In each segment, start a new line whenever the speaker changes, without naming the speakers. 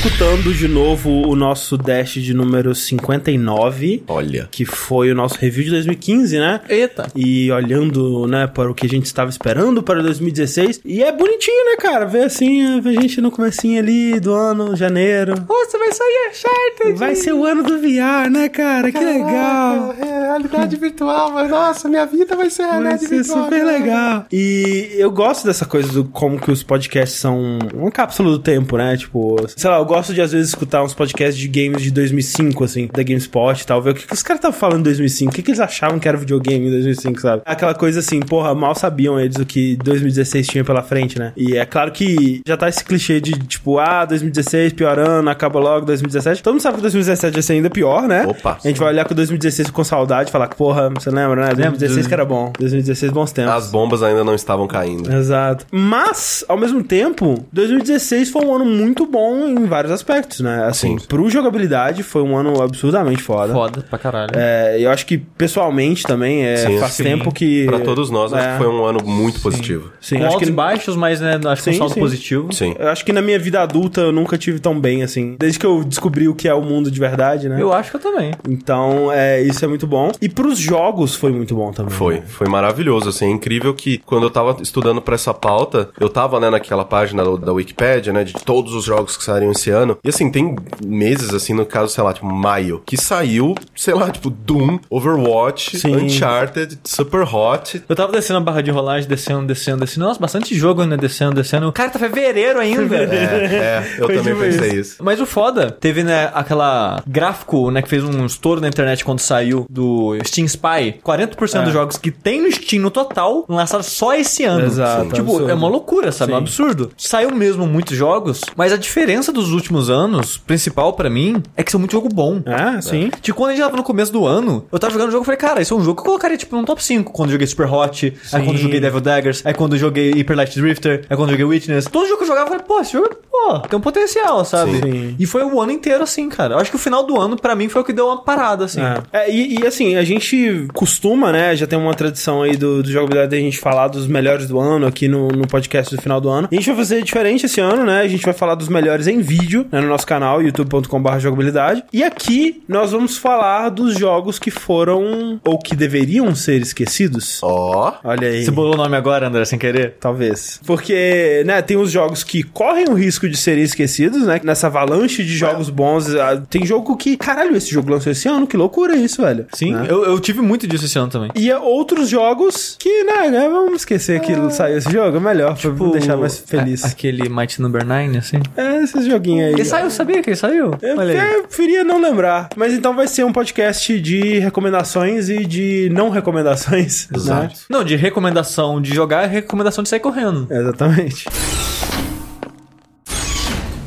escutando de novo o nosso Dash de número 59.
Olha.
Que foi o nosso review de 2015, né?
Eita.
E olhando, né, para o que a gente estava esperando para 2016. E é bonitinho, né, cara? Ver assim, ver a gente no comecinho ali do ano, janeiro.
Nossa, vai sair Uncharted.
Vai ser o ano do VR, né, cara? Que legal.
É, realidade virtual, mas nossa, minha vida vai ser
Vai
realidade
ser
virtual.
super
cara.
legal. E eu gosto dessa coisa do como que os podcasts são uma cápsula do tempo, né? Tipo, sei lá, eu gosto de às vezes escutar uns podcasts de games de 2005, assim, da GameSpot e tal, ver o que, que os caras estavam falando em 2005, o que, que eles achavam que era videogame em 2005, sabe? Aquela coisa assim, porra, mal sabiam eles o que 2016 tinha pela frente, né? E é claro que já tá esse clichê de, tipo, ah, 2016 piorando, acaba logo 2017. Todo mundo sabe que 2017 vai ser ainda pior, né?
Opa.
A gente vai olhar com 2016 com saudade e falar que, porra, você lembra, né? 2016 que era bom. 2016 bons tempos.
As bombas ainda não estavam caindo.
Exato. Mas, ao mesmo tempo, 2016 foi um ano muito bom em vários aspectos, né? Assim,
Sim.
pro jogabilidade foi um ano absurdamente foda.
Foda pra caralho.
É, eu acho que pessoalmente também é,
Sim,
faz
sim.
tempo que.
Pra todos nós, acho
É.
que foi um ano muito positivo.
Sim,
Com
acho
altos
que
e baixos, mas né, acho que um
Sim,
saldo
sim.
positivo.
Sim.
Eu acho que na minha vida adulta eu nunca tive tão bem assim. Desde que eu descobri o que é o mundo de verdade, né?
Eu acho que eu também.
Então, é, isso é muito bom. E pros jogos foi muito bom também.
Foi,
né?
foi maravilhoso, assim, é incrível que quando eu tava estudando pra essa pauta, eu tava, né, naquela página da Wikipedia, né, de todos os jogos que saíram esse ano, e assim, tem meses, assim, no caso, sei lá, tipo, maio, que saiu, sei lá, tipo, Doom, Overwatch,
Sim.
Uncharted, Super Hot,
Eu tava descendo a barra de rolagem, descendo, descendo, descendo. Nossa, bastante jogo, né? Descendo, descendo. Cara, tá fevereiro ainda.
é, é, eu
Foi
também pensei isso.
Mas o foda, teve, né, aquela gráfico, né, que fez um estouro na internet quando saiu do Steam Spy. 40%
É.
dos jogos que tem no Steam no total lançaram só esse ano.
Exato,
Tipo,
absurdo.
é uma loucura, sabe? É um
Sim.
absurdo. Saiu mesmo muitos jogos, mas a diferença dos últimos anos, principal pra mim, é que são muito jogo bom.
Ah, sim.
Tipo, quando a gente tava no começo do ano, eu tava jogando o jogo e falei, cara, esse é um jogo que eu colocaria, tipo, no top 5. Quando eu joguei Super Hot, aí quando eu joguei Devil Daggers, aí quando eu joguei Hyper Light Drifter, aí quando eu joguei Witness. Todo jogo que eu jogava, eu falei, pô, esse jogo, pô, tem um potencial, sabe?
Sim.
E foi o ano inteiro assim, cara. Eu acho que o final do ano, pra mim, foi o que deu uma parada, assim.
É. É, e, e, assim, a gente costuma, né? Já tem uma tradição aí do, do jogabilidade da gente falar dos melhores do ano aqui no, no podcast do final do ano. E a gente vai fazer diferente esse ano, né? A gente vai falar dos melhores em vídeo, né, no nosso canal, youtube.com.br jogabilidade. E aqui nós vamos falar dos jogos que foram ou que deveriam ser esquecidos.
Ó,
Olha aí.
Você bolou o nome agora, André, sem querer?
Talvez. Porque, né, tem os jogos que correm o risco de serem esquecidos, né? Nessa avalanche de jogos bons. ah, Tem jogo que, caralho, esse jogo lançou esse ano, que loucura isso, velho.
Sim,
Né?
eu, eu tive muito disso esse ano também.
E outros jogos que, né, né, vamos esquecer que saiu esse jogo, é melhor, pra me deixar mais feliz.
a- aquele Might Number 9, assim.
É, esses joguinhos aí.
Ele saiu, sabia que ele saiu?
Eu preferia não lembrar. Mas então vai ser um podcast de recomendações e de não recomendações. né?
Exato.
Não, de recomendação de jogar e recomendação de sair correndo.
Exatamente.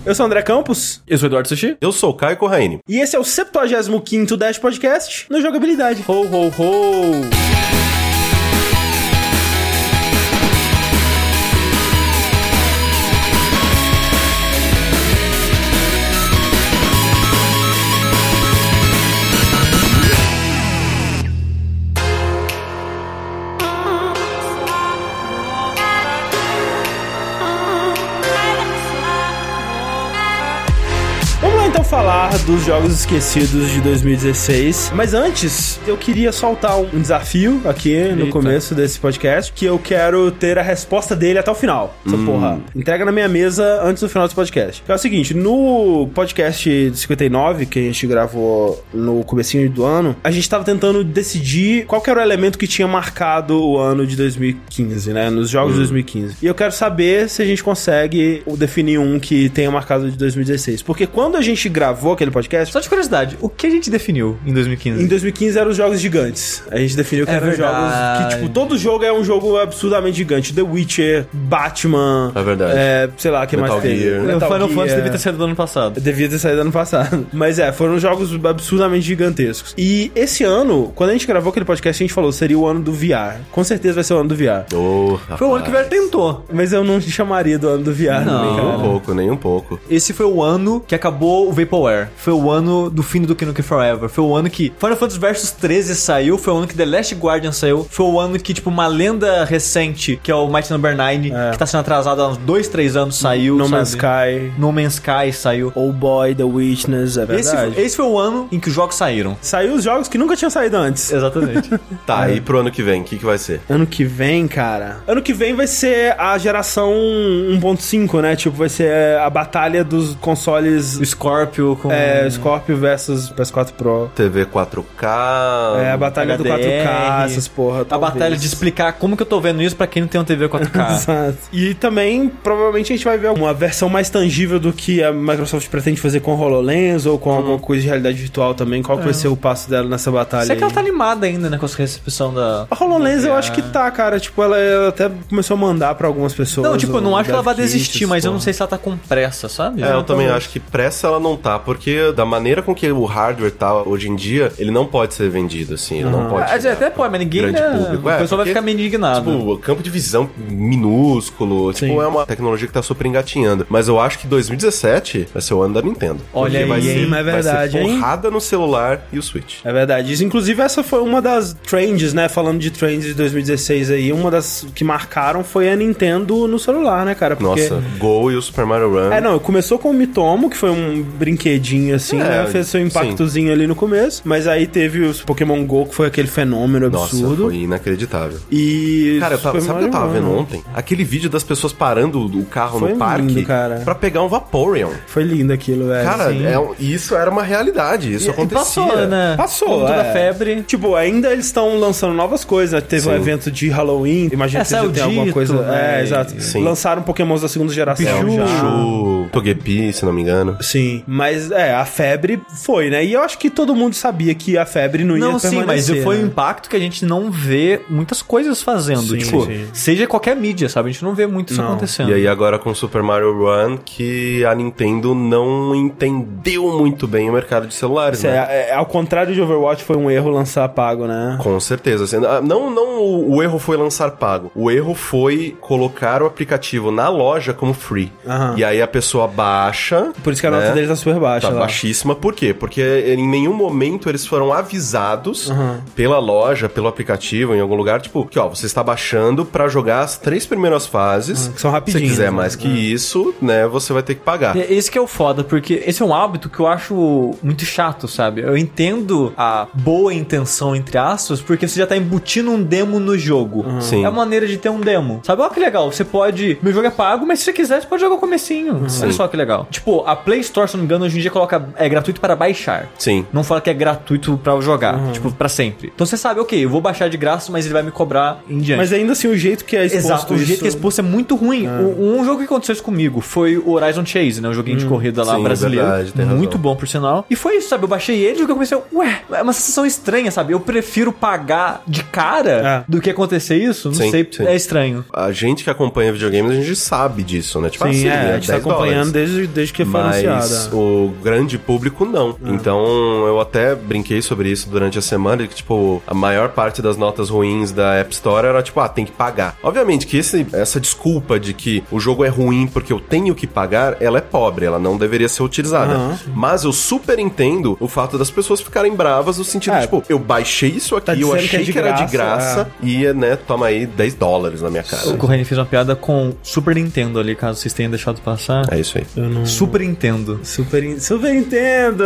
Eu sou o André Campos
Eu sou o Eduardo Sushi.
eu sou o Caio Corraine.
e esse é o 75º Dash Podcast no Jogabilidade.
Ho, ho, ho.
Dos jogos esquecidos de 2016. Mas antes, eu queria soltar um desafio aqui no
Eita.
começo desse podcast, que eu quero ter a resposta dele até o final. Essa porra. Entrega na minha mesa antes do final desse podcast. É o seguinte, no podcast 59, que a gente gravou no comecinho do ano, a gente tava tentando decidir qual que era o elemento que tinha marcado o ano de 2015, né? Nos jogos de 2015. E eu quero saber se a gente consegue definir um que tenha marcado de 2016. Porque quando a gente gravou aquele podcast,
Só de curiosidade, o que a gente definiu em 2015?
em 2015 eram os jogos gigantes. A gente definiu que
É
eram
verdade.
jogos que, tipo, todo jogo é um jogo absurdamente gigante. The Witcher, Batman.
É verdade.
É, sei lá, que
Metal
mais teve?
Gear.
O
Metal
Final
Gear.
Fantasy devia ter saído do ano passado.
Devia ter saído ano passado. Mas é, foram jogos absurdamente gigantescos. E esse ano, quando a gente gravou aquele podcast, a gente falou seria o ano do VR. Com certeza vai ser o ano do VR.
Ô,
Foi o ano que o velho tentou.
Mas eu não chamaria do ano do VR,
Não.
também,
Nem um pouco, nem um pouco.
Esse foi o ano que acabou o Vaporware. Foi o ano do fim do Nukem Forever. Foi o ano que Final Fantasy Versus 13 saiu. Foi o ano que The Last Guardian saiu. Foi o ano que, tipo, uma lenda recente, que é o Mighty Number 9,
É.
que tá sendo atrasado há uns 2, 3 anos, saiu.
No
sabe?
Man's Sky,
No Man's Sky saiu.
Oh Boy, The Witness, é
Esse,
verdade.
esse foi o ano em que os jogos saíram.
Saiu os jogos que nunca tinham saído antes.
Exatamente.
Tá, e pro ano que vem, o que, que vai ser?
Ano que vem, cara. Ano que vem vai ser a geração 1.5, né? Tipo, vai ser a batalha dos consoles.
Scorpio com.
É, Scorpio versus PS4 Pro.
TV 4K.
É, a batalha do
HDR.
4K, essas porra.
A
talvez.
batalha de explicar como que eu tô vendo isso pra quem não tem um TV 4K.
Exato. E também, provavelmente, a gente vai ver uma versão mais tangível do que a Microsoft pretende fazer com o HoloLens ou com alguma coisa de realidade virtual também. Qual que vai ser o passo dela nessa batalha?
Sei que ela tá animada ainda, né, com essa recepção da.
A HoloLens eu acho que tá, cara. Tipo, ela, ela até começou a mandar pra algumas pessoas.
Não, tipo, eu não acho que ela vai desistir, mas eu não
porra.
sei se ela tá com pressa, sabe?
É, eu também acho que pressa ela não tá, porque da maneira com que o hardware tá hoje em dia, ele não pode ser vendido assim, ele não pode.
Ah, até pode, mas ninguém.
grande
Né,
público.
O
É,
pessoal vai ficar meio indignado.
Tipo, o campo de visão minúsculo.
Sim.
Tipo, é uma tecnologia que tá super engatinhando. Mas eu acho que 2017 vai ser o ano da Nintendo.
Olha
Porque vai
aí,
ser,
hein? É verdade,
vai ser
hein?
porrada no celular e o Switch.
É verdade. Isso, inclusive, essa foi uma das trends, né? Falando de trends de 2016 aí, uma das que marcaram foi a Nintendo no celular, né, cara? Porque...
Nossa, Go e o Super Mario Run.
É, não, começou com o Mitomo, que foi um brinquedinho assim,
É,
né? Fez seu impactozinho ali no começo. Mas aí teve os Pokémon GO, que foi aquele fenômeno
Nossa,
absurdo.
foi inacreditável.
E.
Cara, eu tava, sabe o que eu tava vendo ontem? Aquele vídeo das pessoas parando o carro
Foi
no parque
lindo, cara.
pra pegar um Vaporeon.
Foi lindo aquilo, velho.
Cara,
Sim.
é um- isso era uma realidade, isso
E- e
acontecia.
passou, né?
Passou,
Com toda
é.
a febre.
Tipo, ainda eles estão lançando novas coisas. né? Teve um
Sim.
evento de Halloween. Imagina
É,
que já
saiu
tem alguma coisa.
né?
É, exato.
Sim.
Lançaram Pokémons da segunda geração.
Pichu.
já.
Pichu, Togepi, se não me engano.
Sim, mas é, a febre foi, né? E eu acho que todo mundo sabia que a febre não ia
Não, sim, mas
permanecer,
foi um
né?
impacto que a gente não vê muitas coisas fazendo.
Sim,
tipo,
sim.
seja qualquer mídia, sabe? A gente não vê muito isso
Não.
acontecendo.
E aí agora com Super Mario Run, que a Nintendo não entendeu muito bem o mercado de celulares,
Isso
né?
é, é, ao contrário de Overwatch, foi um erro lançar pago, né?
Com certeza. assim, ah, Não, não o, o erro foi lançar pago. O erro foi colocar o aplicativo na loja como free.
Aham.
E aí a pessoa baixa.
Por isso que a
né?
nota deles tá super baixa
Tá
lá.
Baixíssima. Por quê? Porque em nenhum momento eles foram avisados
Uhum.
pela loja, pelo aplicativo, em algum lugar, tipo, que ó, você está baixando pra jogar as três primeiras fases.
Uhum, que são
Se
rapidinhas,
quiser
né?
mais que isso, né, você vai ter que pagar.
E- Esse que é o foda, porque esse é um hábito que eu acho muito chato, sabe? Eu entendo a boa intenção, entre aspas, porque você já tá embutindo um demo no jogo.
Sim.
É uma maneira de ter um demo. Sabe? Olha que legal. Você pode. Meu jogo é pago, mas se você quiser, você pode jogar o comecinho. Olha só que legal. Tipo, a Play Store, se não me engano, hoje em dia coloca. É gratuito para baixar.
Sim.
Não fala que é gratuito pra eu jogar, tipo, pra sempre. Então você sabe, ok, eu vou baixar de graça, mas ele vai me cobrar em diante.
Mas ainda assim, o jeito que é exposto
Exato, o jeito
isso-
que é exposto é muito ruim. O- Um jogo que aconteceu isso comigo foi o Horizon Chase, né? O joguinho de corrida lá
sim,
brasileiro.
verdade, tem
muito
razão.
bom, por sinal. E foi isso, sabe? Eu baixei ele e eu comecei, ué, é uma sensação estranha, sabe? Eu prefiro pagar de cara
É.
do que acontecer isso. Não
Sim,
sei,
sim.
é estranho.
A gente que acompanha videogames, a gente sabe disso, né? Tipo,
Sim,
assim,
é, a gente tá
10
acompanhando
dólares.
desde, desde que foi
Mas
anunciada.
o grande público não. Então eu até brinquei sobre isso durante a semana, que tipo, a maior parte das notas ruins da App Store era tipo, ah, tem que pagar. Obviamente que esse, essa desculpa de que o jogo é ruim porque eu tenho que pagar, ela é pobre, ela não deveria ser utilizada.
Aham.
Mas eu super entendo o fato das pessoas ficarem bravas no sentido,
É.
tipo, eu baixei isso aqui,
Tá
eu
dizendo
achei
que é
que, era de
graça,
graça e, né, toma aí 10 dólares na minha cara.
O Corrêa fez uma piada com Super Nintendo ali, caso vocês tenham deixado passar.
É isso aí.
Eu não...
Super Nintendo.
Super, In- Super Nintendo!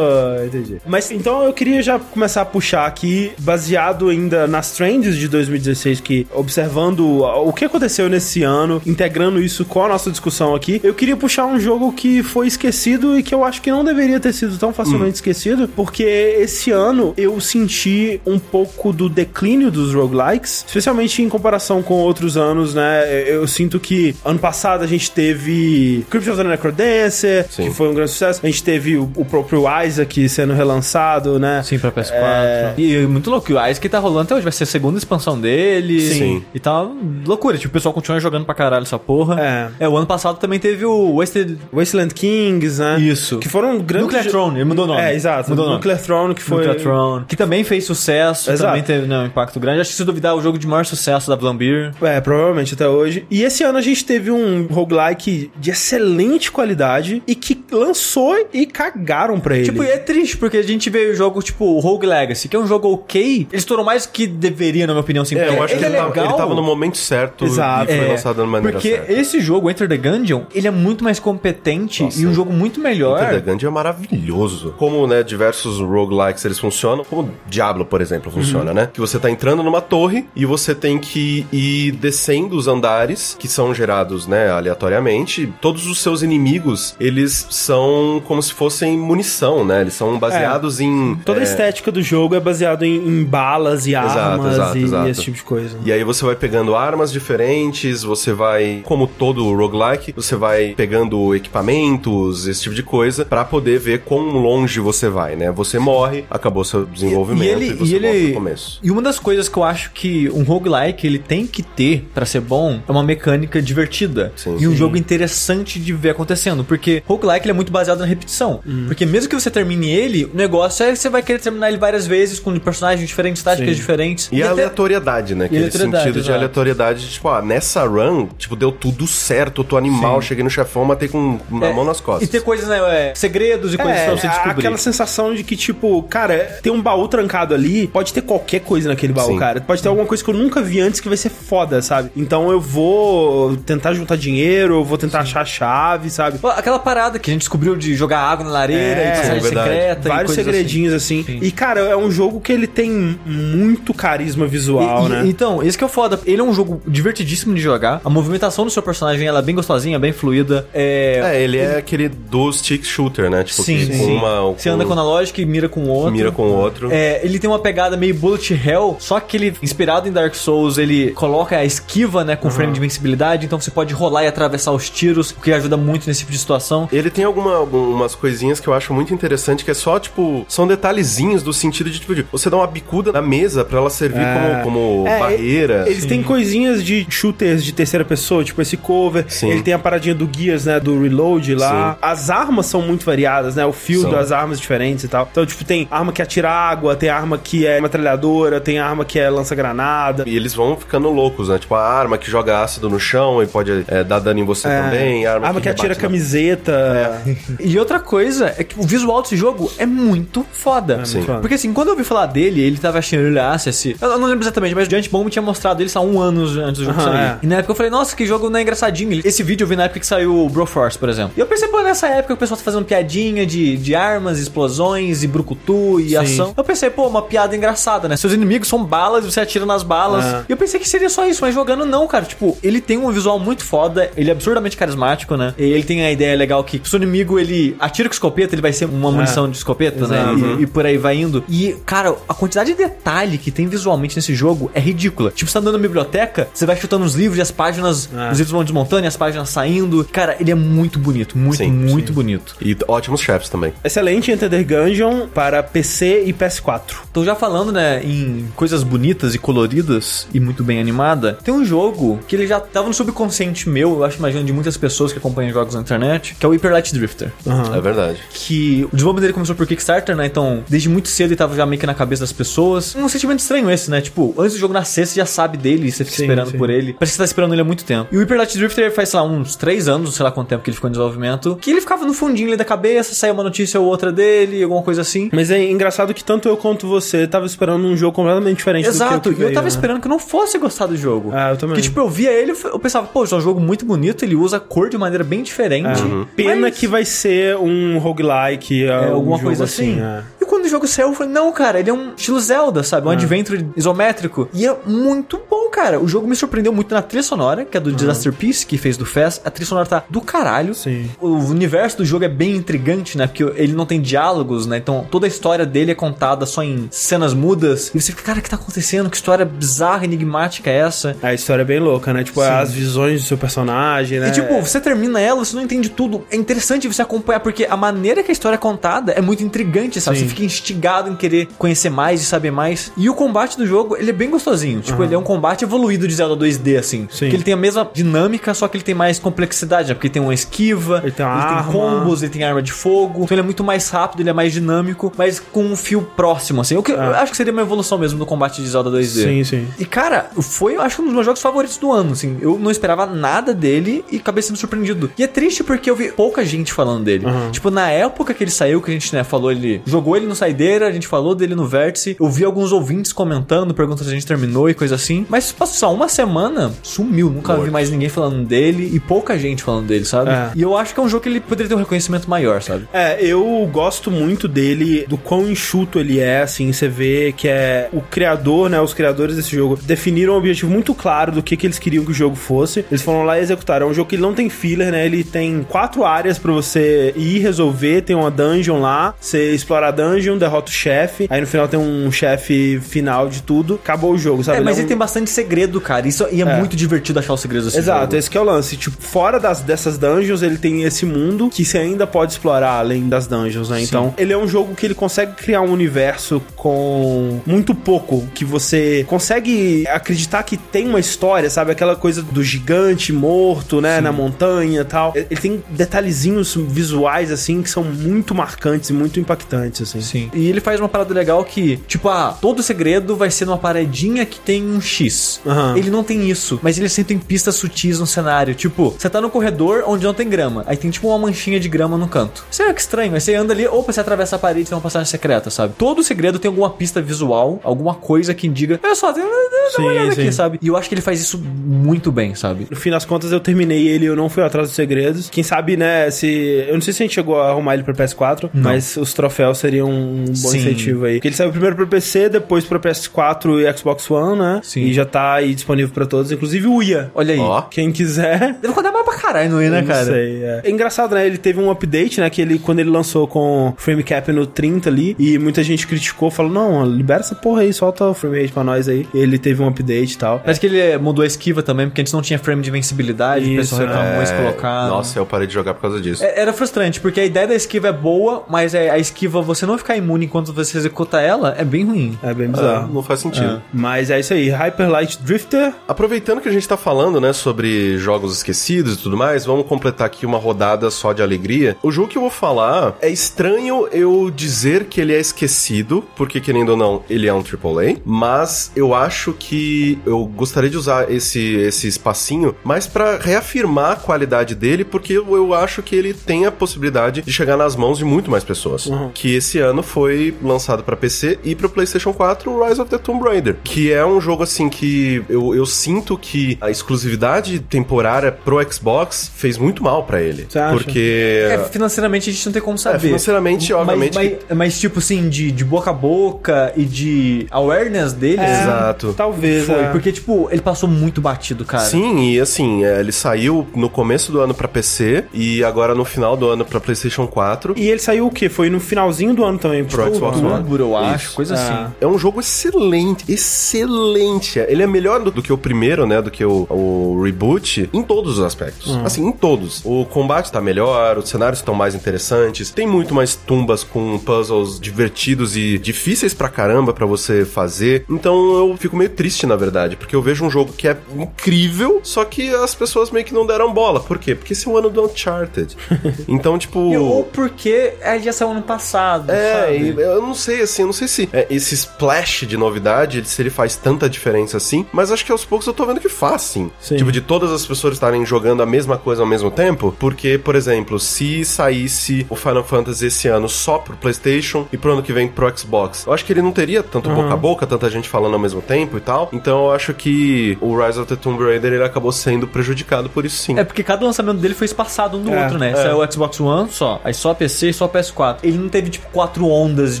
Entendi. Mas então eu queria já começar a puxar aqui, baseado ainda nas trends de 2016, que observando o que aconteceu nesse ano, integrando isso com a nossa discussão aqui, eu queria puxar um jogo que foi esquecido e que eu acho que não deveria ter sido tão facilmente esquecido, porque esse ano eu senti um pouco do declínio dos roguelikes, especialmente em comparação com outros anos, né? Eu sinto que ano passado a gente teve Crypt of the Necrodancer,
Sim.
que foi um grande sucesso. A gente teve o, o próprio Isaac sendo relançado, né?
Sim, pra PS4.
É.
E muito louco. O Isaac tá rolando até hoje. Vai ser a segunda expansão dele.
Sim.
E tá loucura. Tipo, o pessoal continua jogando pra caralho essa porra.
É.
É, o ano passado também teve o Wasted...
Wasteland Kings, né?
Isso.
Que foram grandes...
Nuclear Throne. Ele mudou o nome.
É, exato.
Mudou o nome.
Nuclear Throne, que foi...
Nuclear Throne. Que também fez sucesso.
Exato.
Também teve né, um impacto grande. Acho que se duvidar, é o jogo de maior sucesso da Blambir.
É, provavelmente até hoje. E esse ano a gente teve um roguelike de excelente qualidade e que lançou e cagaram pra ele.
Tipo, e é triste, porque a gente vê o jogo, tipo, o Rogue Legacy, que é um jogo ok, ele estourou mais que deveria, na minha opinião, sim.
É, eu acho que ele, tava, ele tava no momento certo
Exato.
e foi
É,
lançado da maneira
Porque
certa.
esse jogo, Enter the Gungeon, ele é muito mais competente
Nossa.
e um jogo muito melhor.
Enter the Gungeon é maravilhoso. Como, né, diversos roguelikes eles funcionam, como Diablo, por exemplo, funciona,
Uhum.
né? Que você tá entrando numa torre e você tem que ir descendo os andares, que são gerados, né, aleatoriamente. Todos os seus inimigos, eles são como se fossem munição, né? Eles são baseados em...
Toda a
é,
estética do jogo é baseada em, em balas e
Exato,
armas
exato,
e,
exato.
e esse tipo de coisa.
E aí você vai pegando armas diferentes, você vai, como todo roguelike, você vai pegando equipamentos, esse tipo de coisa, pra poder ver quão longe você vai, né? Você morre, acabou seu desenvolvimento e,
ele,
você
e
volta
ele-
pro começo.
E uma das coisas que eu acho que um roguelike ele tem que ter pra ser bom é uma mecânica divertida.
Sim.
e um
Sim.
jogo interessante de ver acontecendo. Porque roguelike ele é muito baseado na repetição.
Uhum.
Porque mesmo que você termine ele, o negócio é que você vai querer terminar ele várias vezes com personagens diferentes, táticas
Sim.
diferentes.
E a
até-
aleatoriedade, né?
E
Aquele
aleatoriedade,
sentido de aleatoriedade, tipo, ah, nessa run, tipo, deu tudo certo, eu tô animal,
Sim.
cheguei no chefão, matei com a
É,
mão nas costas.
E ter coisas, né? é, segredos e coisas pra você
É,
descobrir.
aquela sensação de que, tipo, cara, tem um baú trancado ali, pode ter qualquer coisa naquele baú,
Sim.
cara. Pode ter alguma coisa que eu nunca vi antes que vai ser foda, sabe? Então eu vou tentar juntar dinheiro, eu vou tentar achar a chave, sabe?
Pô, Aquela parada que a gente descobriu de jogar água na lareira
É,
e passagem secreta. e
Vários segredinhos assim.
Sim.
E, cara, é um jogo que ele tem muito carisma visual,
E- e-
né?
Então, esse que é o foda. Ele é um jogo divertidíssimo de jogar. A movimentação do seu personagem ela é bem gostosinha, bem fluida. É.
É, ele é aquele do stick shooter, né? Tipo,
Sim,
que
sim.
com uma...
Você anda com o analógico e mira com o outro.
Mira com o outro.
É, ele tem uma pegada meio bullet hell, só que ele, inspirado em Dark Souls, ele coloca a esquiva, né, com frame de invencibilidade, então você pode rolar e atravessar os tiros, o que ajuda muito nesse tipo de situação.
Ele tem alguma, algumas coisinhas que eu acho muito interessante, que é só, tipo, são detalhezinhos do sentido de, tipo, de você dá uma bicuda na mesa pra ela servir
É.
como, como
É,
barreira.
Eles têm coisinhas de shooters de terceira pessoa, tipo esse cover.
Sim.
Ele tem a paradinha do Gears, né? Do Reload lá. As armas são muito variadas, né? O fio das armas diferentes e tal. Então, tipo, tem arma que atira água, tem arma que é metralhadora, tem arma que é lança-granada.
E eles vão ficando loucos, né? Tipo, a arma que joga ácido no chão e pode é, dar dano em você
É,
também. A arma,
arma que, atira
rebate na-
camiseta.
E outra coisa é que o visual desse jogo é muito foda.
É muito foda.
Porque assim, quando eu ouvi falar dele, ele tava achando Early Access. Eu não lembro exatamente, mas o Giant Bomb tinha mostrado ele há um ano antes do jogo sair.
é.
E na época eu falei, nossa, que jogo não é engraçadinho. Ele- Esse vídeo eu vi na época que saiu o Broforce, por exemplo. E eu pensei, pô, nessa época o pessoal tá fazendo piadinha de, de armas, explosões e brucutu e
Sim.
ação. Eu pensei, pô, uma piada engraçada, né? Seus inimigos são balas, você atira nas balas.
É.
E eu pensei que seria só isso, mas jogando não, cara. Tipo, ele tem um visual muito foda, ele é absurdamente carismático, né? E ele tem a ideia legal que se o inimigo ele atira com escopeta, ele vai ser uma munição de escopeta, né?
Exato.
E, e por aí vai indo. E, cara, a quantidade de detalhe que tem visualmente nesse jogo é ridícula. Tipo, você tá andando na biblioteca, você vai chutando os livros e as páginas,
É.
os livros vão desmontando e as páginas saindo. Cara, ele é muito bonito, muito,
Sim,
muito bonito.
E ótimos chefes também.
Excelente Enter the Gungeon para PC e PS4.
Tô já falando, né, em coisas bonitas e coloridas e muito bem animada. Tem um jogo que ele já tava no subconsciente meu, eu acho, imagino, de muitas pessoas que acompanham jogos na internet, que é o Hyper Light Drifter.
Aham.
É verdade.
Que o desenvolvimento dele começou por Kickstarter, né? Então, desde muito cedo ele tava já meio que na cabeça das pessoas. Um sentimento estranho esse, né? Tipo, antes do jogo nascer, você já sabe dele e você fica
Sim,
esperando
sim.
por ele. Parece que você tá esperando ele há muito tempo. E o Hyper Light Drifter faz, sei lá, uns 3 anos, sei lá quanto tempo que ele ficou em desenvolvimento, que ele ficava no fundinho ali da cabeça, saía uma notícia ou outra dele, alguma coisa assim.
Mas é engraçado que tanto eu quanto você tava esperando um jogo completamente diferente
Exato,
do que o que
e eu
veio,
tava
né?
esperando que eu não fosse gostar do jogo.
Ah, eu também.
Que tipo, eu via ele, eu pensava, pô, é um jogo muito bonito, ele usa a cor de maneira bem diferente.
Pena
mas-
que vai ser um roguelike,
É,
algum
alguma coisa assim.
é.
E quando o jogo saiu, eu falei, não, cara, ele é um estilo Zelda, sabe? Um adventure isométrico. E é muito bom, cara. O jogo me surpreendeu muito na trilha sonora, que é do Disaster Peace, que fez do Fest. A trilha sonora tá do caralho.
Sim.
O universo do jogo é bem intrigante, né? Porque ele não tem diálogos, né? Então toda a história dele é contada só em cenas mudas. E você fica, cara, o que tá acontecendo? Que história bizarra, enigmática é essa?
A história é bem louca, né? Tipo,
Sim.
as visões do seu personagem, né?
E tipo, você termina ela, você não entende tudo. É interessante você acompanhar, porque a maneira que a história é contada é muito intrigante, sabe?
Sim.
Você fica instigado em querer conhecer mais e saber mais. E o combate do jogo, ele é bem gostosinho. Tipo, ele é um combate evoluído de Zelda 2D, assim.
Sim.
Que ele tem a mesma dinâmica, só que ele tem mais complexidade, né? Porque ele tem uma esquiva,
Ele tem uma arma.
combos, ele tem arma de fogo. Então ele é muito mais rápido, ele é mais dinâmico, mas com um fio próximo, assim. O que eu acho que seria uma evolução mesmo do combate de Zelda 2D.
Sim, sim.
E cara, foi, acho, um dos meus jogos favoritos do ano, assim. Eu não esperava nada dele e acabei sendo surpreendido. E é triste porque eu vi pouca gente falando dele. Tipo, na época que ele saiu, que a gente, né, falou, ele jogou ele no Saideira, a gente falou dele no Vértice. Eu vi alguns ouvintes comentando, perguntando se a gente terminou e coisa assim. Mas passou só uma semana, sumiu. Nunca vi mais ninguém falando dele e pouca gente falando dele, sabe?
É.
E eu acho que é um jogo que ele poderia ter um reconhecimento maior, sabe?
É, eu gosto muito dele, do quão enxuto ele é, assim, você vê que é o criador, né, os criadores desse jogo definiram um objetivo muito claro do que, que eles queriam que o jogo fosse. Eles foram lá e executaram. É um jogo que ele não tem filler, né, ele tem quatro áreas pra você ir resolver, tem uma dungeon lá, você explora a dungeon, derrota o chefe, aí no final tem um chefe final de tudo, acabou o jogo, sabe?
É, mas
é
ele
um-
tem bastante segredo, cara. Isso, e é,
É.
muito divertido achar os segredos desse
Exato,
jogo.
esse que é o lance. Tipo, fora das, dessas dungeons, ele tem esse mundo que você ainda pode explorar além das dungeons, né? Então, ele é um jogo que ele consegue criar um universo com muito pouco, que você consegue acreditar que tem uma história, sabe? Aquela coisa do gigante morto, né? Na montanha e tal. Ele tem detalhezinhos visuais, assim, que são muito marcantes e muito impactantes, assim.
Sim. E ele faz uma parada legal que, tipo, ah, todo segredo vai ser numa paredinha que tem um X.
Aham.
Ele não tem isso, mas ele sempre tem pistas sutis no cenário. Tipo, você tá no corredor onde não tem grama, aí tem tipo uma manchinha de grama no canto. Você é que estranho, aí você anda ali, opa, você atravessa a parede e tem uma passagem secreta, sabe? Todo segredo tem alguma pista visual, alguma coisa que indica, olha só, tem, uma olhada aqui, sabe? E eu acho que ele faz isso muito bem, sabe?
No fim das contas, eu terminei ele, eu não fui atrás dos segredos. Quem sabe, né, se... Eu não sei se a gente chegou a arrumar ele pra PS4, mas os troféus seriam um bom
Sim.
incentivo aí. Porque ele saiu primeiro pra PC, depois pra PS4 e Xbox One, né?
Sim.
E já tá aí disponível pra todos, inclusive o IA.
Olha aí.
Ó.
Quem quiser...
Deve rodar mal pra caralho, não é, né, cara?
Não sei, é. É engraçado, né? Ele teve um update, né? Que ele, quando ele lançou com frame cap no 30 ali, e muita gente criticou, falou: não, libera essa porra aí, solta o frame rate pra nós aí. Ele teve um update e tal.
Parece que ele mudou a esquiva também, porque antes não tinha frame de invencibilidade, o pessoal reclamou,
É,
eles colocaram.
Nossa, eu parei de jogar por causa disso.
É, Era frustrante, porque a ideia da esquiva é boa, mas é, a esquiva, você não ficar imune enquanto você executa ela, é bem ruim.
É bem bizarro.
não faz sentido.
Mas é isso aí, Hyper Light Drifter.
Aproveitando que a gente tá falando, né, sobre jogos esquecidos e tudo mais, vamos completar aqui uma rodada só de alegria. O jogo que eu vou falar é estranho eu dizer que ele é esquecido, porque querendo ou não, ele é um AAA, mas eu acho que eu gostaria de usar esse, esse espacinho mais pra reafirmar a qualidade dele, porque eu, eu acho que ele tem a possibilidade de chegar nas mãos de muito mais pessoas. Que esse ano foi lançado pra PC e pro PlayStation 4 Rise of the Tomb Raider, que é um jogo assim que eu, eu sinto que a exclusividade temporária pro Xbox fez muito mal pra ele.
Você acha?
Porque
É, financeiramente a gente não tem como saber.
É, financeiramente, obviamente,
Mas, mas, mas, tipo assim, de, de boca a boca e de awareness dele,
É,
Exato.
Talvez,
foi.
é.
Porque, tipo, ele passou muito batido, cara.
Sim, e assim, é, ele saiu no começo do ano pra PC e agora no final do ano pra PlayStation 4.
E ele saiu o quê? Foi no finalzinho do ano também pro
Pro
Xbox One.
Outubro, eu acho,
Isso.
coisa
É.
assim.
É um jogo excelente, excelente. Ele é melhor do, do que o primeiro, né? Do que o, o reboot, em todos os aspectos. Assim, em todos. O combate tá melhor, os cenários estão mais interessantes, tem muito mais tumbas com puzzles divertidos e difíceis pra caramba pra você fazer. Então eu fico meio triste, na verdade, porque eu vejo um jogo que é incrível, só que as pessoas meio que não deram bola. Por quê? Porque esse é o ano do Uncharted. então, tipo.
Ou porque é, já saiu ano passado,
É,
sabe?
e eu não sei, assim, eu não sei se é, esse splash de novidade, se ele faz tanta diferença assim, mas acho que aos poucos eu tô vendo que faz, sim.
Sim.
Tipo, de todas as pessoas estarem jogando a mesma coisa ao mesmo tempo, porque, por exemplo, se saísse o Final Fantasy esse ano só pro PlayStation e pro ano que vem pro Xbox, eu acho que ele não teria tanto boca a boca, tanta gente falando ao mesmo tempo e tal, então eu acho que o Rise of the Tomb Raider, ele acabou sendo prejudicado por isso sim.
É porque cada lançamento dele foi espaçado um do
É,
outro, né?
é.
Saiu o Xbox One só, aí só PC e só PS4. Ele não teve, tipo, quatro ondas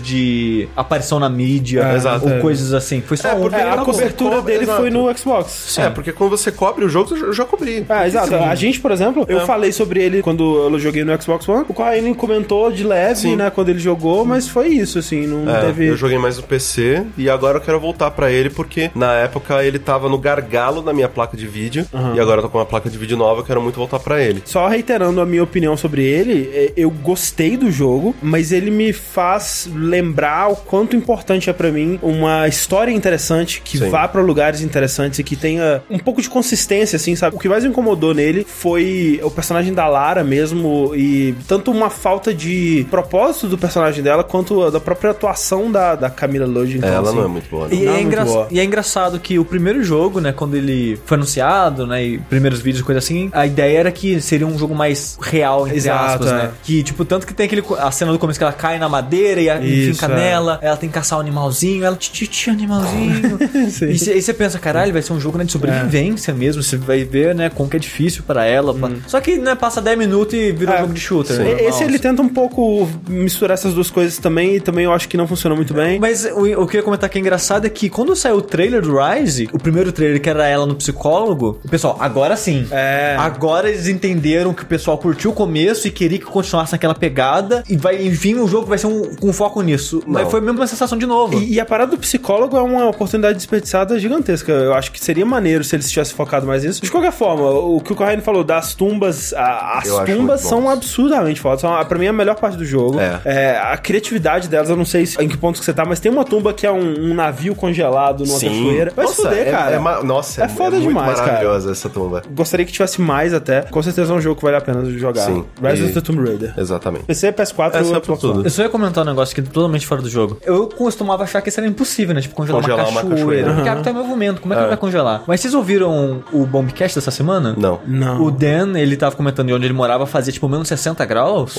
de aparição na mídia,
É,
ou
é.
coisas assim. Foi só
É, porque
É, a cobertura
Cobre-
dele
exato.
foi no Xbox.
É, porque quando você cobre o jogo, eu já cobri.
Ah, exato. A gente, por exemplo, eu
É.
falei sobre ele quando eu joguei no Xbox One. O Corraine comentou de leve,
Sim.
né, quando ele jogou, mas foi isso, assim, não
É,
teve.
eu joguei mais no PC e agora eu quero voltar pra ele porque na época ele tava no gargalo da minha placa de vídeo e agora eu tô com uma placa de vídeo nova, eu quero muito voltar pra ele.
Só reiterando a minha opinião sobre ele, é, eu gostei do jogo, mas ele me faz faz lembrar o quanto importante é pra mim uma história interessante que
Sim.
vá pra lugares interessantes e que tenha um pouco de consistência, assim, sabe? O que mais me incomodou nele foi o personagem da Lara mesmo e tanto uma falta de propósito do personagem dela quanto a da própria atuação da, da Camila Lodge. Então,
É, ela
assim,
não é muito boa, né?
E
Não,
é,
muito
engra-
boa.
e é engraçado que o primeiro jogo, né, quando ele foi anunciado, né, e primeiros vídeos e coisa assim, a ideia era que seria um jogo mais real, entre
Exato,
aspas,
é.
né? Que, tipo, tanto que tem aquele, a cena do começo que ela cai na madeira e a- e
Isso, é.
nela, ela tem que caçar um animalzinho, ela, titi, animalzinho. E aí você pensa, caralho, vai ser um jogo né, de sobrevivência mesmo, você vai ver, né, como que é difícil pra ela. pra- Só que, né, passa 10 minutos e vira um
É,
jogo de shooter. né,
Esse
normal.
ele tenta um pouco misturar essas duas coisas também, e também eu acho que não funciona muito bem.
Mas o, o que eu ia comentar que é engraçado é que quando saiu o trailer do Rise, o primeiro trailer que era ela no psicólogo, o pessoal, agora sim.
É.
Agora eles entenderam que o pessoal curtiu o começo e queria que continuasse naquela pegada. E vai, enfim, o jogo vai ser um, com foco nisso. Mas
Não.
foi mesmo uma sensação de novo.
E, e a parada do psicólogo é uma oportunidade desperdiçada gigantesca. Eu acho que seria maneiro se eles tivessem focado mais nisso. De qualquer forma, o que o Corraine falou das tumbas, a- as
Eu
tumbas são absurdamente fodas. São, pra mim, a melhor parte do jogo.
É.
a criatividade delas, eu não sei se- em que ponto que você tá, mas tem uma tumba que é um, um navio congelado numa cachoeira. Vai se
Nossa,
fuder,
é,
cara.
é nossa,
É foda
muito
demais, cara.
maravilhosa essa tumba.
Gostaria que tivesse mais até. Com certeza é um jogo que vale a pena jogar.
Sim.
Rise
E-
of the Tomb Raider.
Exatamente.
PC, PS4
É,
e Xbox
tudo.
One.
Eu só ia comentar um negócio que é totalmente fora do jogo. Eu costumava achar que isso era impossível, né? Tipo, congelar,
Congelar
uma
uma
cachoeira.
cachoeira.
Porque a água tá em movimento. Como é que
É.
ele vai congelar? Mas vocês ouviram o Bombcast dessa semana?
Não.
Não.
O Dan, ele tava comentando de onde ele morava, fazia tipo menos 60 graus.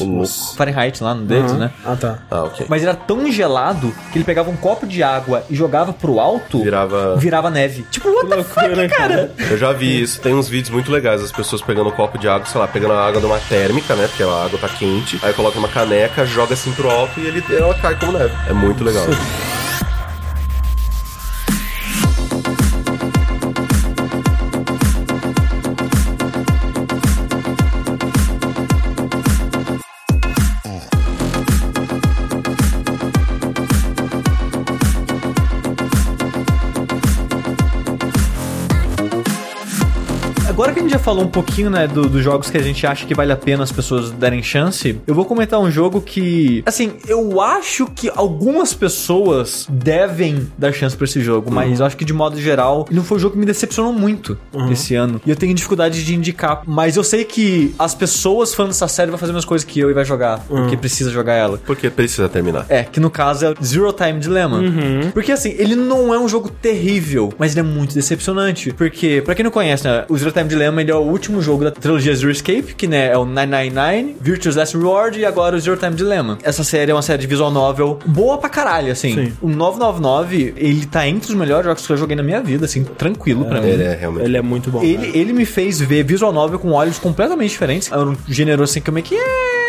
Fahrenheit lá no deles,
Aham.
né?
Ah, tá.
Ah, ok.
Mas era tão gelado que ele pegava um copo de água e jogava pro alto,
Virava.
virava neve. Tipo, what the fuck,
né,
cara?
Eu já vi isso, tem uns vídeos muito legais, as pessoas pegando um copo de água, sei lá, pegando a água de uma térmica, né? Porque a água tá quente, aí coloca uma caneca, joga assim pro alto e ele, ela cai como neve. É muito legal.
falou um pouquinho, né, do- dos jogos que a gente acha que vale a pena as pessoas darem chance, eu vou comentar um jogo que, assim, eu acho que algumas pessoas devem dar chance pra esse jogo, mas eu acho que de modo geral, ele não foi um jogo que me decepcionou muito esse ano. E eu tenho dificuldade de indicar, mas eu sei que as pessoas fãs dessa série vão fazer as coisas que eu e vai jogar, porque precisa jogar ela.
Porque precisa terminar.
É, que no caso é Zero Time Dilemma. Porque assim, ele não é um jogo terrível, mas ele é muito decepcionante. Porque, pra quem não conhece, né, o Zero Time Dilemma ele é o último jogo da trilogia Zero Escape, que né, é o 999, Virtue's Last Reward e agora o Zero Time Dilemma. Essa série é uma série de visual novel boa pra caralho, assim.
Sim.
O 999, ele tá entre os melhores jogos que eu joguei na minha vida, assim, tranquilo pra mim.
Ele é realmente.
Ele é muito bom.
Ele, ele me fez ver visual novel com olhos completamente diferentes. Era um gênero assim que eu meio que. "É, é,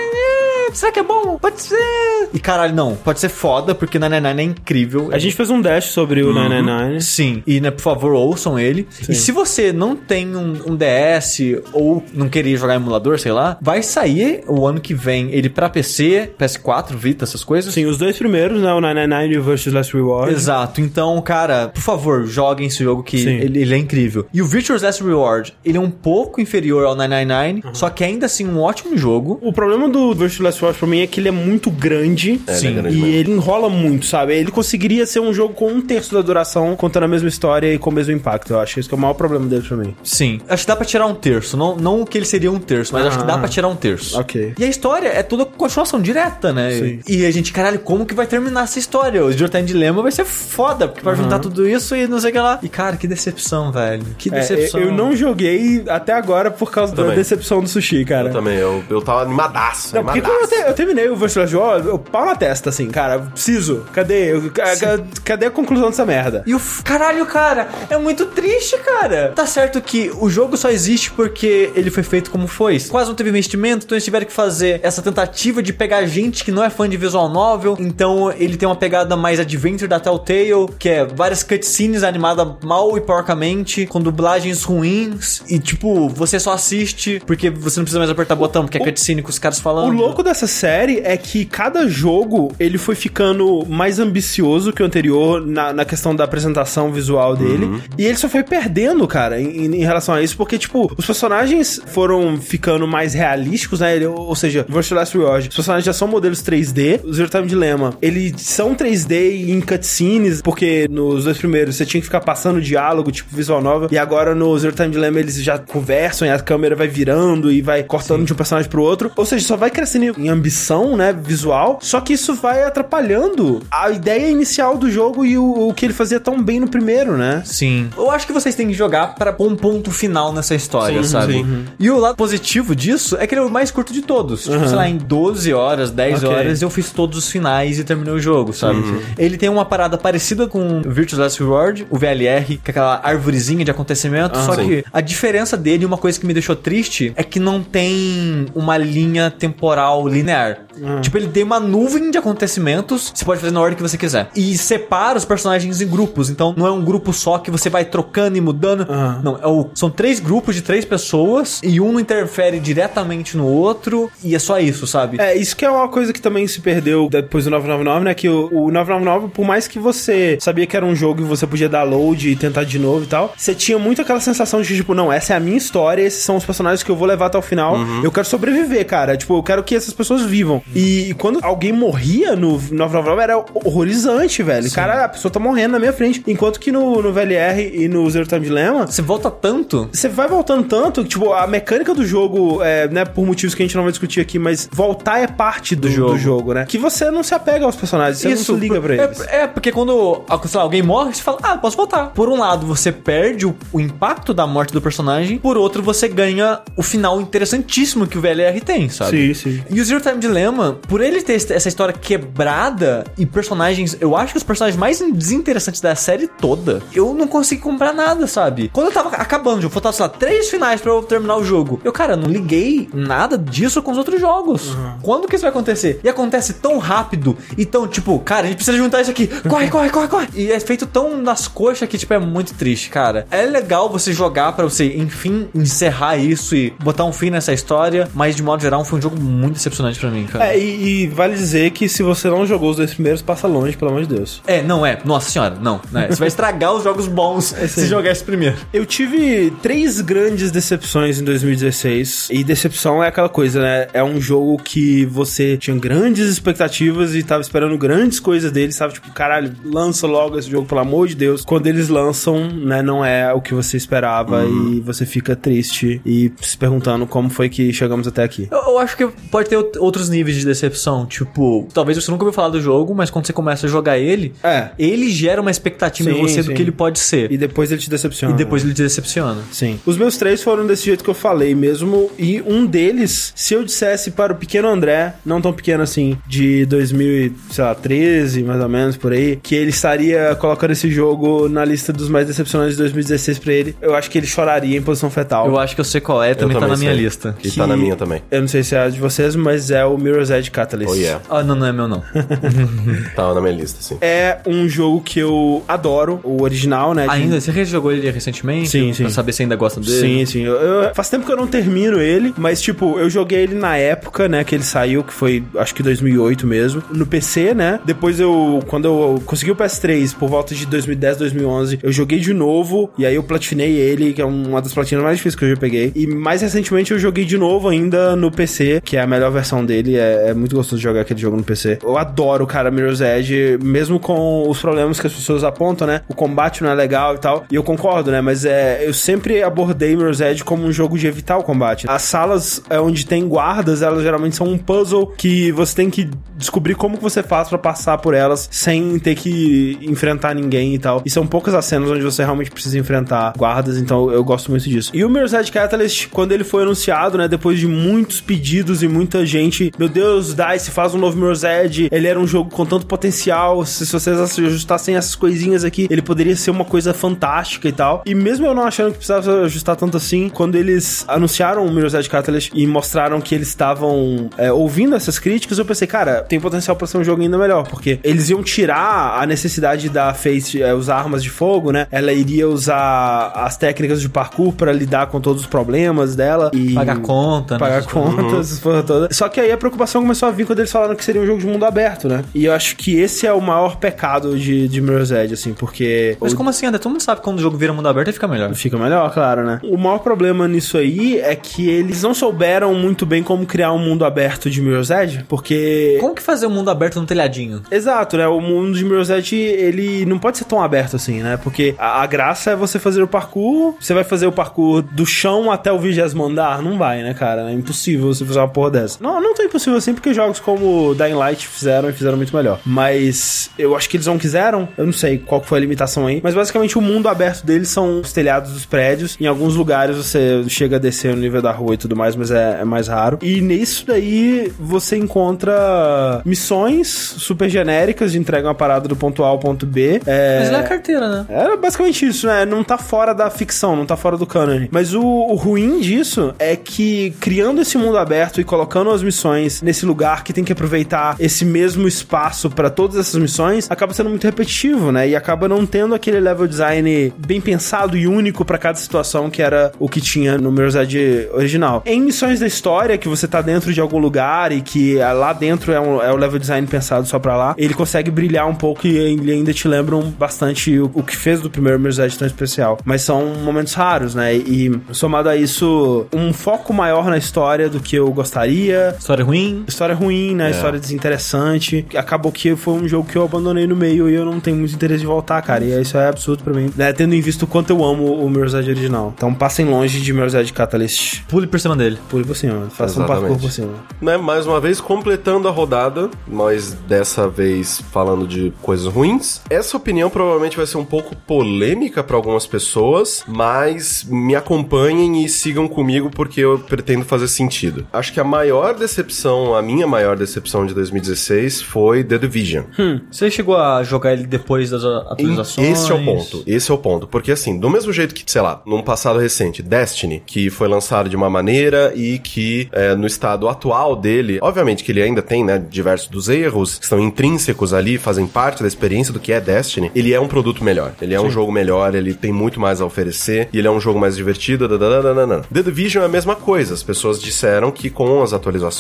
Será que é bom? Pode ser. E caralho, não. Pode ser foda, porque 99 é incrível.
A gente fez um dash sobre o 999.
Sim. E, né, por favor, ouçam ele. E se você não tem um, um DS ou não queria jogar em emulador, sei lá, vai sair o ano que vem ele pra PC, PS4, Vita, essas coisas.
Sim, os dois primeiros, né? O 999 e o Versus Last Reward.
Exato, então, cara, por favor, joguem esse jogo que
Sim.
ele, ele é incrível. E o Virtuous Last Reward, ele é um pouco inferior ao 999, só que ainda assim um ótimo jogo.
O problema do Versus Last Reward pra mim é que ele é muito grande.
É, ele é
Sim,
grande
E
mesmo.
ele enrola muito, sabe? Ele conseguiria ser um jogo com um terço da duração, contando a mesma história e com o mesmo impacto. Eu acho que esse que é o maior problema dele pra mim.
Sim. Acho que dá pra tirar um terço. Não, não que ele seria um terço, mas acho que dá
Ah.
pra tirar um terço.
Ok.
E a história é toda continuação direta, né?
Sim.
E a gente, caralho, como que vai terminar essa história? O Jordan Dilema vai ser foda, porque vai juntar tudo isso e não sei o que lá. E, cara, que decepção, velho. Que
É,
decepção.
eu não joguei até agora por causa da
também.
decepção do sushi, cara.
Eu também, eu, eu tava animadaço.
Não, porque quando eu, te- eu terminei o Versus Last eu pau na testa, assim, cara, preciso. Cadê? Eu- ca- ca- cadê a conclusão dessa merda?
E o f- caralho, cara, é muito triste, cara. Tá certo que o jogo só existe porque ele foi feito como foi. Quase não teve investimento, então eles tiveram que fazer essa tentativa de pegar gente que não é fã de visual novel. Então ele tem uma pegada mais adventure da Telltale, que é várias cutscenes animadas mal e porcamente, com dublagens ruins. E tipo, você só assiste porque você não precisa mais apertar botão, porque é cutscene com os caras
O
falando.
louco dessa dessa série é que cada jogo ele foi ficando mais ambicioso que o anterior na, na questão da apresentação visual dele. E ele só foi perdendo, cara, em, em relação a isso, porque, tipo, os personagens foram ficando mais realísticos, né? Ele- ou seja, Virtual Last Reward, os personagens já são modelos 3D. O Zero Time Dilemma, eles são 3D em cutscenes, porque nos dois primeiros você tinha que ficar passando diálogo, tipo visual novel, e agora no Zero Time Dilemma eles já conversam e a câmera vai virando e vai cortando de um personagem pro outro. Ou seja, só vai crescendo em ambição, né, visual, só que isso vai atrapalhando a ideia inicial do jogo e o, o que ele fazia tão bem no primeiro, né?
Sim. Eu acho que vocês têm que jogar para pôr um ponto final nessa história,
Sim,
sabe?
sim.
E o lado positivo disso é que ele é o mais curto de todos. Tipo, sei lá, em 12 horas, 10
Ok.
horas, eu fiz todos os finais e terminei o jogo, sabe? Ele tem uma parada parecida com Virtual Last Reward, o VLR, que é aquela arvorezinha de acontecimento, só
sim.
que a diferença dele, uma coisa que me deixou triste, é que não tem uma linha temporal linear. Tipo, ele tem uma nuvem de acontecimentos, você pode fazer na ordem que você quiser. E separa os personagens em grupos, então não é um grupo só que você vai trocando e mudando.
Aham.
Não, é o- são três grupos de três pessoas e um não interfere diretamente no outro e é só isso, sabe?
É, isso que é uma coisa que também se perdeu depois do 999, né? Que o, o 999, por mais que você sabia que era um jogo e você podia dar load e tentar de novo e tal, você tinha muito aquela sensação de, tipo, não, essa é a minha história, esses são os personagens que eu vou levar até o final. Eu quero sobreviver, cara. Tipo, eu quero que essas pessoas vivam. E, quando alguém morria no 999, era horrorizante, velho. Cara, a pessoa tá morrendo na minha frente. Enquanto que no, no VLR e no Zero Time Dilemma,
Você volta tanto.
você vai voltando tanto que, tipo, a mecânica do jogo, é, né, por motivos que a gente não vai discutir aqui, mas voltar é parte do, do, jogo.
jogo.
né? Que você não se apega aos personagens, você não se liga pra eles.
É, é, porque quando sei lá, alguém morre, você fala, ah, posso voltar. Por um lado, você perde o, o impacto da morte do personagem, por outro, você ganha o final interessantíssimo que o VLR tem, sabe?
Sim, sim.
E o Zero Time Dilemma, por ele ter essa história quebrada e personagens, eu acho que os personagens mais desinteressantes da série toda, eu não consegui comprar nada, sabe? Quando eu tava acabando jogo, faltava, sei lá, três finais pra eu terminar o jogo. Eu, cara, não liguei nada disso com os outros jogos. Quando que isso vai acontecer? E acontece tão rápido e tão, tipo, cara, a gente precisa juntar isso aqui. Corre, corre, corre, corre. E é feito tão nas coxas que, tipo, é muito triste, cara. É legal você jogar pra você, enfim, encerrar isso e botar um fim nessa história, mas de modo geral foi um jogo muito decepcionante pra mim, cara.
É, e, e vale dizer que se você não jogou os dois primeiros, passa longe, pelo amor de Deus.
É, não é. Nossa senhora, não. né? Você vai estragar os jogos bons se jogar esse primeiro.
Eu tive três grandes decepções em 2016. E decepção é aquela coisa, né? É um jogo que você tinha grandes expectativas e tava esperando grandes coisas dele, sabe? Tipo, caralho, lança logo esse jogo, pelo amor de Deus. Quando eles lançam, né, não é o que você esperava e você fica triste e se perguntando como foi que chegamos até aqui.
Eu, eu acho que pode ter outros níveis de decepção. Tipo, talvez você nunca ouviu falar do jogo, mas quando você começa a jogar ele,
É.
ele gera uma expectativa em
Sim,
você do
sim.
que ele pode ser.
E depois ele te decepciona.
E depois ele te decepciona.
Sim. Os meus três foram desse jeito que eu falei mesmo. E um deles, se eu dissesse para o pequeno André, não tão pequeno assim, de 2013, mais ou menos, por aí, que ele estaria colocando esse jogo na lista dos mais decepcionantes de 2016 pra ele, eu acho que ele choraria em posição fetal.
Eu acho que eu sei qual é, também,
Eu
tá na minha
sei.
lista.
E tá na minha também.
Eu não sei se é a de vocês, mas é o Mirror's Edge Catalyst.
Oh yeah.
Ah, não, não é meu não.
Tava na minha lista, sim.
É um jogo que eu adoro, o original, né? de-
ainda, você jogou ele recentemente?
Sim, sim.
Pra saber se ainda gosta dele?
Sim, sim. Eu, eu- faz tempo que eu não termino ele, mas, tipo, eu joguei ele na época, né, que ele saiu, que foi, acho que 2008 mesmo, no PC, né? Depois eu, quando eu consegui o PS3, por volta de 2010, 2011, eu joguei de novo, e aí eu platinei ele, que é uma das platinas mais difíceis que eu já peguei. E mais recentemente eu joguei de novo ainda no PC, que é a melhor versão dele, é, é muito gostoso jogar aquele jogo no PC. Eu adoro, cara, Mirror's Edge, mesmo com os problemas que as pessoas apontam, né? O combate não é legal e tal, e eu concordo, né? Mas é, eu sempre abordei Mirror's Edge como um jogo de evitar o combate. As salas é, onde tem guardas, elas geralmente são um puzzle que você tem que descobrir como que você faz pra passar por elas sem ter que enfrentar ninguém e tal. E são poucas as cenas onde você realmente precisa enfrentar guardas, então eu gosto muito disso. E o Mirror's Edge Catalyst, quando ele foi anunciado, né, depois de muitos pedidos e muita gente, meu Deus, DICE faz um novo Mirror's Edge, ele era um jogo com tanto potencial, se, se vocês ajustassem essas coisinhas aqui, ele poderia ser uma coisa fantástica e tal. E mesmo eu não achando que precisava ajustar tanto assim, quando eles anunciaram o Mirror's Edge Catalyst e mostraram que eles estavam é, ouvindo essas críticas, eu pensei, cara, tem potencial pra ser um jogo ainda melhor, porque eles iam tirar a necessidade da Face é, usar armas de fogo, né? Ela iria usar as técnicas de parkour pra lidar com todos os problemas dela e
Pagar conta, né?
pagar
coisas.
contas, porra toda. Só Só que aí a preocupação começou a vir quando eles falaram que seria um jogo de mundo aberto, né? E eu acho que esse é o maior pecado de, de Mirror's Edge, assim, porque...
Mas
o-
como assim, André? Todo mundo sabe que quando o jogo vira mundo aberto, ele fica melhor.
Fica melhor, claro, né? O maior problema nisso aí é que eles não souberam muito bem como criar um mundo aberto de Mirror's Edge, porque...
Como que fazer um mundo aberto no telhadinho?
Exato, né? O mundo de Mirror's Edge, ele não pode ser tão aberto assim, né? Porque a, a graça é você fazer o parkour, você vai fazer o parkour do chão até o vigésimo andar? Não vai, né, cara? É impossível você fazer uma porra dessa. Não, não tão impossível assim, porque jogos como Dying Light fizeram e fizeram muito melhor. Mas eu acho que eles não quiseram, eu não sei qual foi a limitação aí, mas basicamente o mundo aberto deles são os telhados dos prédios. Em alguns lugares você chega a descer no nível da rua e tudo mais, mas é, é mais raro. E nisso daí você encontra missões super genéricas de entrega uma parada do ponto A ao ponto B. É...
Mas não é carteira, né?
É basicamente isso, né? Não tá fora da ficção, não tá fora do canon. Mas o, o ruim disso é que criando esse mundo aberto e colocando as missões nesse lugar que tem que aproveitar esse mesmo espaço pra todas essas missões, acaba sendo muito repetitivo, né? E acaba não tendo aquele level design bem pensado e único pra cada situação que era o que tinha no Mirror's Edge original. Em missões da história, que você tá dentro de algum lugar e que ah, lá dentro é, um, é o level design pensado só pra lá, ele consegue brilhar um pouco e ele ainda te lembram bastante o, o que fez do primeiro Mirror's Edge tão especial. Mas são momentos raros, né? E somado a isso, um foco maior na história do que eu gostaria.
História ruim.
História ruim, né? História desinteressante. Acabou que foi um jogo que eu abandonei no meio e eu não tenho muito interesse de voltar, cara. E isso é absurdo pra mim, né? Tendo em vista o quanto eu amo o Mirror's Edge original. Então passem longe de Mirror's Edge Catalyst.
Pule por cima dele.
Pule por cima. Faça um parkour por cima.
né, mais uma vez completando a rodada, mas dessa vez falando de coisas ruins. Essa opinião provavelmente vai ser um pouco polêmica para algumas pessoas, mas me acompanhem e sigam comigo porque eu pretendo fazer sentido. Acho que a maior decepção, a minha maior decepção de 2016 foi The Division.
Você chegou a jogar ele depois das atualizações?
Esse é o ponto. Esse é o ponto. Porque assim, do mesmo jeito que, sei lá, num passado recente, Destiny, que foi lançado de uma maneira e que é, no estado atual dele, obviamente que ele ainda tem, né, diversos dos erros que estão intrínsecos ali, fazem parte da experiência do que é Destiny, ele é um produto melhor. Ele é um jogo melhor, ele tem muito mais a oferecer, e ele é um jogo mais divertido. dadadadadana. The Division é a mesma coisa. As pessoas disseram que com as atualizações,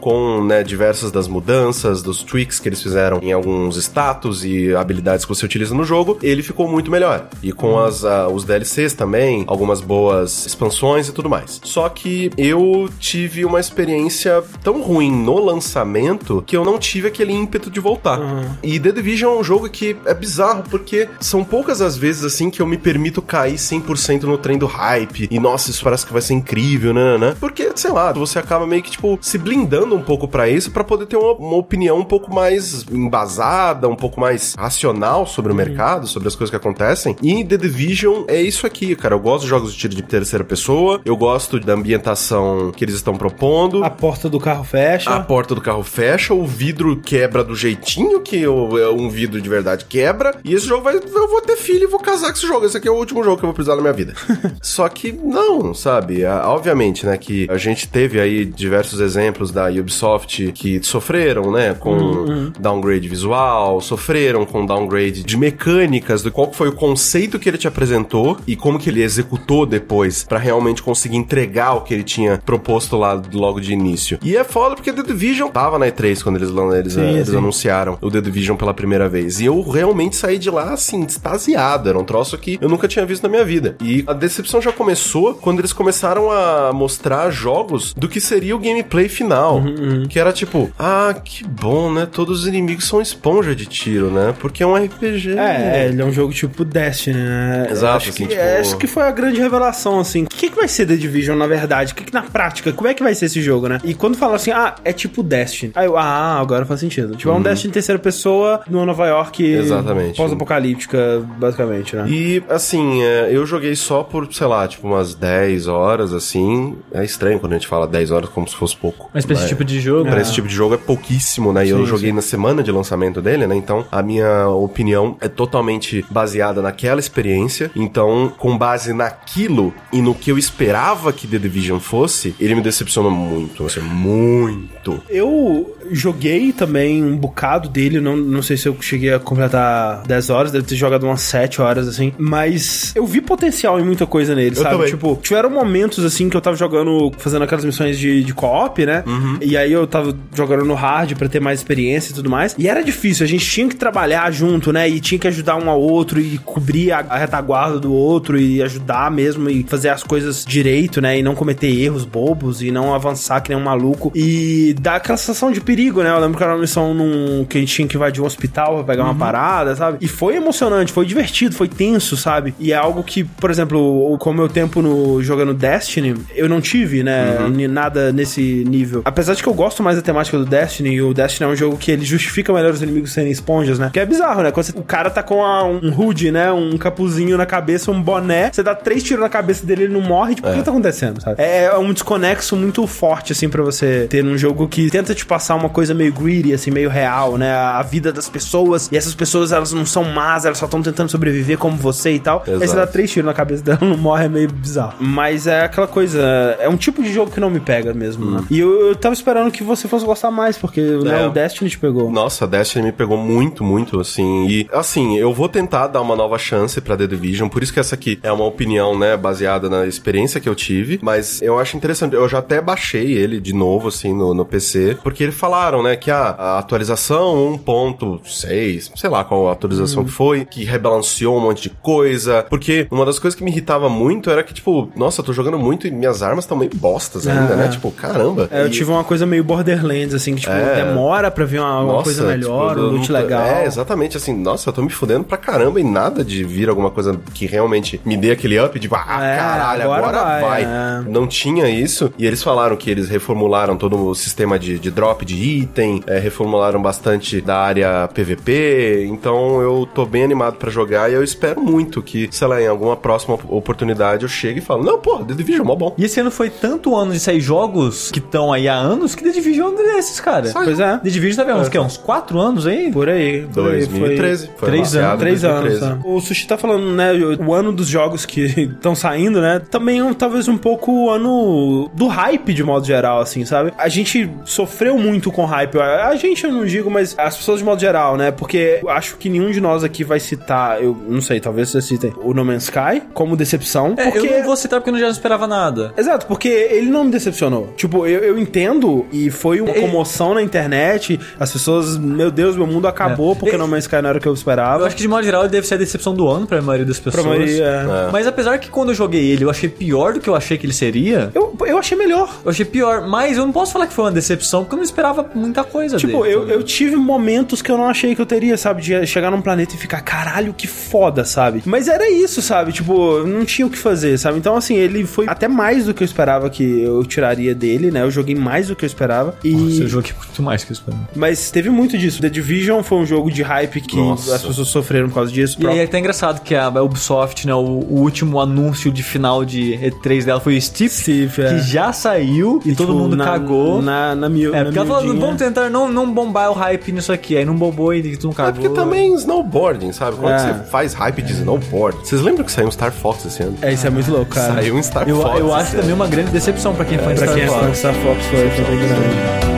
com né, diversas das mudanças, dos tweaks que eles fizeram em alguns status e habilidades que você utiliza no jogo, ele ficou muito melhor. E com as, ah, os DLCs também, algumas boas expansões e tudo mais. Só que eu tive uma experiência tão ruim no lançamento que eu não tive aquele ímpeto de voltar. E The Division é um jogo que é bizarro, porque são poucas as vezes assim que eu me permito cair 100% no trem do hype. E nossa, isso parece que vai ser incrível, né? Porque, sei lá, você acaba meio que, tipo, se blindando um pouco pra isso, pra poder ter uma, uma opinião um pouco mais embasada, um pouco mais racional sobre o mercado, sobre as coisas que acontecem. E The Division é isso aqui, cara. Eu gosto de jogos de tiro de terceira pessoa, eu gosto da ambientação que eles estão propondo.
A porta do carro fecha.
A porta do carro fecha, o vidro quebra do jeitinho que é um vidro de verdade quebra. E esse jogo vai. Eu vou ter filho e vou casar com esse jogo. Esse aqui é o último jogo que eu vou precisar na minha vida. Só que não, sabe? Obviamente, né? Que a gente teve aí diversos exemplos da Ubisoft que sofreram, né? Com downgrade visual, sofreram com downgrade de mecânicas, do qual foi o conceito que ele te apresentou e como que ele executou depois pra realmente conseguir entregar o que ele tinha proposto lá logo de início. E é foda porque The Division tava na E3 quando eles, eles,
Sim,
eles
sim.
anunciaram o The Division pela primeira vez. E eu realmente saí de lá, assim, extasiado. Era um troço que eu nunca tinha visto na minha vida. E a decepção já começou quando eles começaram a mostrar jogos do que seria o gameplay final.
Uhum,
Que era tipo, ah, que bom, né? Todos os inimigos são esponja de tiro, né? Porque é um RPG.
É, ele é um jogo tipo Destiny, né?
Exato,
acho
assim,
que,
tipo-
é, acho que foi a grande revelação, assim. O que, que vai ser The Division, na verdade? O que, que na prática, como é que vai ser esse jogo, né? E quando fala assim, ah, é tipo Destiny. Aí eu, ah, agora faz sentido. Tipo, é um Destiny em terceira pessoa numa Nova York
Uhum. Exatamente.
pós-apocalíptica, basicamente, né?
E, assim, é, eu joguei só por, sei lá, tipo, umas 10 horas, assim. É estranho quando a gente fala 10 horas como se fosse pouco.
Mas pra esse
Mas-
tipo de jogo.
Pra esse tipo de jogo é pouquíssimo, né? E eu joguei
sim.
na semana de lançamento dele, né? Então a minha opinião é totalmente baseada naquela experiência. Então, com base naquilo e no que eu esperava que The Division fosse, ele me decepcionou muito. Assim, muito.
Eu joguei também um bocado dele, não, não sei se eu cheguei a completar 10 horas, deve ter jogado umas 7 horas, assim, mas eu vi potencial em muita coisa nele,
Eu
sabe?
também.
Tipo, tiveram momentos, assim, que eu tava jogando, fazendo aquelas missões de, de co-op, né? E aí eu tava jogando no hard pra ter mais experiência e tudo mais. E era difícil, a gente tinha que trabalhar junto, né? E tinha que ajudar um ao outro e cobrir a, a retaguarda do outro e ajudar mesmo e fazer as coisas direito, né? E não cometer erros bobos e não avançar que nem um maluco. E dá aquela sensação de perigo, né? Eu lembro que era uma missão num, que a gente tinha que invadir um hospital pra pegar uma parada, sabe? E foi emocionante, foi divertido, foi tenso, sabe? E é algo que, por exemplo, o- como meu tempo no jogando Destiny, eu não tive, né? ni- Nada nesse nível. Apesar de que eu gosto mais da temática do Destiny, e o Destiny é um jogo que ele justifica melhor os inimigos serem esponjas, né? Que é bizarro, né? Quando você- o cara tá com a- um hood, né? Um capuzinho na cabeça, um boné, você dá três tiros na cabeça dele, ele não morre, tipo, o que tá acontecendo, sabe? É, é um desconexo muito forte, assim, pra você ter num jogo que tenta te passar uma coisa meio greedy, assim, meio real, né? A vida das pessoas, e essas pessoas, elas não são más, elas só estão tentando sobreviver como você e tal. Aí você
Exato.
dá três tiros na cabeça dela, não morre, é meio bizarro. Mas é aquela coisa, é um tipo de jogo que não me pega mesmo, né? E eu, eu tava esperando que você fosse gostar mais, porque né,
É.
o Destiny te pegou.
Nossa, Destiny me pegou muito, muito, assim. E, assim, eu vou tentar dar uma nova chance pra The Division. Por isso que essa aqui é uma opinião, né, baseada na experiência que eu tive. Mas eu acho interessante. Eu já até baixei ele de novo, assim, no, no PC. Porque eles falaram, né, que a, a atualização 1.6, sei lá qual atualização que foi, que rebalanceou um monte de coisa. Porque uma das coisas que me irritava muito era que, tipo, nossa, eu tô jogando muito e minhas armas estão meio bostas ainda,
É.
né? Tipo, caramba.
É, eu
E-
tive uma coisa meio Borderlands, assim, que, tipo,
É.
demora pra vir uma, uma
Nossa,
coisa melhor,
tipo,
um loot legal.
É, exatamente, assim, nossa, eu tô me fudendo pra caramba e nada de vir alguma coisa que realmente me dê aquele up de, ah,
É,
caralho,
agora
agora,
vai,
vai.
é.
Não tinha isso, e eles falaram que eles reformularam todo o sistema de, de drop de item, é, reformularam bastante da área PVP, então eu tô bem animado pra jogar e eu espero muito que, sei lá, em alguma próxima op- oportunidade eu chegue e falo, não, pô, The Division, mó bom.
E esse ano foi tanto ano de sair jogos que estão aí há anos que The Division é um desses, cara.
Pois é.
The Division tá vendo uns, que, uns 4 anos aí?
Por aí. Por foi-
2013. Foi
Três anos,
Três anos,
2013.
tá? O Sushi tá falando, né? O ano dos jogos que estão saindo, né? Também um- talvez um pouco o ano do hype, de modo geral, assim, sabe? A gente sofreu muito com hype. A gente eu não digo, mas as pessoas de modo geral, né? Porque eu acho que nenhum de nós aqui vai citar, eu não sei, talvez vocês citem o No Man's Sky como decepção.
É,
porque...
eu não vou citar porque eu já não esperava nada.
Exato, porque ele não me decepcionou. Tipo, eu, eu entendo e foi uma comoção na internet. As pessoas, meu Deus, meu mundo acabou
É.
porque No Man's Sky não era o que eu esperava.
Eu acho que de modo geral ele deve ser a decepção do ano pra maioria das pessoas.
Pra maioria, é.
Mas apesar que quando eu joguei ele eu achei pior do que eu achei que ele seria,
Eu, eu achei melhor.
eu achei pior. Mas eu não posso falar que foi uma decepção porque eu não esperava muita coisa
Tipo,
dele.
eu, eu tive momentos que eu não achei que eu teria, sabe? De chegar num planeta e ficar, caralho, que foda, sabe? Mas era isso, sabe? Tipo, não tinha o que fazer, sabe? Então, assim, ele foi até mais do que eu esperava que eu tiraria dele, né? Eu joguei mais do que eu esperava. E...
Nossa, eu joguei muito mais que isso pra mim.
Mas teve muito disso. The Division foi um jogo de hype que
Nossa.
as pessoas sofreram por causa disso.
E aí é até engraçado que a Ubisoft, né, o, o último anúncio de final de E3 dela foi o Steve,
Steve, é.
que já saiu e, todo
Tipo,
mundo
na-
cagou.
Na, na, mil,
é,
na
porque ela falou, vamos tentar não, não bombar o hype nisso aqui. Aí não bombou e tu não
É
cagou.
porque também snowboarding, sabe? Quando
É.
você faz hype de snowboard. Vocês lembram que saiu um Star Fox esse ano?
É, isso é muito louco, cara.
Saiu um Star
Eu,
Fox.
eu acho também
ano.
uma grande decepção pra quem foi
Pra
Star
quem é
Fox.
de Star Fox foi, bem grande.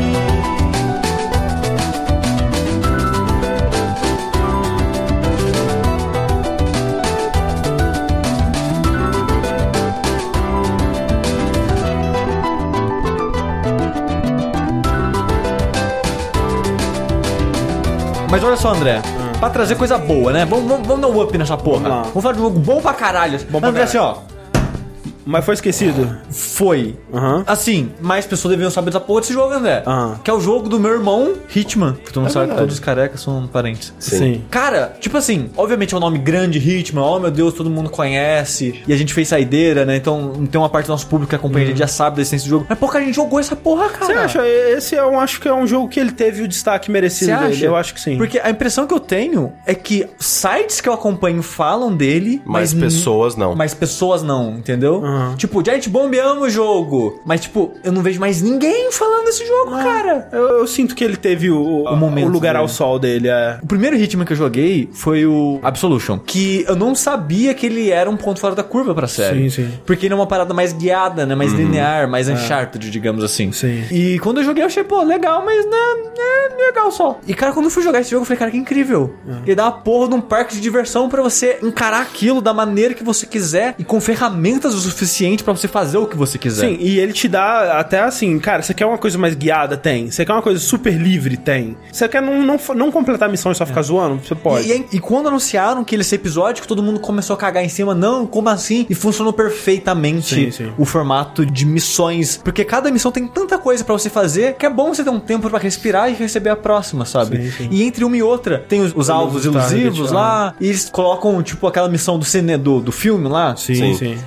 Mas olha só, André. Pra trazer coisa boa, né? Vamos, vamos, vamos dar um up nessa porra.
Vamos.
Vamos falar de um jogo bom pra caralho.
Bom pra
André, assim, ó.
Mas foi esquecido?
Foi.
Aham.
Assim, mais pessoas deveriam saber dessa porra desse jogo, André.
Aham.
Que é o jogo do meu irmão, Hitman. Que todo mundo
É
sabe que todos os carecas são parentes.
Sim.
Cara, tipo assim, obviamente é um nome grande, Hitman, oh meu Deus, todo mundo conhece. E a gente fez saideira, né? Então tem uma parte do nosso público que acompanha, a gente já sabe da essência do jogo. Mas pouca gente jogou essa porra, cara.
Você acha? Esse eu acho que é um jogo que ele teve o destaque merecido
Você
dele.
acha?
Eu acho que sim.
Porque a impressão que eu tenho é que sites que eu acompanho falam dele,
Mas
mas
pessoas não.
Mas pessoas não, entendeu?
Uhum.
Tipo, Giant Bomb ama o jogo. Mas, tipo, eu não vejo mais ninguém falando desse jogo, cara.
Eu, eu sinto que ele teve o, o,
momento
lugar ao sol dele. É.
O primeiro Hitman que eu joguei foi o Absolution. Que eu não sabia que ele era um ponto fora da curva pra série.
Sim, sim.
Porque ele é uma parada mais guiada, né? Mais linear, mais Uncharted, digamos assim.
Sim.
E quando eu joguei, eu achei, pô, legal, mas né, é legal só. E, cara, quando eu fui jogar esse jogo, eu falei, cara, que incrível. Ele dá uma porra de um parque de diversão pra você encarar aquilo da maneira que você quiser e com ferramentas o suficiente pra você fazer o que você quiser.
Sim, e ele te dá até assim, cara, você quer uma coisa mais guiada? Tem. Você quer uma coisa super livre? Tem. Você quer não, não, não completar a missão e só ficar zoando? Você pode.
E, e, e quando anunciaram que ele ia ser episódico, todo mundo começou a cagar em cima. Não, como assim? E funcionou perfeitamente
Sim, sim.
o formato de missões. Porque cada missão tem tanta coisa pra você fazer que é bom você ter um tempo pra respirar e receber a próxima, sabe?
Sim, sim.
E entre uma e outra, tem os, os alvos
os
ilusivos lá. E eles colocam, tipo, aquela missão do, cine, do, do filme lá.
sim,
Sim.
sim.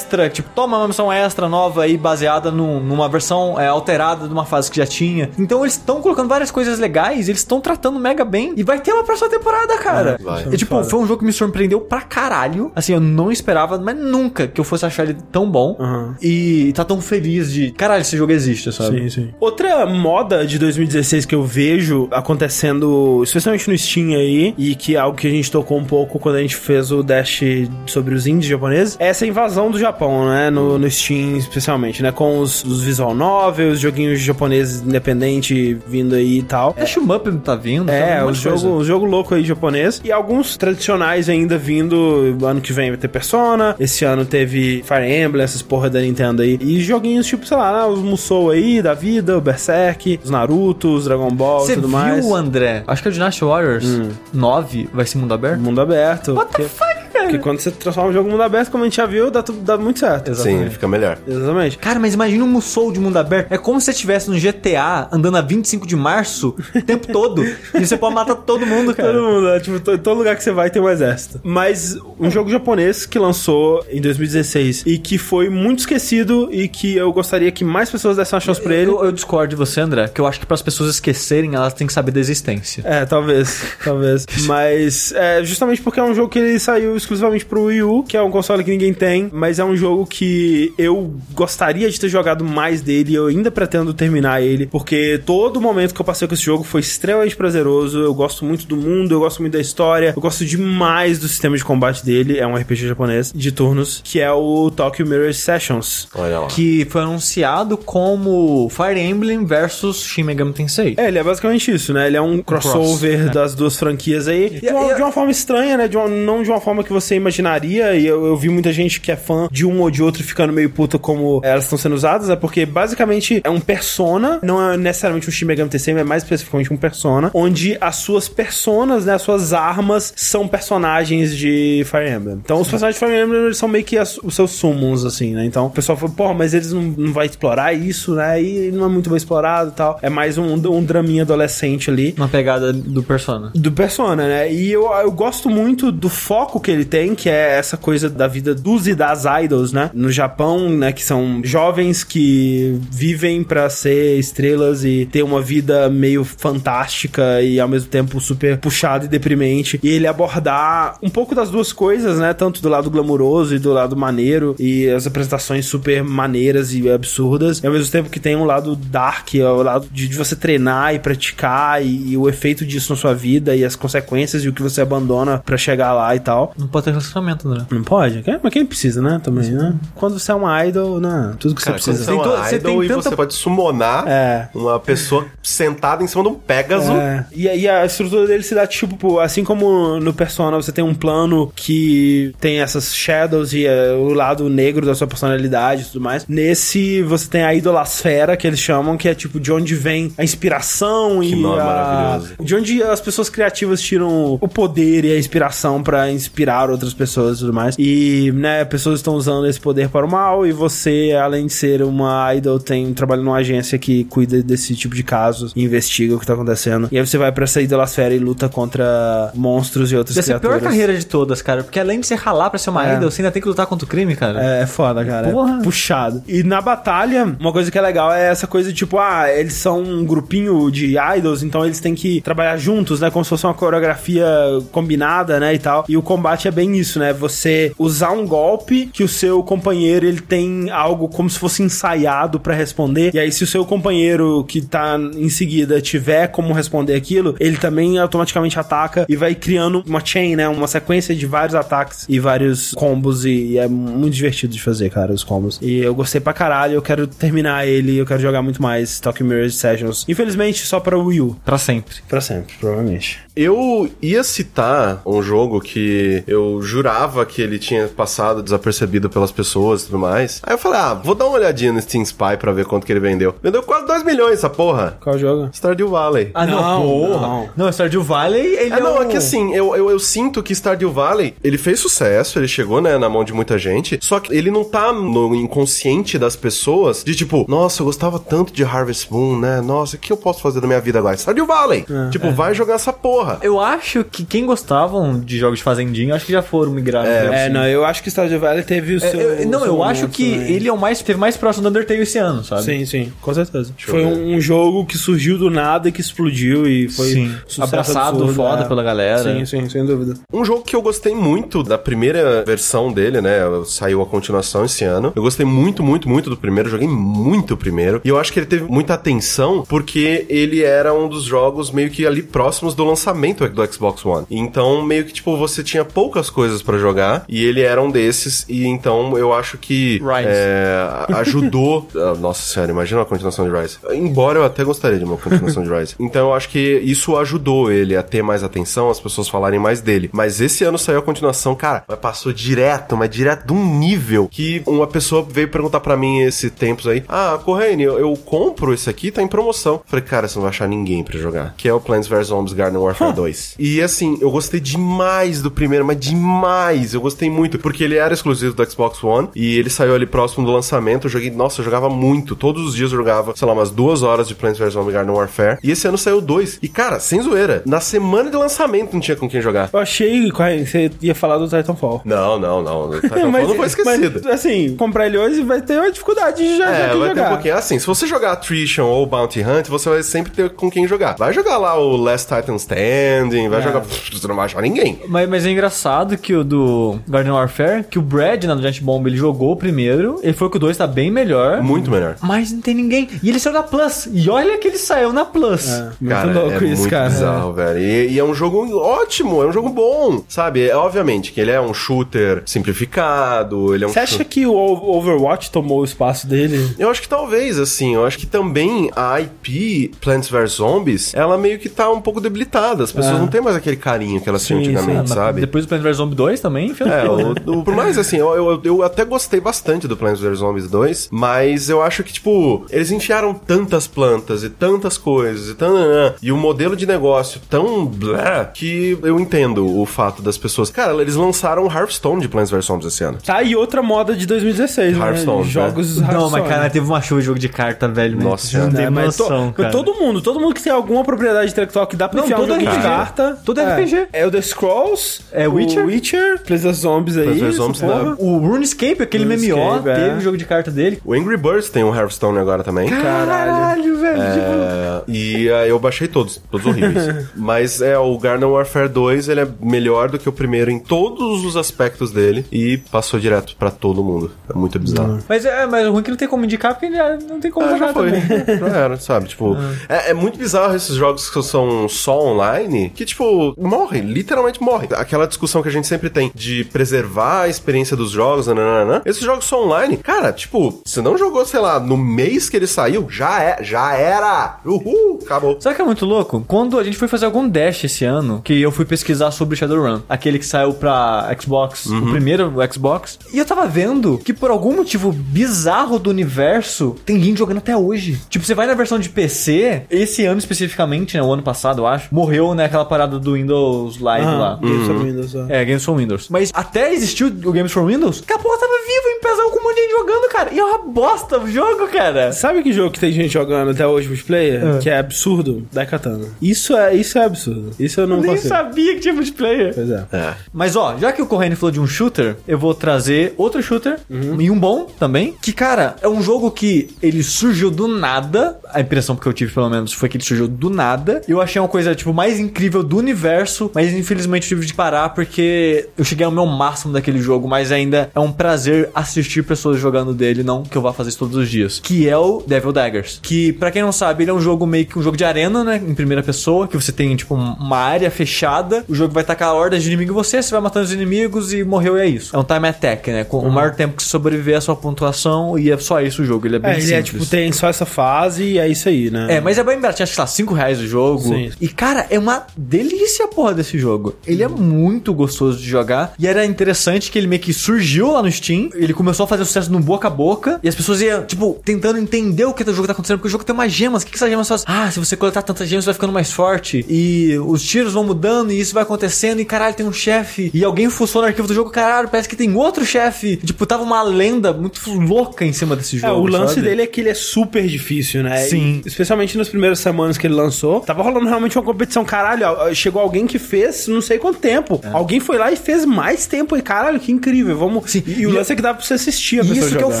Extra, tipo, toma uma missão extra nova aí, baseada num- numa versão é, alterada de uma fase que já tinha. Então eles estão colocando várias coisas legais, eles estão tratando mega bem. E vai ter uma próxima temporada, cara.
vai.
E, tipo, foi um jogo que me surpreendeu pra caralho. Assim, eu não esperava, mas nunca que eu fosse achar ele tão bom.
Aham.
E tá tão feliz de. Caralho, esse jogo existe, sabe?
Sim, sim. Outra moda de 2016 que eu vejo acontecendo, especialmente no Steam aí, e que é algo que a gente tocou um pouco quando a gente fez o Dash sobre os indies japoneses, é essa invasão do Japão, né? No, no Steam, especialmente, né? Com os, os visual novels, joguinhos japoneses independente vindo aí e tal.
É, Shmup tá vindo.
É,
tá um
jogo, jogo louco aí japonês. E alguns tradicionais ainda vindo. Ano que vem vai ter Persona. Esse ano teve Fire Emblem, essas porra da Nintendo aí. E joguinhos tipo, sei lá, os Musou aí da vida, o Berserk, os Naruto, os Dragon Ball e
Você
tudo
viu,
mais. Hum.
André? Acho que é o Dynasty Warriors 9 vai ser mundo aberto.
Mundo aberto.
What the fuck?
Porque quando você transforma o jogo em mundo aberto, como a gente já viu, dá, tudo- dá muito certo.
Sim, fica melhor.
Exatamente.
Cara, mas imagina um Musou de mundo aberto. É como se você estivesse no GTA andando a 25 de março o tempo todo. e você pode matar todo mundo, cara.
Todo mundo, é, tipo, to- todo lugar que você vai tem um exército. Mas um jogo japonês que lançou em 2016 e que foi muito esquecido e que eu gostaria que mais pessoas dessem uma chance pra ele.
Eu, eu discordo de você, André, que eu acho que para as pessoas esquecerem, elas têm que saber da existência.
É, talvez, talvez. Mas é justamente porque é um jogo que ele saiu exclusivamente pro Wii U, que é um console que ninguém tem, mas é um jogo que eu gostaria de ter jogado mais dele e eu ainda pretendo terminar ele, porque todo momento que eu passei com esse jogo foi extremamente prazeroso. Eu gosto muito do mundo, eu gosto muito da história, eu gosto demais do sistema de combate dele. É um RPG japonês de turnos, que é o Tokyo Mirror Sessions.
Olha lá.
Que foi anunciado como Fire Emblem versus Shin Megami Tensei.
É, ele é basicamente isso, né? Ele é um crossover das duas franquias aí. De uma, de uma forma estranha, né? De uma- não de uma forma que você imaginaria. E eu, eu vi muita gente que é fã de um ou de outro ficando meio puta como elas estão sendo usadas. É porque basicamente é um persona, não é necessariamente um Shin Megami Tensei, mas mais especificamente um persona, onde as suas personas, né? As suas armas são personagens de Fire Emblem. Então os personagens de Fire Emblem eles são meio que as- os seus summons, assim, né? Então o pessoal fala, porra, mas eles não, não vai explorar isso, né? E não é muito bem explorado e tal. É mais um, um draminha adolescente ali.
Uma pegada do Persona.
Do Persona, né? E eu, eu gosto muito do foco que ele tem, que é essa coisa da vida dos e das idols, né? No Japão, né? Que são jovens que vivem pra ser estrelas e ter uma vida meio fantástica e ao mesmo tempo super puxada e deprimente. E ele abordar um pouco das duas coisas, né? Tanto do lado glamuroso e do lado maneiro e as apresentações super maneiras e absurdas. E ao mesmo tempo que tem um lado dark, é o lado de, de você treinar e praticar e, e o efeito disso na sua vida e as consequências e o que você abandona pra chegar lá e tal.
Não pode ter relacionamento, André.
Não pode? Mas quem precisa, né? Também, né? Quando você é uma idol, né? Tudo que
Cara,
você precisa.
você é uma
Tem to- você
idol
tem
e
tanta-
você pode summonar
É.
uma pessoa sentada em cima de um Pégaso.
É. E, e a estrutura dele se dá tipo, pô, assim como no Persona você tem um plano que tem essas shadows e é, o lado negro da sua personalidade e tudo mais. Nesse você tem a idolasfera que eles chamam, que é tipo de onde vem a inspiração
Que
e a...
maravilhoso.
de onde as pessoas criativas tiram o poder e a inspiração pra inspirar outras pessoas e tudo mais. E, né, pessoas estão usando esse poder para o mal e você, além de ser uma idol, tem trabalha numa agência que cuida desse tipo de casos e investiga o que tá acontecendo. E aí você vai pra essa idolasfera e luta contra monstros e outras
Deve ser a pior
criaturas.
carreira de todas, cara. Porque além de você ralar pra ser uma
É.
idol, você ainda tem que lutar contra o crime, cara.
É, é foda, cara.
Porra.
É puxado. E na batalha, uma coisa que é legal é essa coisa de tipo, ah, eles são um grupinho de idols, então eles têm que trabalhar juntos, né? Como se fosse uma coreografia combinada, né? E tal. E o combate é bem isso, né? Você usar um golpe que o seu companheiro ele tem algo como se fosse ensaiado pra responder. E aí, se o seu companheiro que tá em seguida tiver como responder aquilo, ele também automaticamente ataca e vai criando uma chain, né? Uma sequência de vários ataques e vários combos. E é muito divertido de fazer, cara, os combos. E eu gostei pra caralho, eu quero terminar ele, eu quero jogar muito mais Tokyo Mirror Sessions. Infelizmente, só pra Wii U.
Pra sempre.
Pra sempre, provavelmente.
Eu ia citar um jogo que eu jurava que ele tinha passado desapercebido pelas pessoas e tudo mais. Aí eu falei, ah, vou dar uma olhadinha no Steam Spy pra ver quanto que ele vendeu. Vendeu quase 2 milhões essa porra.
Qual jogo?
Stardew Valley.
Ah, não,
Não,
porra.
não.
Não, Stardew Valley, ele
É,
é
não,
um...
é que assim, eu, eu, eu sinto que Stardew Valley, ele fez sucesso, ele chegou, né, na mão de muita gente, só que ele não tá no inconsciente das pessoas de tipo, nossa, eu gostava tanto de Harvest Moon, né, nossa, o que eu posso fazer da minha vida agora? Stardew Valley! tipo, vai jogar essa porra.
Eu acho que quem gostavam de jogos de fazendinha, acho que já foram migrar.
É, não, eu acho que Stardew Valley teve o
É,
seu...
eu- não,
seu
eu acho que
também.
ele é o mais, teve mais próximo do Undertale esse ano, sabe?
Sim, sim, com certeza.
eu
Foi um, um jogo que surgiu do nada e que explodiu e foi
Sim. Abraçado
absurdo,
foda
é.
pela galera.
Sim, sim, sem dúvida.
Um jogo que eu gostei muito da primeira versão dele, né? Saiu a continuação esse ano. Eu gostei muito, muito, muito do primeiro. Joguei muito o primeiro. E eu acho que ele teve muita atenção porque ele era um dos jogos meio que ali próximos do lançamento do Xbox One. Então, meio que, tipo, você tinha poucas coisas pra jogar e ele era um desses. E então eu acho que é, ajudou. Nossa senhora, imagina uma continuação de Rise. Embora eu até gostaria de uma continuação de Rise. Então eu acho que isso ajudou ele a ter mais atenção, as pessoas falarem mais dele. Mas esse ano saiu a continuação, cara, mas passou direto, mas direto de um nível que uma pessoa veio perguntar pra mim esse tempos aí: Ah, Corrêne, eu, eu compro esse aqui, tá em promoção. Falei, cara, você não vai achar ninguém pra jogar. Que é o Plants vs Zombies Garden Warfare 2. E assim, eu gostei demais do primeiro, mas demais. Eu gostei muito, porque ele era exclusivo do Xbox One e ele saiu ali próximo do lançamento. Eu joguei, nossa, eu jogava muito. Todos os dias eu jogava, sei lá, umas duas horas de Plants vs Zombies Garden Warfare. E esse ano saiu dois. E cara, sem zoeira, na semana de lançamento não tinha com quem jogar.
Eu achei que você ia falar do Titanfall.
Não, não, não. O Titanfall não foi esquecido.
mas, assim, comprar ele hoje vai ter uma dificuldade de já, já
É,
que
vai ter
jogar.
um pouquinho. Assim, se você jogar Attrition ou Bounty Hunt, você vai sempre ter com quem jogar. Vai jogar lá o Last Titan Standing, vai
É.
jogar. Você não vai achar ninguém.
Mas, mas é engraçado que o do Garden Warfare, que o Brad na Giant Bomb ele jogou o primeiro, ele foi que o 2 tá bem melhor.
Muito melhor.
Mas não tem ninguém. E ele saiu na Plus. E olha que ele saiu na Plus.
É, muito
cara,
louco
é
isso,
muito
cara.
bizarro, velho. E, e é um jogo ótimo, é um jogo bom, sabe? É, obviamente que ele é um shooter simplificado, ele é um
Você acha
shooter-
que o Overwatch tomou o espaço dele?
Eu acho que talvez, assim, eu acho que também a IP Plants vs Zombies, ela meio que tá um pouco debilitada. As pessoas
É.
não têm mais aquele carinho que elas tinham antigamente,
mas
sabe?
Depois do Plants vs Zombie 2 também, no
É, o, o- por mais assim, eu, eu, eu até gostei bastante do Plants vs Zombies 2, mas eu acho que, tipo, eles enfiaram tantas plantas e tantas coisas e tananã, e o modelo de negócio tão blé, que eu entendo o fato das pessoas. Cara, eles lançaram o Hearthstone de Plants vs Zombies esse ano.
Tá aí outra moda de 2016,
Hearthstone,
né? Jogos
Não,
Hearthstone.
mas cara, teve uma chuva de jogo de carta, velho. né?
Nossa
não tem
É, mas to-
noção, cara.
todo mundo, todo mundo que tem alguma propriedade intelectual que dá pra
Não,
enfiar um
todo
jogo de carta.
Todo
é,
RPG.
É o The Scrolls,
É
o
Witcher.
Witcher, Zombies aí. Essa
Zombies, né?
O RuneScape, aquele MMO,
é.
teve o jogo de carta dele.
O Angry Birds tem um Hearthstone agora também.
Caralho, velho. tipo,
É, e aí eu baixei todos, todos horríveis. Mas é, o Garden Warfare 2, ele é melhor do que o primeiro em todos os aspectos dele e passou direto pra todo mundo. É muito bizarro.
Mas é, mas o ruim é que não tem como indicar, porque já não tem como
Ah,
jogar
já foi.
também.
Já era, sabe? Tipo, é, é muito bizarro esses jogos que são só online, que, tipo, morrem, literalmente morrem. Aquela discussão que a gente sempre tem de preservar a experiência dos jogos, nananana. Esses jogos só online, cara, tipo, você não jogou, sei lá, no mês que ele saiu, já é, já era. Uhul, acabou.
Sabe o que é muito louco? Quando a gente foi fazer algum dash esse ano, que eu fui pesquisar sobre Shadowrun, aquele que saiu pra Xbox, o primeiro Xbox, e eu tava vendo que por algum motivo bizarro do universo, tem gente jogando até hoje. Tipo, você vai na versão de PC, esse ano especificamente, né, o ano passado, eu acho, morreu, né, aquela parada do Windows Live
Ah,
lá.
Games of Windows, ó.
É, Games for Windows. Mas até existiu o Games for Windows, que a porra tava vivo em pesão com um monte de gente jogando, cara. E é uma bosta o jogo, cara.
Sabe que jogo que tem gente jogando até hoje multiplayer? Que é absurdo? Daikatana. Isso é, isso é absurdo. Isso eu não
Nem
consigo.
sabia que tinha multiplayer.
Pois é.
É.
Mas ó, já que o Corrêne falou de um shooter, eu vou trazer outro shooter e um bom também. Que, cara, é um jogo que ele surgiu do nada. A impressão que eu tive, pelo menos, foi que ele surgiu do nada. Eu achei uma coisa, tipo, mais incrível do universo, mas infelizmente tive de parar porque eu cheguei ao meu máximo daquele jogo, mas ainda é um prazer assistir pessoas jogando dele, não que eu vá fazer isso todos os dias. Que é o Devil Daggers. Que, pra quem não sabe, ele é um jogo meio que um jogo de arena, né? Em primeira pessoa, que você tem, tipo, uma área fechada. O jogo vai tacar hordas de inimigos em você, você vai matando os inimigos e morreu e é isso. É um time attack, né? Com o maior tempo que você sobreviver a sua pontuação e é só isso o jogo. Ele é bem
É, ele
simples.
é tipo, tem só essa fase e é isso aí, né?
É, mas é bem baratinho, acho que lá, 5 reais o jogo.
Sim.
E, cara, é uma delícia a porra desse jogo. Ele é muito gostoso de jogar. E era interessante que ele meio que surgiu lá no Steam. Ele começou a fazer sucesso no boca a boca. E as pessoas iam, tipo, tentando entender o que o jogo tá acontecendo. Porque o jogo tem umas gemas. O que, que essas gemas fazem? Ah, se você coletar tantas gemas, você vai ficando mais forte. E os tiros vão mudando e isso vai acontecendo. E caralho, tem um chefe. E alguém fuçou no arquivo do jogo. Caralho, parece que tem outro chefe. Tipo, tava uma lenda muito louca em cima desse
É,
jogo.
o lance
sabe?
dele é que ele é super difícil, né?
Sim.
E, especialmente nas primeiras semanas que ele lançou. Tava rolando realmente uma competição. Caralho, chegou alguém que fez não sei quanto tempo.
É.
Alguém foi lá e fez mais tempo. E caralho, que incrível. Vamos.
Sim.
E, e o lance é que dá pra você assistir a pessoa
isso que é o
jogando.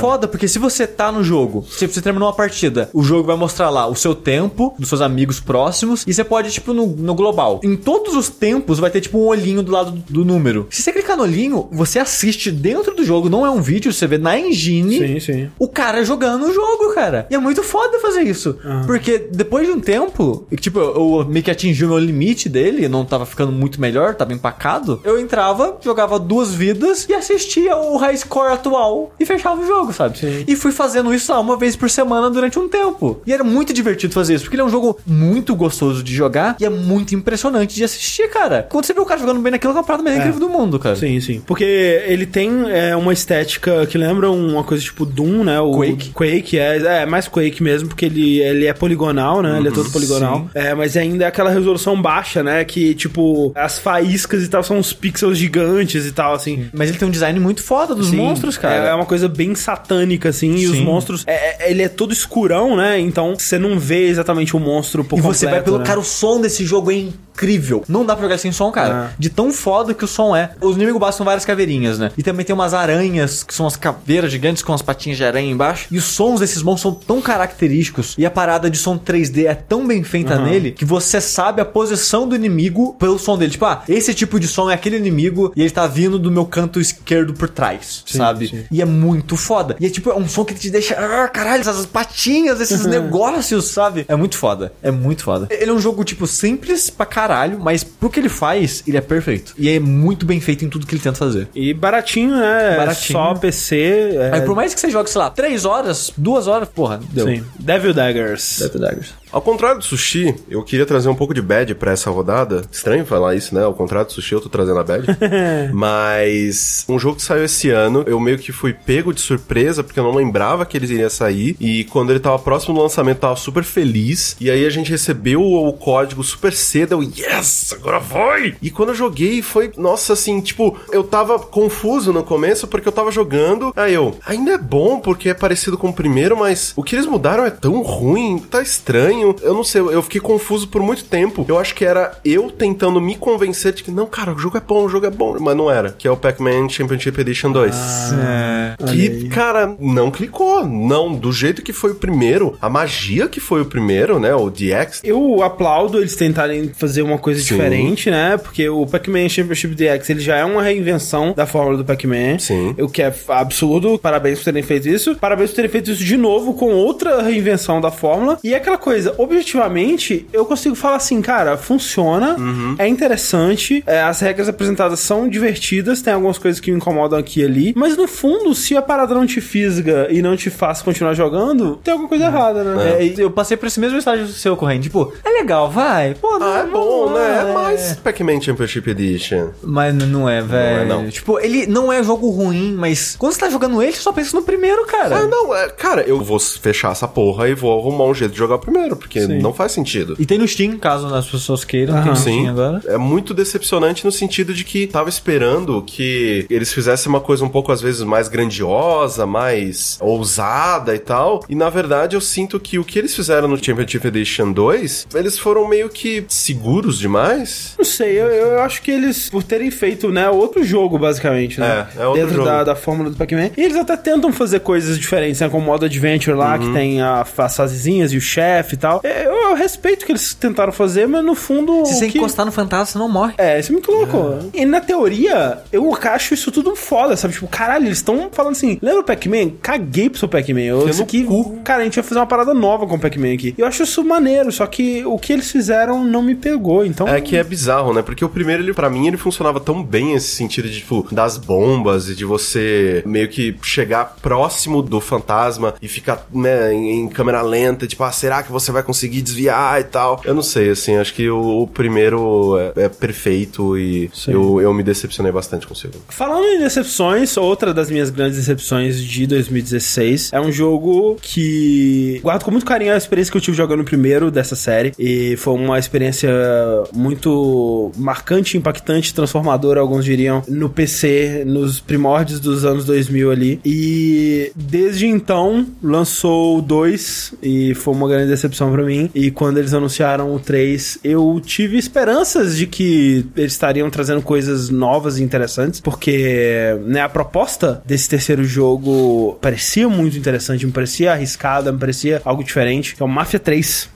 foda, porque se você tá no jogo, se você terminou uma partida, o jogo vai mostrar lá o seu tempo, dos seus amigos próximos, e você pode, tipo, no, no global. Em todos os tempos vai ter, tipo, um olhinho do lado do, do número. Se você clicar no olhinho, você assiste dentro do jogo, não é um vídeo, você vê na engine
Sim, sim.
o cara jogando o jogo, cara. E é muito foda fazer isso. Porque depois de um tempo, tipo, eu, eu meio que atingi o meu limite dele, não tava ficando muito melhor, tava empacado. Eu entrava, jogava duas vidas e assistia o high score atual e fechava o jogo, sabe?
Sim.
E fui fazendo isso lá uma vez por semana durante um tempo. E era muito divertido fazer isso, porque ele é um jogo muito gostoso de jogar e é muito impressionante de assistir, cara. Quando você vê o cara jogando bem naquilo, é uma parada mais incrível do mundo, cara.
Sim, sim. Porque ele tem é, uma estética que lembra uma coisa tipo Doom, né? O
Quake.
Quake, é, é mais Quake mesmo, porque ele, ele é poligonal, né? ele é todo poligonal.
sim.
É, mas ainda é aquela resolução baixa, né? Que, tipo, as faíscas e tal são uns pixels gigantes e tal, assim.
Mas ele tem um design muito foda dos
Sim,
monstros, cara.
É, é uma coisa bem satânica, assim, e os
Sim.
monstros. é- é- ele é todo escurão, né? Então você não vê exatamente o monstro por
E você vai
completo,
pelo.
né?
Cara, o som desse jogo é incrível. Não dá pra jogar sem som, cara.
É.
De tão foda que o som é. Os inimigos básicos são várias caveirinhas, né? E também tem umas aranhas, que são as caveiras gigantes com as patinhas de aranha embaixo. E os sons desses monstros são tão característicos. E a parada de som 3D é tão bem feita
Uhum.
nele que você sabe a posição do inimigo pelo som dele. Tipo, ah, esse tipo de som é aquele inimigo e ele tá vindo do meu canto esquerdo por trás, sabe?
sim.
E é muito foda. E é tipo, é um som que te deixa. Ah, caralho, essas patinhas, esses negócios, sabe? É muito foda. É muito foda. Ele é um jogo, tipo, simples pra caralho, mas pro que ele faz, ele é perfeito. E é muito bem feito em tudo que ele tenta fazer.
E baratinho, né?
Baratinho.
Só PC. É...
Aí, por mais que você jogue, sei lá, 3 horas, 2 horas, porra, deu.
Sim. Devil Daggers.
Death Daggers.
Ao contrário do sushi, eu queria trazer um pouco de bad pra essa rodada. Estranho falar isso, né? Ao contrário do sushi, eu tô trazendo a bad. Mas um jogo que saiu esse ano, eu meio que fui pego de surpresa, porque eu não lembrava que eles iriam sair. E quando ele tava próximo do lançamento, eu tava super feliz. E aí a gente recebeu o, o código super cedo. Eu, yes, agora foi! E quando eu joguei, foi, nossa, assim, tipo, eu tava confuso no começo, porque eu tava jogando. Aí eu, ainda é bom, porque é parecido com o primeiro, mas o que eles mudaram é tão ruim, tá estranho. Eu não sei, eu fiquei confuso por muito tempo. Eu acho que era eu tentando me convencer de que, não, cara, o jogo é bom, o jogo é bom. Mas não era. Que é o Pac-Man Championship Edition 2.
É.
Que, cara, não clicou. Não, do jeito que foi o primeiro, a magia que foi o primeiro, né? O DX.
Eu aplaudo eles tentarem fazer uma coisa
Sim.
diferente, né? Porque o Pac-Man Championship DX ele já é uma reinvenção da fórmula do Pac-Man.
Sim.
O que é absurdo. Parabéns por terem feito isso. Parabéns por terem feito isso de novo com outra reinvenção da fórmula. E é aquela coisa, objetivamente, eu consigo falar assim, cara, funciona,
Uhum.
é interessante, é, as regras apresentadas são divertidas, tem algumas coisas que me incomodam aqui e ali, mas no fundo, se a parada não te fisga e não te faz continuar jogando, tem alguma coisa errada, né?
É, e eu passei por esse mesmo estágio seu correndo. Tipo, é legal, vai. Pô, não
Ah, é bom,
não
né? É mais Pac-Man Championship Edition.
Mas n- não é, velho.
não.
Tipo, ele não é jogo ruim, mas quando você tá jogando ele, você só pensa no primeiro, cara.
Ah, não, é, cara, eu vou fechar essa porra e vou arrumar um jeito de jogar primeiro, porque
Sim.
não faz sentido.
E tem no Steam, caso as pessoas queiram, tem no
Sim,
Steam agora.
é muito decepcionante no sentido de que tava esperando que eles fizessem uma coisa um pouco às vezes mais grandiosa, mais ousada e tal. E na verdade eu sinto que o que eles fizeram no Championship Edition 2, eles foram meio que seguros demais.
Não sei, eu, eu acho que eles, por terem feito, né, outro jogo, basicamente, né?
É, é outro
Dentro
jogo.
Da, da fórmula do Pac-Man. E eles até tentam fazer coisas diferentes, né? Com o modo Adventure lá,
Uhum.
que tem a, as fasezinhas e o chefe e tal. É, Eu eu respeito o que eles tentaram fazer, mas no fundo.
Se você
que...
encostar no fantasma, você não morre.
É, isso é muito louco. E na teoria, eu acho isso tudo foda, sabe? Tipo, caralho, eles estão falando assim: lembra o Pac-Man? Caguei pro seu Pac-Man. Eu aqui,
cu.
cara, a gente vai fazer uma parada nova com o Pac-Man aqui. Eu acho isso maneiro, só que o que eles fizeram não me pegou, então.
É que é bizarro, né? Porque o primeiro, ele, pra mim, ele funcionava tão bem esse sentido de, tipo, das bombas e de você meio que chegar próximo do fantasma e ficar, né, em, em câmera lenta, tipo, ah, será que você vai conseguir desviar e tal? Eu não sei, assim, acho que o, o primeiro é, é perfeito e eu, eu me decepcionei bastante com o segundo.
Falando em decepções, outra das minhas grandes decepções de 2016 é um jogo que guardo com muito carinho a experiência que eu tive jogando o primeiro dessa série. E foi uma experiência muito marcante, impactante, transformadora, alguns diriam, no PC, nos primórdios dos anos 2000 ali. E desde então lançou 2 e foi uma grande decepção pra mim. E quando eles anunciaram o 3, eu tive esperanças de que eles estariam trazendo coisas novas e interessantes, porque né, a proposta desse terceiro jogo parecia muito interessante, me parecia arriscada, me parecia algo diferente, que é o Mafia 3.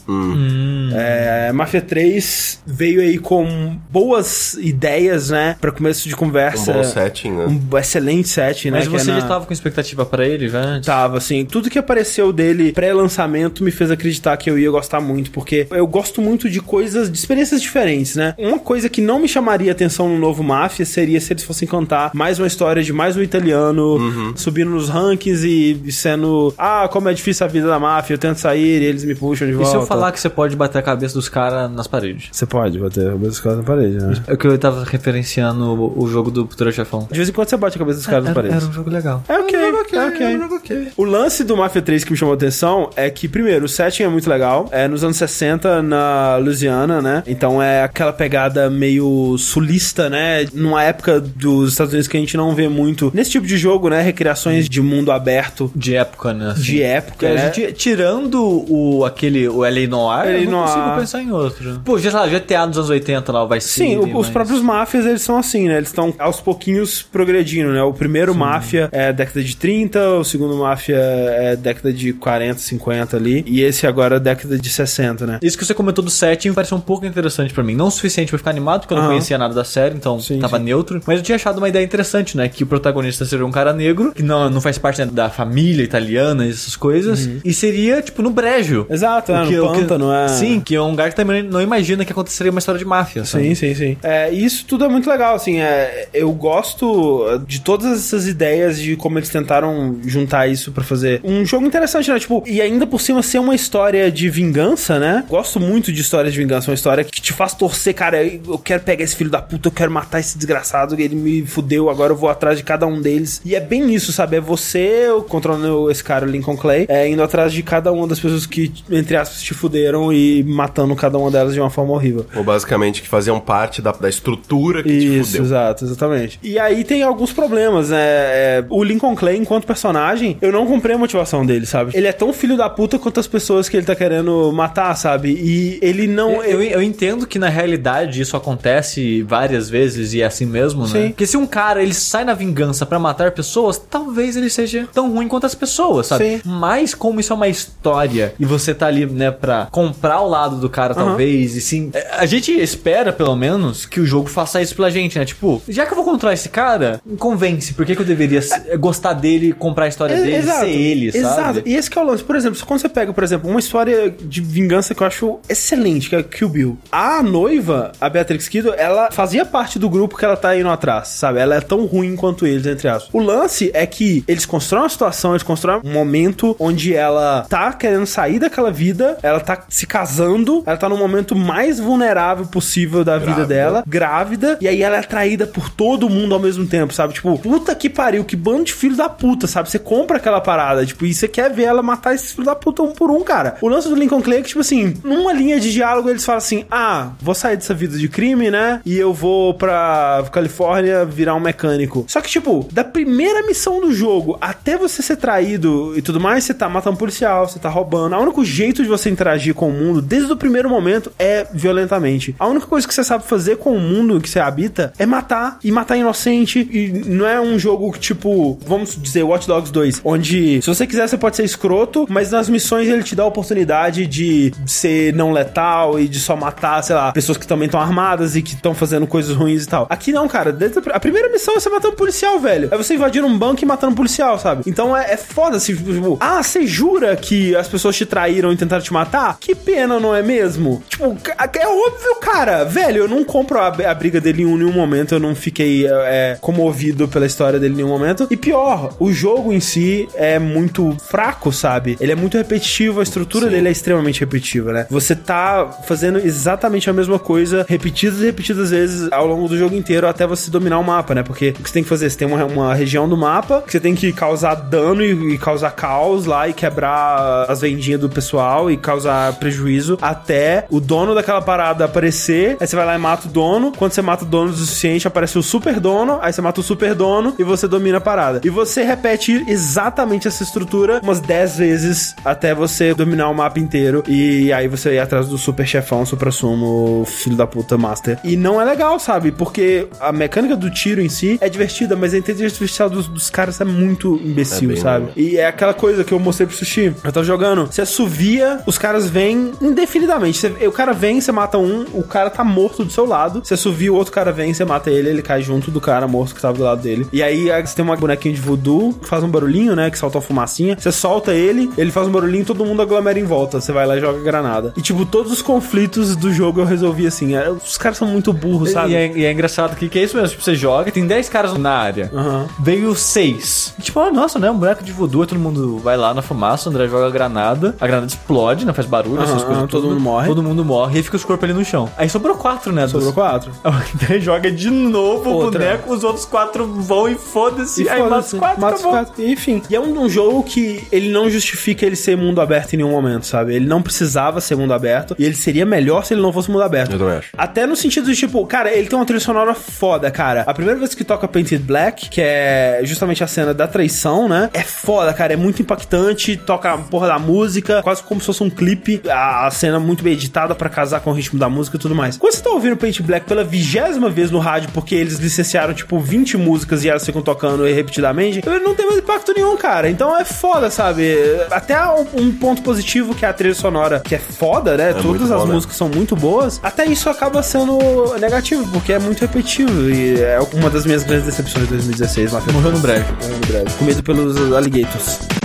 É, Mafia 3 veio aí com boas ideias, né, para começo de
Um
conversa.
bom setting, né?
Um excelente set, né?
Mas
que é
você
na-
já tava com expectativa pra ele, já?
Tava, assim, tudo que apareceu dele pré-lançamento me fez acreditar que eu ia gostar muito, porque eu gosto muito de coisas, de experiências diferentes, né? Uma coisa que não me chamaria atenção no novo Mafia seria se eles fossem contar mais uma história de mais um italiano subindo nos rankings e sendo, ah, como é difícil a vida da máfia, eu tento sair e eles me puxam de
E
volta.
se eu falar que você pode bater a cabeça dos caras nas paredes?
Você pode bater a cabeça dos caras na parede, né?
É que eu tava referenciando o, o jogo do Futuro Chefão.
De vez em quando você bate a cabeça dos caras na
Era,
parede.
era um jogo legal.
É ok, é ok. O lance do Mafia 3 que me chamou a atenção é que, primeiro, o setting é muito legal. É nos anos 60, na Louisiana, né? Então é aquela pegada meio sulista, né? Numa época dos Estados Unidos que a gente não vê muito nesse tipo de jogo, né? Recriações de mundo aberto.
De época, né? assim.
De época, né?
gente, tirando o, aquele, o L.A. Noir,
L.A.
eu não
Noir.
consigo pensar em outro. Pô, já, sei lá, GTA dos anos 80 lá, vai
Sim, o- os próprios máfias, eles são assim, né? Eles estão aos pouquinhos progredindo, né? O primeiro máfia é década de 30, o segundo máfia é década de 40, 50 ali, e esse agora é década de 60, né?
Isso que você comentou do setting pareceu um pouco interessante pra mim. Não o suficiente pra ficar animado, porque eu não
Aham.
conhecia nada da série, então
Sim,
tava
sim.
neutro. Mas eu tinha achado uma ideia interessante, né? Que o protagonista seria um cara negro, que não, não faz parte né, da família italiana, essas coisas. E seria, tipo, no brejo.
Exato, né? No
que-
pântano, é...
Sim, que é um lugar que também não imagina que aconteceria uma história de máfia. sabe?
Sim, sim, sim. É, e isso tudo é muito legal, assim, é, eu gosto de todas essas ideias de como eles tentaram juntar isso pra fazer um jogo interessante, né? Tipo, e ainda por cima ser uma história de vingança, né? Gosto muito de histórias de vingança, uma história que te faz torcer, cara, eu quero pegar esse filho da puta, eu quero matar esse desgraçado, ele me fudeu, agora eu vou atrás de cada um deles. E é bem isso, sabe? É você controlando esse cara, Lincoln Clay, é, indo atrás de cada uma das pessoas que, entre aspas, te fuderam e matando cada uma delas de uma forma horrível.
Ou basicamente que faziam parte da, da estrutura que te
Isso,
fudeu.
exato, exatamente. E aí tem alguns problemas, né? É, o Lincoln Clay, enquanto personagem, eu não comprei a motivação dele, sabe? Ele é tão filho da puta quanto as pessoas que ele tá querendo matar, sabe? E ele não.
Eu, eu entendo que na realidade isso acontece várias vezes e é assim mesmo, né?
Sim.
Porque se um cara ele sai na vingança pra matar pessoas, talvez ele seja tão ruim quanto as pessoas, sabe?
Sim.
Mas como isso é uma história e você tá ali, né, pra comprar o lado do cara, talvez, e sim. A gente espera, pelo menos, que o jogo faça isso pela gente, né? Tipo, já que eu vou controlar esse cara, me convence. Por que, que eu deveria gostar dele, comprar a história
É,
dele, ser ele, sabe?
Exato. E esse que é o lance. Por exemplo, quando você pega, por exemplo, uma história de vingança que eu acho excelente, que é Kill Bill. A noiva, a Beatrix Kiddo, ela fazia parte do grupo que ela tá indo atrás, sabe? Ela é tão ruim quanto eles, entre aspas. O lance é que eles constroem uma situação, eles constroem um momento onde ela tá querendo sair daquela vida, ela tá se casando, ela tá no momento mais vulnerável possível da vida
Grávida.
dela, grávida, e aí ela é atraída por todo mundo ao mesmo tempo, sabe? Tipo, puta que pariu, que bando de filho da puta, sabe? Você compra aquela parada, tipo, e você quer ver ela matar esses filhos da puta um por um, cara. O lance do Lincoln Clay é que, tipo assim, numa linha de diálogo eles falam assim: ah, vou sair dessa vida de crime, né? E eu vou pra Califórnia virar um mecânico. Só que, tipo, da primeira missão do jogo até você ser traído e tudo mais, você tá matando um policial, você tá roubando. O único jeito de você interagir com o mundo, desde o primeiro momento, é violentamente. A única coisa que você sabe fazer com o mundo que você habita é matar e matar inocente. E não é um jogo tipo, vamos dizer, Watch Dogs 2, onde se você quiser, você pode ser escroto, mas nas missões ele te dá a oportunidade de de ser não letal e de só matar, sei lá, pessoas que também estão armadas e que estão fazendo coisas ruins e tal. Aqui não, cara. A, primeira missão é você matando um policial, velho. É você invadir um banco e matando um policial, sabe? Então é, é foda assim, tipo, ah, você jura que as pessoas te traíram e tentaram te matar? Que pena, não é mesmo? Tipo, é óbvio, cara. Velho, eu não compro a, a briga dele em um- nenhum momento, eu não fiquei é, é, comovido pela história dele em nenhum momento. E pior, o jogo em si é muito fraco, sabe? Ele é muito repetitivo, a estrutura dele é extremamente repetitiva, né? Você tá fazendo exatamente a mesma coisa, repetidas e repetidas vezes ao longo do jogo inteiro, até você dominar o mapa, né? Porque o que você tem que fazer? Você tem uma, uma região do mapa que você tem que causar dano e, e causar caos lá e quebrar as vendinhas do pessoal e causar prejuízo até o dono daquela parada aparecer. Aí você vai lá e mata o dono. Quando você mata o dono o suficiente, aparece o super dono. Aí você mata o super dono e você domina a parada. E você repete exatamente essa estrutura umas 10 vezes até você dominar o mapa inteiro. E aí você ir atrás do super chefão, super sumo, filho da puta master. E não é legal, sabe? Porque a mecânica do tiro em si é divertida, mas a inteligência artificial dos, dos caras é muito imbecil,
É
sabe? E é aquela coisa que eu mostrei pro Sushi. Eu tava jogando, você assovia, os caras vêm indefinidamente. Você- o cara vem, você mata um, o cara tá morto do seu lado. Você assovia, o outro cara vem, você mata ele, ele cai junto do cara morto que tava do lado dele. E aí aí você tem uma bonequinha de voodoo que faz um barulhinho, né? Que solta uma fumacinha. Você solta ele, ele faz um barulhinho todo mundo aglomera em volta. Você vai lá e joga granada. E tipo, todos os conflitos do jogo eu resolvi assim. é, Os caras são muito burros, sabe?
E é, e é engraçado que, que é isso mesmo. Tipo, você joga, tem 10 caras na área.
Aham.
Veio 6. Tipo, ah, nossa, né? Um boneco de voodoo, todo mundo vai lá na fumaça, o André joga a granada, a granada explode, não faz barulho, essas
Aham,
coisas.
todo mundo morre.
Todo mundo morre, e aí fica os corpos ali no chão. Aí sobrou 4, né?
Sobrou
dos-
quatro.
Daí joga de novo
Outra.
o boneco, os outros quatro vão e foda-se. Aí mata os quatro,
mata os
acabou.
quatro. Enfim. E é um, um jogo que ele não justifica ele ser mundo aberto em nenhum momento, sabe? Ele não precisava ser mundo aberto. E ele seria melhor se ele não fosse mundo aberto.
Eu também acho.
Até no sentido de, tipo, cara, ele tem uma trilha sonora foda, cara. A primeira vez que toca Painted Black, que é justamente a cena da traição, né? É foda, cara. É muito impactante. Toca a porra da música, quase como se fosse um clipe. A, cena muito bem editada pra casar com o ritmo da música e tudo mais. Quando você tá ouvindo Painted Black pela vigésima vez no rádio, porque eles licenciaram, tipo, 20 músicas e elas ficam tocando repetidamente, ele não tem mais impacto nenhum, cara. Então é foda, sabe? Até um, ponto positivo que é a trilha sonora, que é foda, né? Todas
muito
as
bom, né?
músicas são muito boas, até isso acaba sendo negativo, porque é muito repetitivo. E é uma das minhas grandes decepções de 2016 lá.
Morreu no brejo.
Morreu no brejo. Comido pelos alligators.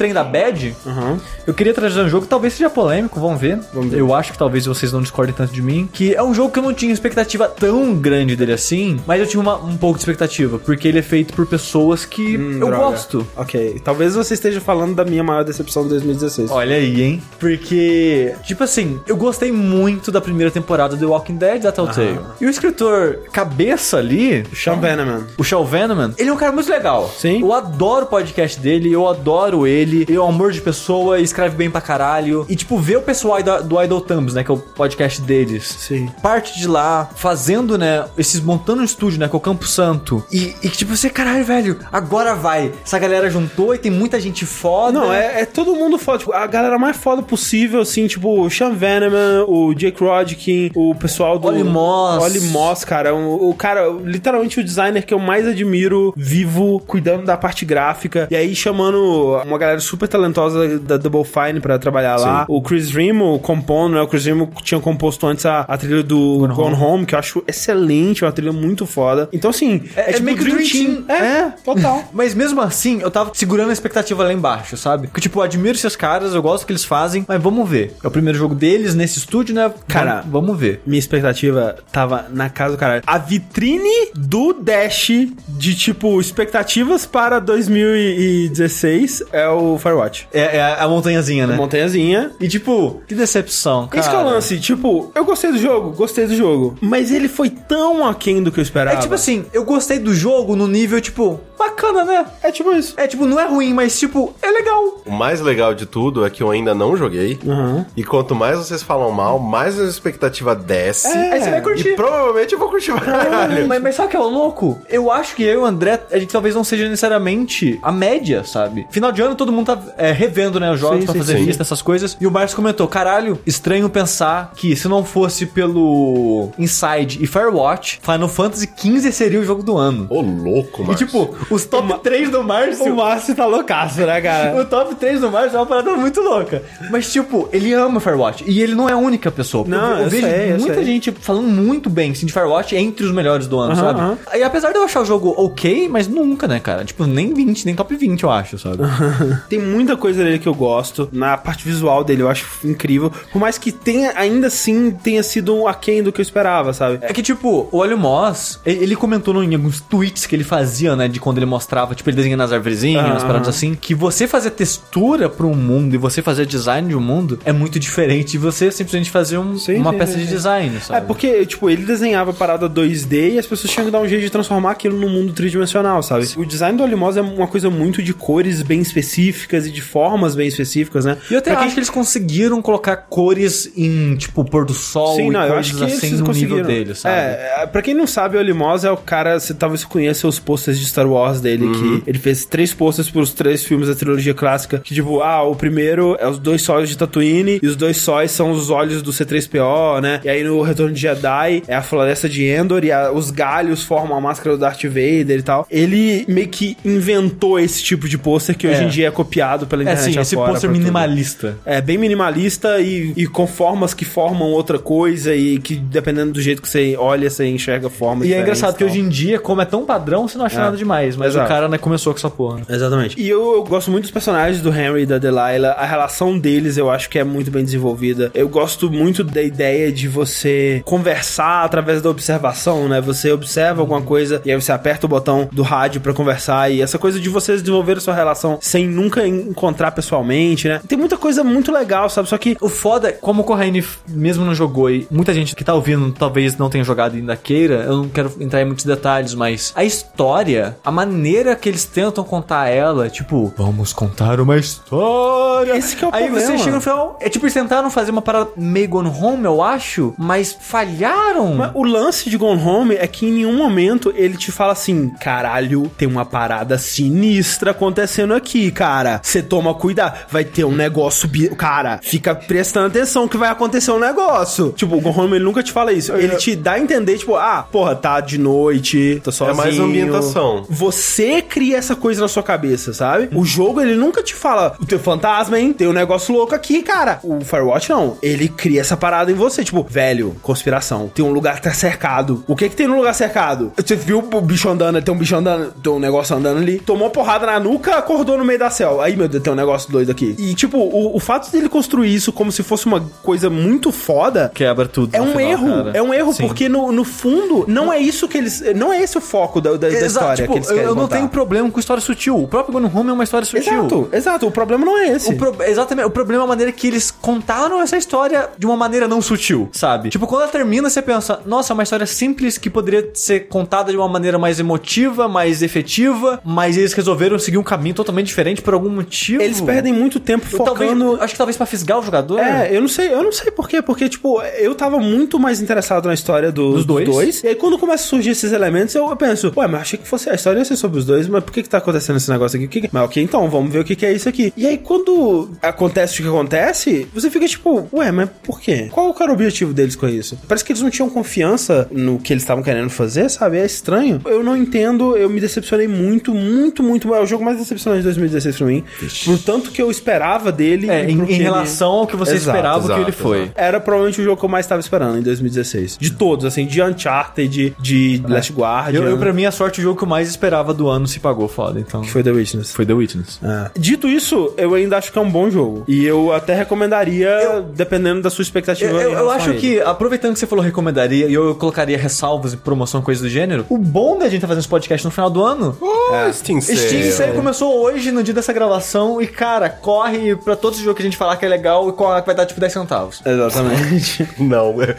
Trem da Bad,
Uhum.
eu queria trazer um jogo que talvez seja polêmico, vamos ver.
Vamos ver.
Eu acho que talvez vocês não discordem tanto de mim. Que é um jogo que eu não tinha expectativa tão grande dele assim, mas eu tinha uma- um pouco de expectativa, porque ele é feito por pessoas que
Hum,
eu
droga.
gosto.
Ok. Talvez você esteja falando da minha maior decepção de 2016.
Olha aí, hein? Porque, tipo assim, eu gostei muito da primeira temporada do The Walking Dead da Telltale. E o escritor cabeça ali,
Sean Veneman.
o Shel Veneman, ele é um cara muito legal.
Sim.
Eu adoro o podcast dele, eu adoro ele. Ele é um amor de pessoa, escreve bem pra caralho. E, tipo, ver o pessoal da- do Idol Thumbs, né? Que é o podcast deles.
Sim.
Parte de lá, fazendo, né? Esses montando um estúdio, né? Com o Campo Santo. E, e tipo, você, caralho, velho, agora vai. Essa galera juntou e tem muita gente foda.
Não, é, é todo mundo foda. Tipo, a galera mais foda possível, assim, tipo, o Sean Veneman, o Jake Rodkin, o pessoal do.
Ollie Moss.
Ollie Moss, cara. O, o cara, literalmente o designer que eu mais admiro, vivo, cuidando da parte gráfica. E aí chamando uma galera super talentosa da Double Fine pra trabalhar lá. O Chris Remo compondo, né? O Chris Remo tinha composto antes a, a trilha do Gone, Home. que eu acho excelente, uma trilha muito foda. Então, assim,
É- é meio que o Dream Team.
É, é, total.
Mas mesmo assim, eu tava segurando a expectativa lá embaixo, sabe? Que tipo, eu admiro esses caras, eu gosto do que eles fazem, mas vamos ver. É o primeiro jogo deles nesse estúdio, né?
Cara,
vamos, vamos ver.
Minha expectativa tava na casa do caralho. A vitrine do Dash de tipo expectativas para 2016 fez é o Firewatch.
É, é a montanhazinha, né?
Montanhazinha.
E tipo, que decepção, cara.
Esse que é o lance, tipo, eu gostei do jogo, gostei do jogo, mas ele foi tão aquém do que eu esperava.
É tipo assim, eu gostei do jogo no nível, tipo, bacana, né?
é tipo isso.
É tipo, não é ruim, mas tipo, é legal.
O mais legal de tudo é que eu ainda não joguei.
Uhum.
E quanto mais vocês falam mal, mais a expectativa desce.
É,
Aí você vai curtir.
E provavelmente eu vou curtir caralho.
Mas, mas sabe o que é o louco? Eu acho que eu e o André, a gente talvez não seja necessariamente a média, sabe? Final de ano todo mundo tá é, revendo, né, os jogos
Sim,
pra
sim,
fazer
sim.
lista, essas coisas. E o Marcos comentou, caralho, estranho pensar que se não fosse pelo Inside e Firewatch, Final Fantasy XV seria o jogo do ano.
Ô, louco,
E
mano.
tipo, os top 3 do Márcio...
O Márcio tá loucaço, né, cara?
O top 3 do Márcio é uma parada muito louca. Mas, tipo, ele ama Firewatch. E ele não é a única pessoa.
Não,
eu,
eu
vejo
sei, eu
muita
sei.
gente falando muito bem, assim, de Firewatch entre os melhores do ano,
Aham,
sabe?
aham.
E apesar de eu achar o jogo ok, mas nunca, né, cara? Tipo, nem 20, nem top 20, eu acho, sabe?
Tem muita coisa dele que eu gosto. Na parte visual dele eu acho incrível. Por mais que tenha, ainda assim, tenha sido um aquém do que eu esperava, sabe?
É que, tipo, o Olho Moss, ele comentou em alguns tweets que ele fazia, né, de quando ele mostrava, tipo, ele desenhando as arvorezinhas,
Aham.
umas paradas assim, que você fazer textura pra um mundo e você fazer design de um mundo é muito diferente de você simplesmente fazer um-
Sim,
uma
sim,
peça
sim,
de design,
É
sabe?
porque, tipo, ele desenhava a parada 2D e as pessoas tinham que dar um jeito de transformar aquilo num mundo tridimensional, sabe? O design do Olimos é uma coisa muito de cores bem específicas e de formas bem específicas, né?
E eu até
Pra quem-
acho que eles conseguiram colocar cores em, tipo, pôr do sol
Sim,
e
não, eu acho que
assim
eles
no
conseguiram.
nível dele, sabe?
É, é, pra quem não sabe, o Olimos é o cara, você talvez conheça os posters de Star Wars dele,
Uhum.
que ele fez três posters pros três filmes da trilogia clássica, que tipo, ah, o primeiro é os dois sóis de Tatooine, e os dois sóis são os olhos do C3PO, né? E aí no Retorno de Jedi é a floresta de Endor, e a- os galhos formam a máscara do Darth Vader e tal. Ele meio que inventou esse tipo de pôster que hoje
É.
em dia é copiado pela
É,
internet
sim, esse pôster
pra tudo.
minimalista.
É bem minimalista e, e com formas que formam outra coisa e que dependendo do jeito que você olha, você enxerga formas
E é engraçado que hoje em dia, como é tão padrão, você não acha
É.
nada demais. Mas
Exato.
o cara, né, começou com essa porra. né?
Exatamente. E eu, eu gosto muito dos personagens do Henry e da Delilah. A relação deles eu acho que é muito bem desenvolvida. Eu gosto muito da ideia de você conversar através da observação, né? Você observa alguma coisa e aí você aperta o botão do rádio pra conversar. E essa coisa de vocês desenvolver a sua relação sem nunca encontrar pessoalmente, né? Tem muita coisa muito legal, sabe? Só que
O foda, é, como o Corraine mesmo não jogou e muita gente que tá ouvindo talvez não tenha jogado ainda queira, eu não quero entrar em muitos detalhes, mas a história, a maneira que eles tentam contar ela, tipo, vamos contar uma história.
Esse que é o
Aí
problema.
você chega no final, é tipo, eles tentaram fazer uma parada meio Gone Home, eu acho, mas falharam.
Mas o lance de Gone Home é que em nenhum momento ele te fala assim: caralho, tem uma parada sinistra acontecendo aqui, cara. Você toma cuidado, vai ter um negócio. Cara, fica prestando atenção que vai acontecer um negócio. Tipo, o Home ele nunca te fala isso. Ele te dá a entender, tipo, ah, porra, tá de noite, tô sozinho.
mais ambientação.
Você cria essa coisa na sua cabeça, sabe? O jogo, ele nunca te fala, o teu fantasma, hein? Tem um negócio louco aqui, cara. O Firewatch, não. Ele cria essa parada em você. Tipo, velho, conspiração. Tem um lugar que tá cercado. O que que tem no lugar cercado? Você viu o bicho andando, tem um bicho andando, tem um negócio andando ali. Tomou porrada na nuca, acordou no meio da céu. Aí, meu Deus, tem um negócio doido aqui. E, tipo, o, o fato dele construir isso como se fosse uma coisa muito foda
Quebra tudo.
é um
final,
erro,
cara.
é um erro,
Sim.
porque no, no fundo, não é isso que eles. Não é esse o foco da, da, da história
tipo,
que eles
eu,
querem
eu não
contar.
tenho problema com história sutil. O próprio Gone Home é uma história sutil.
Exato, exato. O problema não é esse.
O pro- Exatamente. O problema é a maneira que eles contaram essa história de uma maneira não sutil, sabe? Tipo, quando ela termina, você pensa, nossa, é uma história simples que poderia ser contada de uma maneira mais emotiva, mais efetiva, mas eles resolveram seguir um caminho totalmente diferente por algum motivo.
Eles perdem muito tempo
Eu Talvez,
focando.
acho que talvez pra fisgar o jogador.
É, eu não sei, eu não sei por quê, porque, tipo, eu tava muito mais interessado na história do-
Dos dois.
E aí, quando começa a surgir esses elementos, eu, penso, ué, mas achei que fosse a história ia ser sobre os dois, mas por que que tá acontecendo esse negócio aqui? Que que- Mas ok, então, vamos ver o que que é isso aqui. E aí, quando acontece o que acontece, você fica tipo, ué, mas por quê? Qual que era o objetivo deles com isso? Parece que eles não tinham confiança no que eles estavam querendo fazer, sabe? É estranho. Eu não entendo, eu me decepcionei muito, muito, muito. É o jogo mais decepcionante de 2016 pra mim. Por tanto que eu esperava dele.
É, em, em
ele-
relação ao que você
Exato,
esperava o que
exato,
ele foi.
exato.
era provavelmente o jogo que eu mais estava esperando em 2016. De todos, assim, de Uncharted, de, de Last Guardian.
Eu, eu, pra mim, a sorte, o jogo que eu mais esperava do ano se pagou foda, então.
que foi The Witness.
Foi The Witness.
É. Dito isso, eu ainda acho que é um bom jogo. E eu até recomendaria, dependendo da sua expectativa.
Eu, eu- eu acho
ele.
que, aproveitando que você falou recomendaria, e eu colocaria ressalvas e promoção, coisa do gênero, o bom da gente tá fazendo esse podcast no final do ano,
Oh, Steam Sale.
Steam Sale começou hoje, no dia dessa gravação, e cara, corre pra todos os jogos que a gente falar que é legal e corre que vai dar tipo 10 centavos.
Exatamente.
Não, eu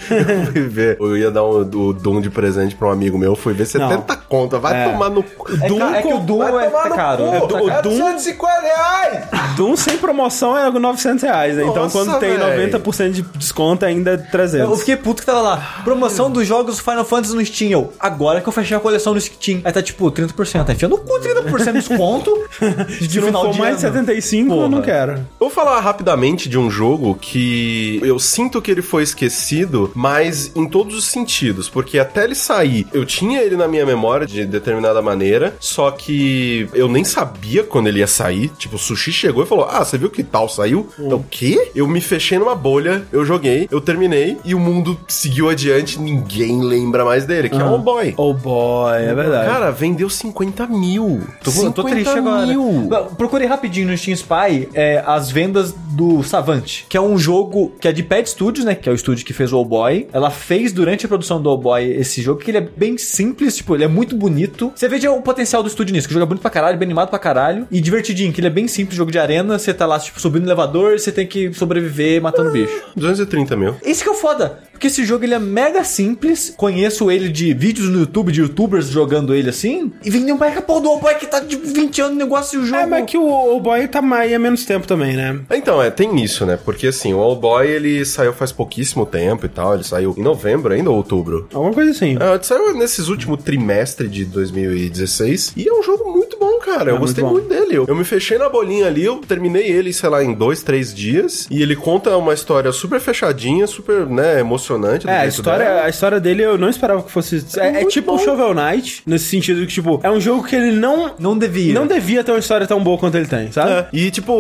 fui ver. Eu ia dar um, o Doom de presente pra um amigo meu, fui ver 70 conto. Vai
É.
tomar no cu.
É, ca- é que o Doom é, tá caro.
cu.
É, tá caro.
Doom-
250 reais!
Doom sem promoção é 900 reais, né? Então
Nossa,
quando tem
véi.
90% de desconto ainda é 300.
Eu fiquei puto que tava lá. Promoção dos jogos Final Fantasy no Steam. Eu, agora que eu fechei a coleção no Steam. Aí tá tipo 30%. Aí enfia no cu 30% de desconto. de
não
final
for mais de
ano.
75, eu não
Porra.
quero.
Eu vou falar rapidamente de um jogo que eu sinto que ele foi esquecido, mas em todos os sentidos, porque até ele sair, eu tinha ele na minha memória de determinada maneira, só que eu nem sabia quando ele ia sair. Tipo, o Sushi chegou e falou: Ah, você viu que tal saiu? Eu, o quê? Eu me fechei numa bolha, eu joguei, eu terminei e o mundo seguiu adiante, ninguém lembra mais dele, que é o Boy.
Oh boy, é verdade.
Cara, vendeu 50 mil.
Tô, tô triste agora.
mil.
Não, Procurei rapidinho no Steam Spy é, as vendas do Savant, que é um jogo que é de Pad Studios, né? Que é o estúdio que fez o All Boy. Ela fez durante a produção do All Boy esse jogo, que ele é bem simples, tipo, ele é muito bonito. Você vê o potencial do estúdio nisso, que o jogo é bonito pra caralho, bem animado pra caralho. E divertidinho, que ele é bem simples, jogo de arena. Você tá lá, tipo, subindo no elevador, você tem que sobreviver matando bicho.
230 mil.
Esse que é o foda. Porque esse jogo ele é mega simples. Conheço ele de vídeos no YouTube, de youtubers jogando ele assim. E vem um back a porra do All Boy que tá de 20 anos no negócio e o jogo.
É, mas que o, o boy tá mais há menos tempo também, né?
Então, é, tem isso, né? Porque assim, o All Boy ele saiu faz pouquíssimo tempo e tal. Ele saiu em novembro ainda ou outubro.
Alguma coisa assim.
É, ele saiu nesses últimos trimestre de 2016 e é um jogo muito cara. Eu
É
gostei
muito
muito, dele. Eu, eu me fechei na bolinha ali, eu terminei ele, sei lá, em dois, três dias. E ele conta uma história super fechadinha, super, né, emocionante.
É, a história,
dela.
a história dele eu não esperava que fosse. É, é tipo o. Shovel Knight, nesse sentido que, tipo, é um jogo que ele não.
Não devia.
Não devia ter uma história tão boa quanto ele tem, sabe?
É, E, tipo,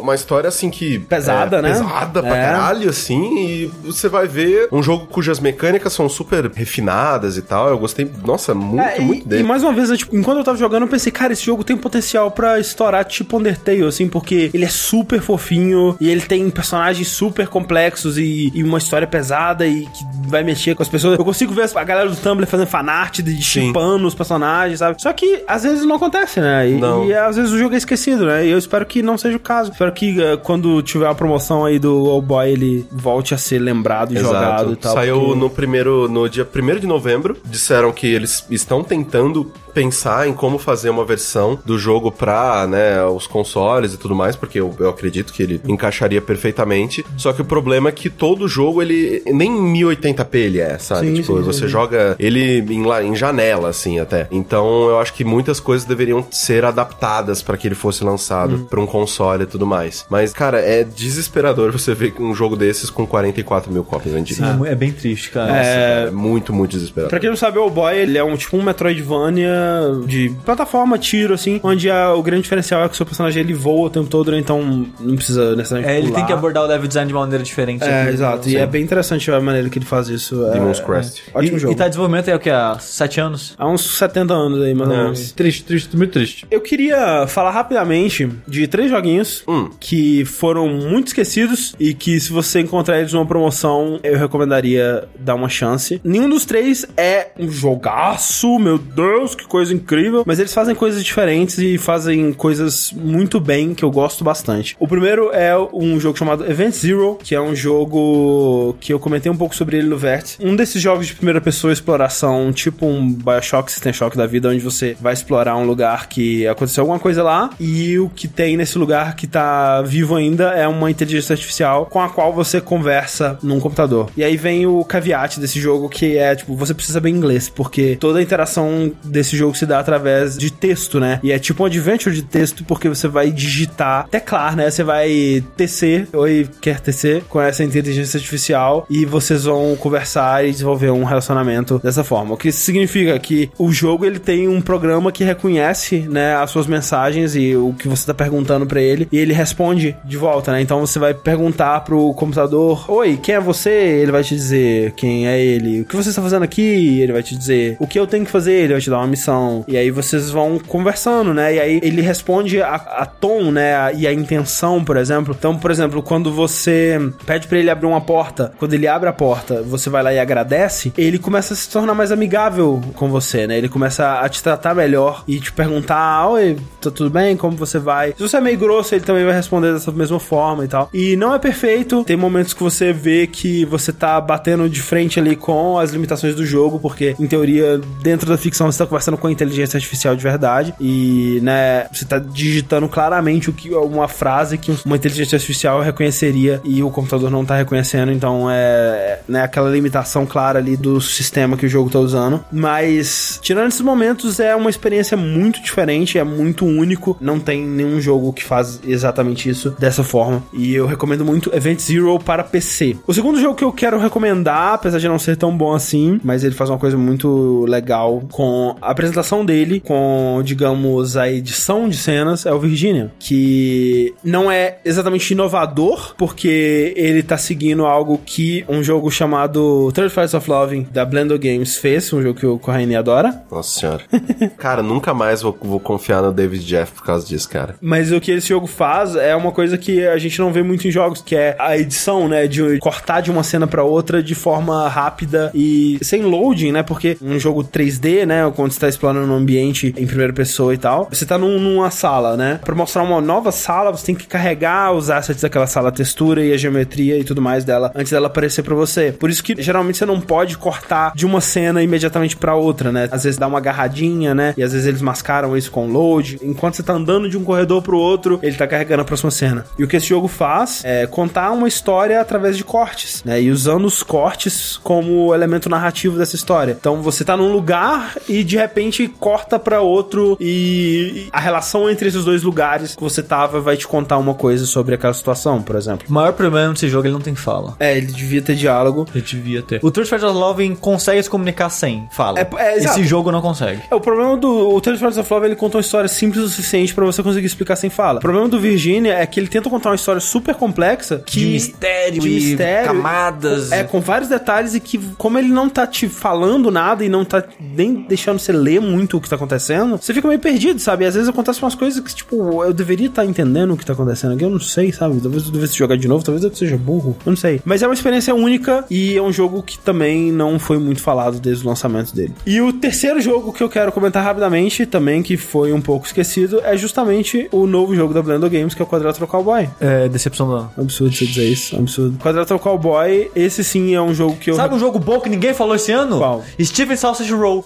uma história assim que.
Pesada,
é,
né?
Pesada pra
É.
caralho, assim. E você vai ver um jogo cujas mecânicas são super refinadas e tal. Eu gostei, nossa, muito,
É, e,
muito
e
dele.
mais uma vez, né, tipo, enquanto eu tava jogando, eu pensei, cara, esse jogo tem potencial pra estourar tipo Undertale, assim, porque ele é super fofinho e ele tem personagens super complexos e, e uma história pesada e que vai mexer com as pessoas. Eu consigo ver a galera do Tumblr fazendo fanart de chipando os personagens, sabe? Só que às vezes não acontece, né? E, e às vezes o jogo é esquecido, né? E eu espero que não seja o caso. Espero que eh, quando tiver a promoção aí do All Boy, ele volte a ser lembrado e jogado e tal.
Saiu
porque-
no primeiro, no dia 1 de novembro. Disseram que eles estão tentando pensar em como fazer uma versão do jogo pra, né, os consoles e tudo mais, porque eu, eu acredito que ele encaixaria perfeitamente. Só que o problema é que todo jogo, ele nem em 1080p ele é, sabe?
Sim,
tipo,
sim,
você
sim.
joga ele em, la- em janela, assim, até. Então, eu acho que muitas coisas deveriam ser adaptadas pra que ele fosse lançado
Hum.
pra um console e tudo mais. Mas, cara, é desesperador você ver um jogo desses com 44 mil cópias vendidas.
Sim, é bem triste, cara.
Nossa, cara, é muito, muito desesperador.
Pra quem não sabe, o Boy, ele é um tipo um Metroidvania de plataforma, tiro, assim, onde a- o grande diferencial é que o seu personagem ele voa o tempo todo, né? então não precisa necessariamente
É, ele
pular.
tem que abordar o level design de uma maneira diferente.
É,
aqui.
exato. E é bem interessante a maneira que ele faz isso. É,
Demon's Crest.
é. Ótimo
e,
jogo.
E tá em desenvolvimento aí o que? Há sete anos?
Há uns 70 anos aí, mais ou
É.
menos.
Triste, triste, muito triste.
Eu queria falar rapidamente de três joguinhos
Hum.
que foram muito esquecidos e que, se você encontrar eles numa promoção, eu recomendaria dar uma chance. Nenhum dos três é um jogaço, meu Deus, que coisa incrível. Mas eles fazem coisas diferentes e fazem coisas muito bem que eu gosto bastante. O primeiro é um jogo chamado Event Zero, que é um jogo que eu comentei um pouco sobre ele no Vértice. Um desses jogos de primeira pessoa exploração, tipo um Bioshock, System Shock da vida, onde você vai explorar um lugar que aconteceu alguma coisa lá e o que tem nesse lugar que tá vivo ainda é uma inteligência artificial com a qual você conversa num computador. E aí vem o caveat desse jogo que é, tipo, você precisa saber inglês, porque toda a interação desse jogo se dá através de texto, né? E é tipo um adventure de texto porque você vai digitar, teclar, né? Você vai tecer, oi, quer tecer, com essa inteligência artificial e vocês vão conversar e desenvolver um relacionamento dessa forma. O que significa que o jogo ele tem um programa que reconhece, né, as suas mensagens e o que você tá perguntando pra ele e ele responde de volta, né? Então você vai perguntar pro computador: "Oi, quem é você?" Ele vai te dizer quem é ele. "O que você está fazendo aqui?" Ele vai te dizer: "O que eu tenho que fazer?" Ele vai te dar uma missão E aí vocês vão conversando, né? E aí ele responde a, a tom, né? e a intenção, por exemplo. Então, por exemplo, quando você pede pra ele abrir uma porta, quando ele abre a porta, você vai lá e agradece, ele começa a se tornar mais amigável com você, né? Ele começa a te tratar melhor e te perguntar: Oi, tá tudo bem? Como você vai? Se você é meio grosso, ele também vai responder dessa mesma forma e tal. E não é perfeito. Tem momentos que você vê que você tá batendo de frente ali com as limitações do jogo, porque, em teoria, dentro da ficção você tá conversando com a inteligência artificial de verdade. E, né, você tá digitando claramente o que uma frase que uma inteligência artificial reconheceria e o computador não tá reconhecendo. Então é, né, aquela limitação clara ali do sistema que o jogo tá usando. Mas, tirando esses momentos, é uma experiência muito diferente, é muito único. Não tem nenhum jogo que faz exatamente isso dessa forma. E eu recomendo muito Event Zero para PC. O segundo jogo que eu quero recomendar, apesar de não ser tão bom assim, mas ele faz uma coisa muito legal com a apresentação dele, com, digamos, a edição de cenas, é o Virginia. Que não é exatamente inovador, porque ele tá seguindo algo que um jogo chamado Third Fights of Loving da Blender Games fez, um jogo que o Corraine adora.
Nossa senhora. cara, nunca mais vou, vou confiar no David Jeff por causa disso, cara.
Mas o que esse jogo faz é uma coisa que a gente não vê muito em jogos, que é a edição, né? De cortar de uma cena pra outra de forma rápida e sem loading, né? Porque um jogo 3D, né? Quando você tá explorando um ambiente em primeira pessoa e tal, você tá num- numa sala, né? Pra mostrar uma nova sala, você tem que carregar os assets daquela sala, a textura e a geometria e tudo mais dela, antes dela aparecer pra você. Por isso que geralmente você não pode cortar de uma cena imediatamente pra outra, né? Às vezes dá uma agarradinha, né? E às vezes eles mascaram isso com load. Enquanto você tá andando de um corredor pro outro, ele tá carregando a próxima cena. E o que esse jogo faz é contar uma história através de cortes, né? E usando os cortes como elemento narrativo dessa história. Então você tá num lugar e de repente corta pra outro e a relação entre esses dois lugares que você tava vai te contar uma coisa sobre aquela situação, por exemplo.
O maior problema desse jogo, ele não tem fala.
É, ele devia ter diálogo.
Ele devia ter. O Truth Fighter Loving consegue se comunicar sem fala.
É, é.
Esse jogo não consegue.
É, o problema do o of of Love, ele conta uma história simples o suficiente pra você conseguir explicar sem fala. O problema do Virginia é que ele tenta contar uma história super complexa que
De mistério
de mistério,
camadas.
É, com vários detalhes e que como ele não tá te falando nada e não tá nem deixando você ler muito o que tá acontecendo, você fica meio perdido, sabe? E às vezes acontecem umas coisas que tipo, eu deveria estar entendendo o que tá acontecendo aqui, eu não sei, sabe? Talvez eu devesse jogar de novo, talvez eu seja burro, eu não sei. Mas é uma experiência única e é um jogo que também não foi muito falado desde o lançamento dele. E o terceiro jogo que eu quero comentar rapidamente, também que foi um pouco esquecido, é justamente o novo jogo da Blender Games, que é o Quadrilateral Cowboy.
É, decepção ano.
Absurdo você dizer isso, absurdo. Quadrilateral Cowboy, esse sim é um jogo que eu...
Sabe um jogo bom que ninguém falou esse ano?
Qual?
Steven Sausage Roll.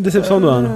Decepção do ano.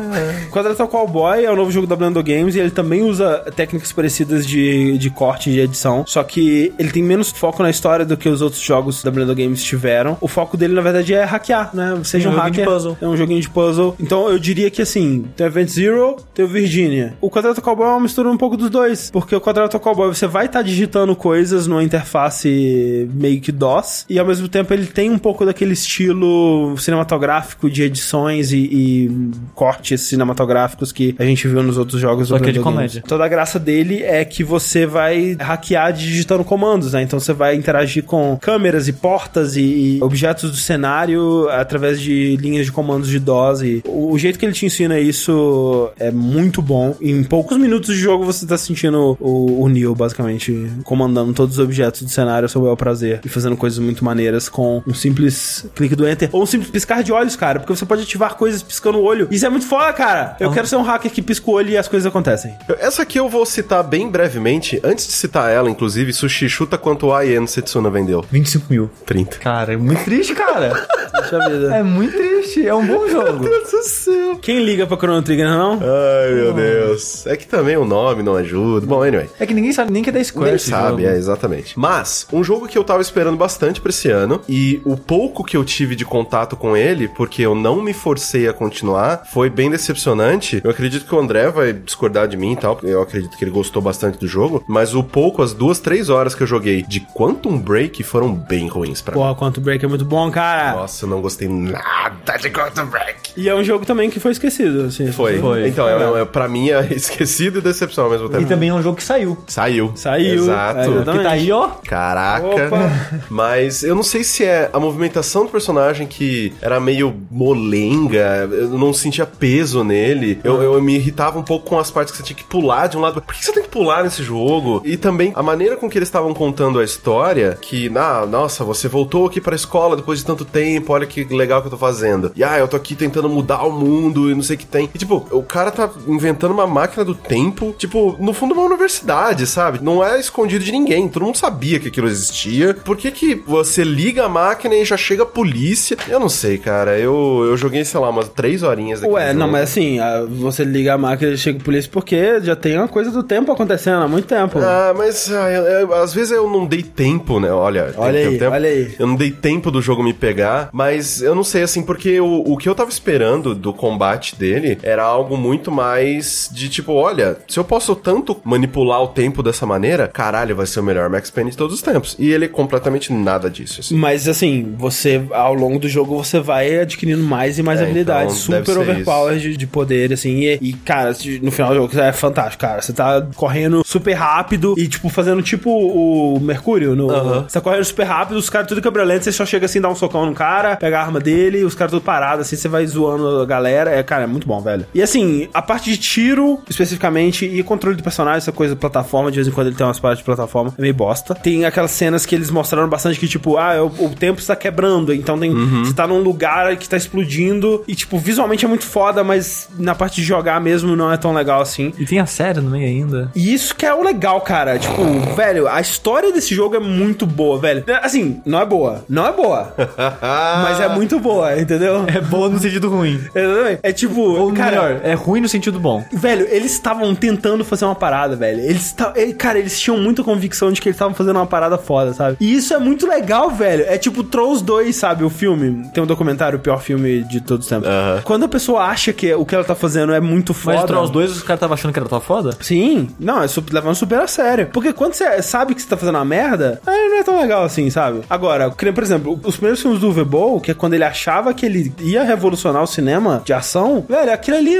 Quadratal Cowboy é o novo jogo da Blender Games e ele também usa técnicas parecidas de, de corte e de edição, só que ele tem menos foco na história do que os outros jogos da Blender Games tiveram. O foco dele, na verdade, é hackear, né? Seja
É
um,
um
hacker.
puzzle.
É um joguinho de puzzle. Então eu diria que assim, tem o Event Zero, tem o Virginia. O Quadratal Cowboy é uma mistura um pouco dos dois, porque o Quadratal Cowboy você vai estar digitando coisas numa interface meio que DOS, e ao mesmo tempo ele tem um pouco daquele estilo cinematográfico de edições e, e cortes cinematográficos que a gente viu nos outros jogos
Só
do
que de comédia.
Toda a graça dele é que você vai hackear digitando comandos, né? Então você vai interagir com câmeras e portas e, e objetos do cenário através de linhas de comandos de DOS. E o, jeito que ele te ensina isso é muito bom. Em poucos minutos de jogo você tá sentindo o, o Neo, basicamente, comandando todos os objetos do cenário ao seu bel prazer e fazendo coisas muito maneiras com um simples clique do Enter ou um simples piscar de olhos, cara, porque você pode ativar coisas piscando o olho. Isso é muito foda, cara. Eu quero ser um hacker que pisca o olho e as coisas acontecem.
Essa aqui eu vou citar bem brevemente. Antes de citar ela, inclusive, Sushi chuta quanto a Ien Setsuna vendeu.
25 mil.
30.
Cara, é muito triste, cara.
Deixa a vida.
é muito triste. É um bom jogo.
Deus do céu.
Quem liga pra Chrono Trigger, não?
Ai, meu Deus. É que também o nome não ajuda. Bom, anyway.
É que ninguém sabe nem que é da Square
Nem
esse
sabe,
jogo.
é, exatamente. Mas, um jogo que eu tava esperando bastante pra esse ano, e o pouco que eu tive de contato com ele, porque eu não me forcei a continuar, foi bem decepcionante. Eu acredito que o André vai discordar de mim e tal, eu acredito que ele gostou bastante do jogo, mas o pouco, as duas, três horas que eu joguei de Quantum Break foram bem ruins pra mim.
Porra, Quantum Break é muito bom, cara.
Nossa, eu não gostei nada de Quantum Break.
E é um jogo também que foi esquecido, assim.
Foi.
Foi.
Então, é, é, pra mim é esquecido e decepção ao mesmo tempo.
E também é um jogo que saiu.
Saiu.
Saiu.
Exato.
É, exatamente.
Que tá aí, ó.
Caraca.
Opa.
Mas eu não sei se é a movimentação do personagem que era meio molenga. Eu não sentia peso nele. Eu, eu me irritava um pouco com as partes que você tinha que pular de um lado. Por que você tem que pular nesse jogo? E também a maneira com que eles estavam contando a história, que, ah, nossa, você voltou aqui pra escola depois de tanto tempo, olha que legal que eu tô fazendo. E ah, eu tô aqui tentando mudar o mundo e não sei o que tem. E tipo, o cara tá inventando uma máquina do tempo, tipo, no fundo uma universidade, sabe? Não é escondido de ninguém, todo mundo sabia que aquilo existia. Por que que você liga a máquina e já chega a polícia? Eu não sei, cara. Eu, eu joguei, sei lá, umas três horinhas daquele
Ué, não, mas assim, você liga a máquina e chega a polícia porque já tem uma coisa do tempo acontecendo há muito tempo.
Ah, mas ah, eu- eu- às vezes eu não dei tempo, né? Olha,
Olha
tem
aí, olha aí.
Eu não dei tempo do jogo me pegar, mas eu não sei, assim, porque o, o que eu tava esperando do combate dele era algo muito mais de tipo, olha, se eu posso tanto manipular o tempo dessa maneira, caralho, vai ser o melhor Max Payne de todos os tempos. E ele é completamente nada disso, assim.
Mas assim, você, ao longo do jogo, você vai adquirindo mais e mais
É,
habilidades.
então,
super
ser
overpower de, de poder, assim. E, e, cara, no final do jogo é fantástico, cara. Você tá correndo super rápido e, tipo, fazendo tipo o Mercúrio. No,
Aham.
Você tá correndo super rápido, os caras tudo quebra-lento, você só chega assim, dá um socão no cara, pega a arma dele, os caras tudo parados, assim, você vai zoando a galera. É, cara, é muito bom, velho. E assim, a parte de tiro, especificamente, e controle do personagem, essa coisa de plataforma, de vez em quando ele tem umas partes de plataforma, é meio bosta. Tem aquelas cenas que eles mostraram bastante que, tipo, ah, o, o tempo está quebrando, então tem, você tá num lugar que tá explodindo, e, tipo, visualmente é muito foda, mas na parte de jogar mesmo não é tão legal assim.
E tem a série no meio ainda.
E isso que é o legal, cara. Tipo, velho, a história desse jogo é muito boa, velho. Assim, não é boa. Não é boa. mas é muito boa, entendeu?
É boa no sentido ruim.
Exatamente. É tipo,
Ou
cara,
melhor, é ruim no sentido bom.
Velho, eles estavam tentando fazer uma parada, velho. Eles ele- Cara, eles tinham muita convicção de que eles estavam fazendo uma parada foda, sabe? E isso é muito legal, velho. É tipo Trolls 2, sabe? O filme. Tem um documentário, o pior filme de todos os tempos.
Aham.
Quando a pessoa acha que o que ela tá fazendo é muito foda.
Mas entre os dois, os caras estavam achando que era tua foda?
Sim, não, é super, levando super a sério. Porque quando você sabe que você tá fazendo uma merda, aí não é tão legal assim, sabe? Agora, por exemplo, os primeiros filmes do Uwe Boll, que é quando ele achava que ele ia revolucionar o cinema de ação, velho, aquilo ali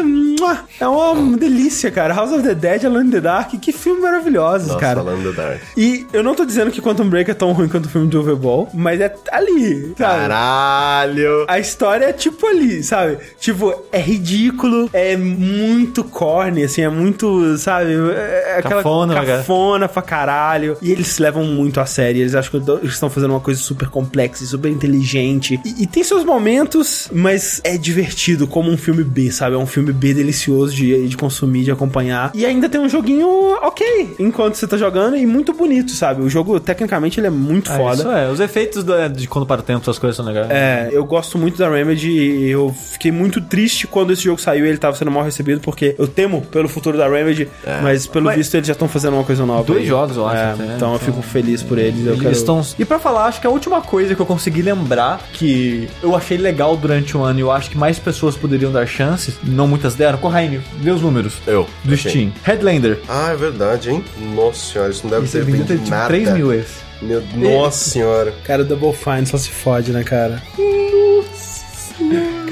é uma delícia, cara. House of the Dead, Alone in the Dark, que filme maravilhosos,
Nossa,
cara.
falando do Dark.
E eu não tô dizendo que Quantum Break é tão ruim quanto o filme do Uwe Boll, mas é ali, sabe?
Caralho!
A história é tipo ali, sabe? Tipo, é ridículo, é muito corny, assim, é muito, sabe? É aquela
Cafona, né,
cafona pra caralho. E eles se levam muito a sério. Eles acham que estão fazendo uma coisa super complexa e super inteligente. E, e tem seus momentos, mas é divertido como um filme B, sabe? É um filme B delicioso de, de consumir, de acompanhar. E ainda tem um joguinho ok enquanto você tá jogando e muito bonito, sabe? O jogo, tecnicamente, ele é muito
Ah,
foda.
Isso é, os efeitos do- de quando para o tempo, essas coisas são legais.
É, eu gosto muito da Remedy e eu fiquei muito triste quando esse jogo saiu e ele tava sendo mal recebido, porque eu temo pelo futuro da Remedy, mas pelo
Mas-
visto eles já estão fazendo uma coisa nova.
Dois
aí.
jogos, eu acho,
É,
até,
então, eu
então-
fico feliz por eles. Eu
Eles
quero...
estão... E pra falar, acho que a última coisa que eu consegui lembrar que eu achei legal durante o ano e eu acho que mais pessoas poderiam dar chances, não muitas deram, Corraine, vê os números
Eu.
do
ok.
Steam. Headlander.
Ah, é verdade, hein? Nossa senhora, isso não deve
Esse
ter vendido
tipo
nada.
3 mil esse.
Meu, nossa senhora.
Cara, Double Fine só se fode, né, cara?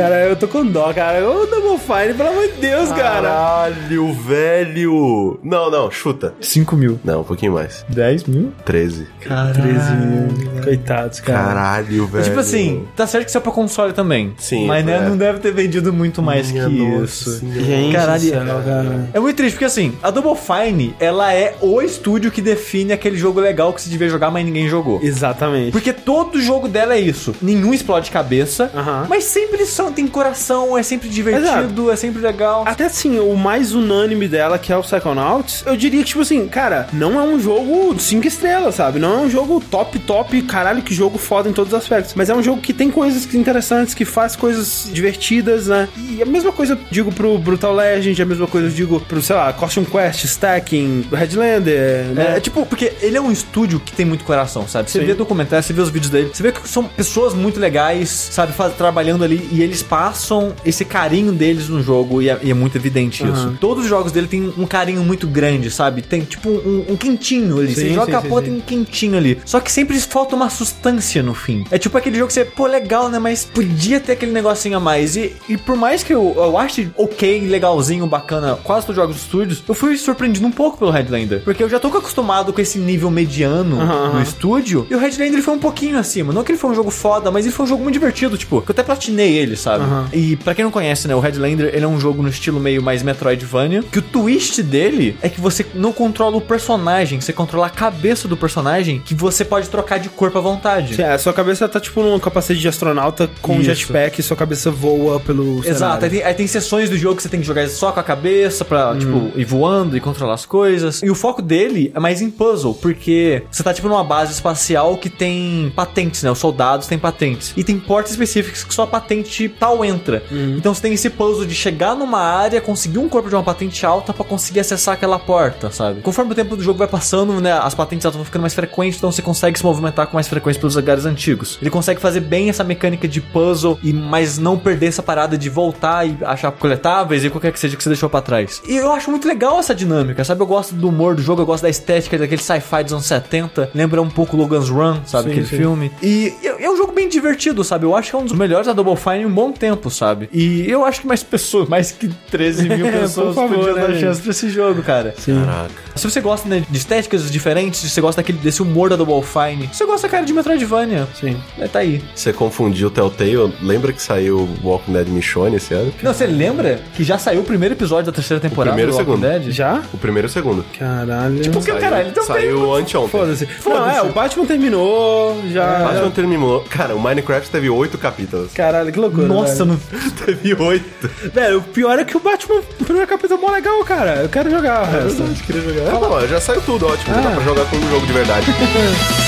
Cara, eu tô com dó, cara. Ô, Double Fine, pelo amor de Deus, cara.
Caralho, velho. Não, não, chuta.
5 mil.
Não, um pouquinho mais.
10 mil?
13.
Caralho.
13 mil. Coitados, cara.
Caralho, velho.
Tipo assim, tá certo que isso é pra console também.
Sim,
Mas né,
é.
não deve ter vendido muito mais
Minha
que
nossa
isso.
Gente
Caralho,
cara.
É muito triste, porque assim, a Double Fine, ela é o estúdio que define aquele jogo legal que se devia jogar, mas ninguém jogou.
Exatamente.
Porque todo jogo dela é isso. Nenhum explode cabeça,
Aham.
mas sempre são, tem coração, é sempre divertido, é sempre legal.
Até assim, o mais unânime dela, que é o Psychonauts, eu diria que, tipo assim, cara, não é um jogo 5 estrelas, sabe? Não é um jogo top, top, caralho, que jogo foda em todos os aspectos. Mas é um jogo que tem coisas interessantes, que faz coisas divertidas, né? E a mesma coisa eu digo pro Brutal Legend, a mesma coisa eu digo pro, sei lá, Costume Quest, Stacking, Headlander, né?
É, tipo, porque ele é um estúdio que tem muito coração, sabe? Você
Sim.
vê documentário, você vê os vídeos dele, você vê que são pessoas muito legais, sabe, faz- trabalhando ali e eles passam esse carinho deles no jogo e é, e é muito evidente
Aham.
isso. Todos os jogos dele tem um carinho muito grande, sabe? Tem tipo um, um quentinho ali. você
Sim,
joga
sim,
a porra, tem um quentinho ali. Só que sempre falta uma substância no fim. É tipo aquele jogo que você, pô, legal, né? Mas podia ter aquele negocinho a mais. E, e por mais que eu, eu ache ok, legalzinho, bacana, quase todos os jogos dos estúdios, eu fui surpreendido um pouco pelo Headlander. Porque eu já tô acostumado com esse nível mediano
Aham,
no estúdio. E o Headlander ele foi um pouquinho acima. Não que ele foi um jogo foda, mas ele foi um jogo muito divertido, tipo, que eu até platinei ele, sabe?
Aham.
E pra quem não conhece, né, o Headlander, ele é um jogo no estilo meio mais Metroidvania, que o twist dele é que você não controla o personagem, você controla a cabeça do personagem, que você pode trocar de corpo à vontade.
Sim, é, sua cabeça tá tipo num capacete de astronauta com
Isso.
jetpack e sua cabeça voa pelo
Exato, aí tem, aí tem sessões do jogo que você tem que jogar só com a cabeça pra, tipo, ir voando e controlar as coisas. E o foco dele é mais em puzzle, porque você tá, tipo, numa base espacial que tem patentes, né? Os soldados têm patentes. E tem portas específicas que só a patente tal entra. Então você tem esse puzzle de chegar numa área, conseguir um corpo de uma patente alta pra conseguir acessar aquela porta, sabe? Conforme o tempo do jogo vai passando, né? As patentes altas vão ficando mais frequentes, então você consegue se movimentar com mais frequência pelos lugares antigos. Ele consegue fazer bem essa mecânica de puzzle, e mas não perder essa parada de voltar e achar coletáveis e qualquer que seja que você deixou pra trás. E eu acho muito legal essa dinâmica, sabe? Eu gosto do humor do jogo, eu gosto da estética daquele sci-fi dos anos 70. Lembra um pouco Logan's Run, sabe?
Sim,
aquele
sim.
filme. E é um jogo bem divertido, sabe? Eu acho que é um dos melhores da Double Fine um bom tempo, sabe? E eu acho que mais pessoas, mais que 13 mil
É,
pessoas
por favor,
podiam
né,
dar
gente?
chance pra esse jogo, cara.
Caraca.
Se você gosta né, de estéticas diferentes, se você gosta daquele, desse humor da Double Fine, se você gosta, cara, de Metroidvania,
Sim.
é, tá aí.
Você confundiu o Telltale. Lembra que saiu Walking Dead Michonne esse ano?
Não, você lembra que já saiu o primeiro episódio da terceira temporada
primeiro
do
o
Walking
segundo.
Dead?
Já?
O primeiro e o segundo.
Caralho.
Tipo, que
Saiu-
caralho, então
Saiu anteontem.
Foda-se. Não, é, o Batman terminou, já...
Batman terminou. Cara, o Minecraft teve oito capítulos.
Caralho, que loucura.
Nossa, não...
teve oito.
Velho, o pior é que o Batman, o primeiro capítulo é mó legal, cara. Eu quero jogar o resto.
Eu queria jogar. Ah, não, já saiu tudo, ótimo. Já dá
Ah.
pra jogar como um jogo de verdade.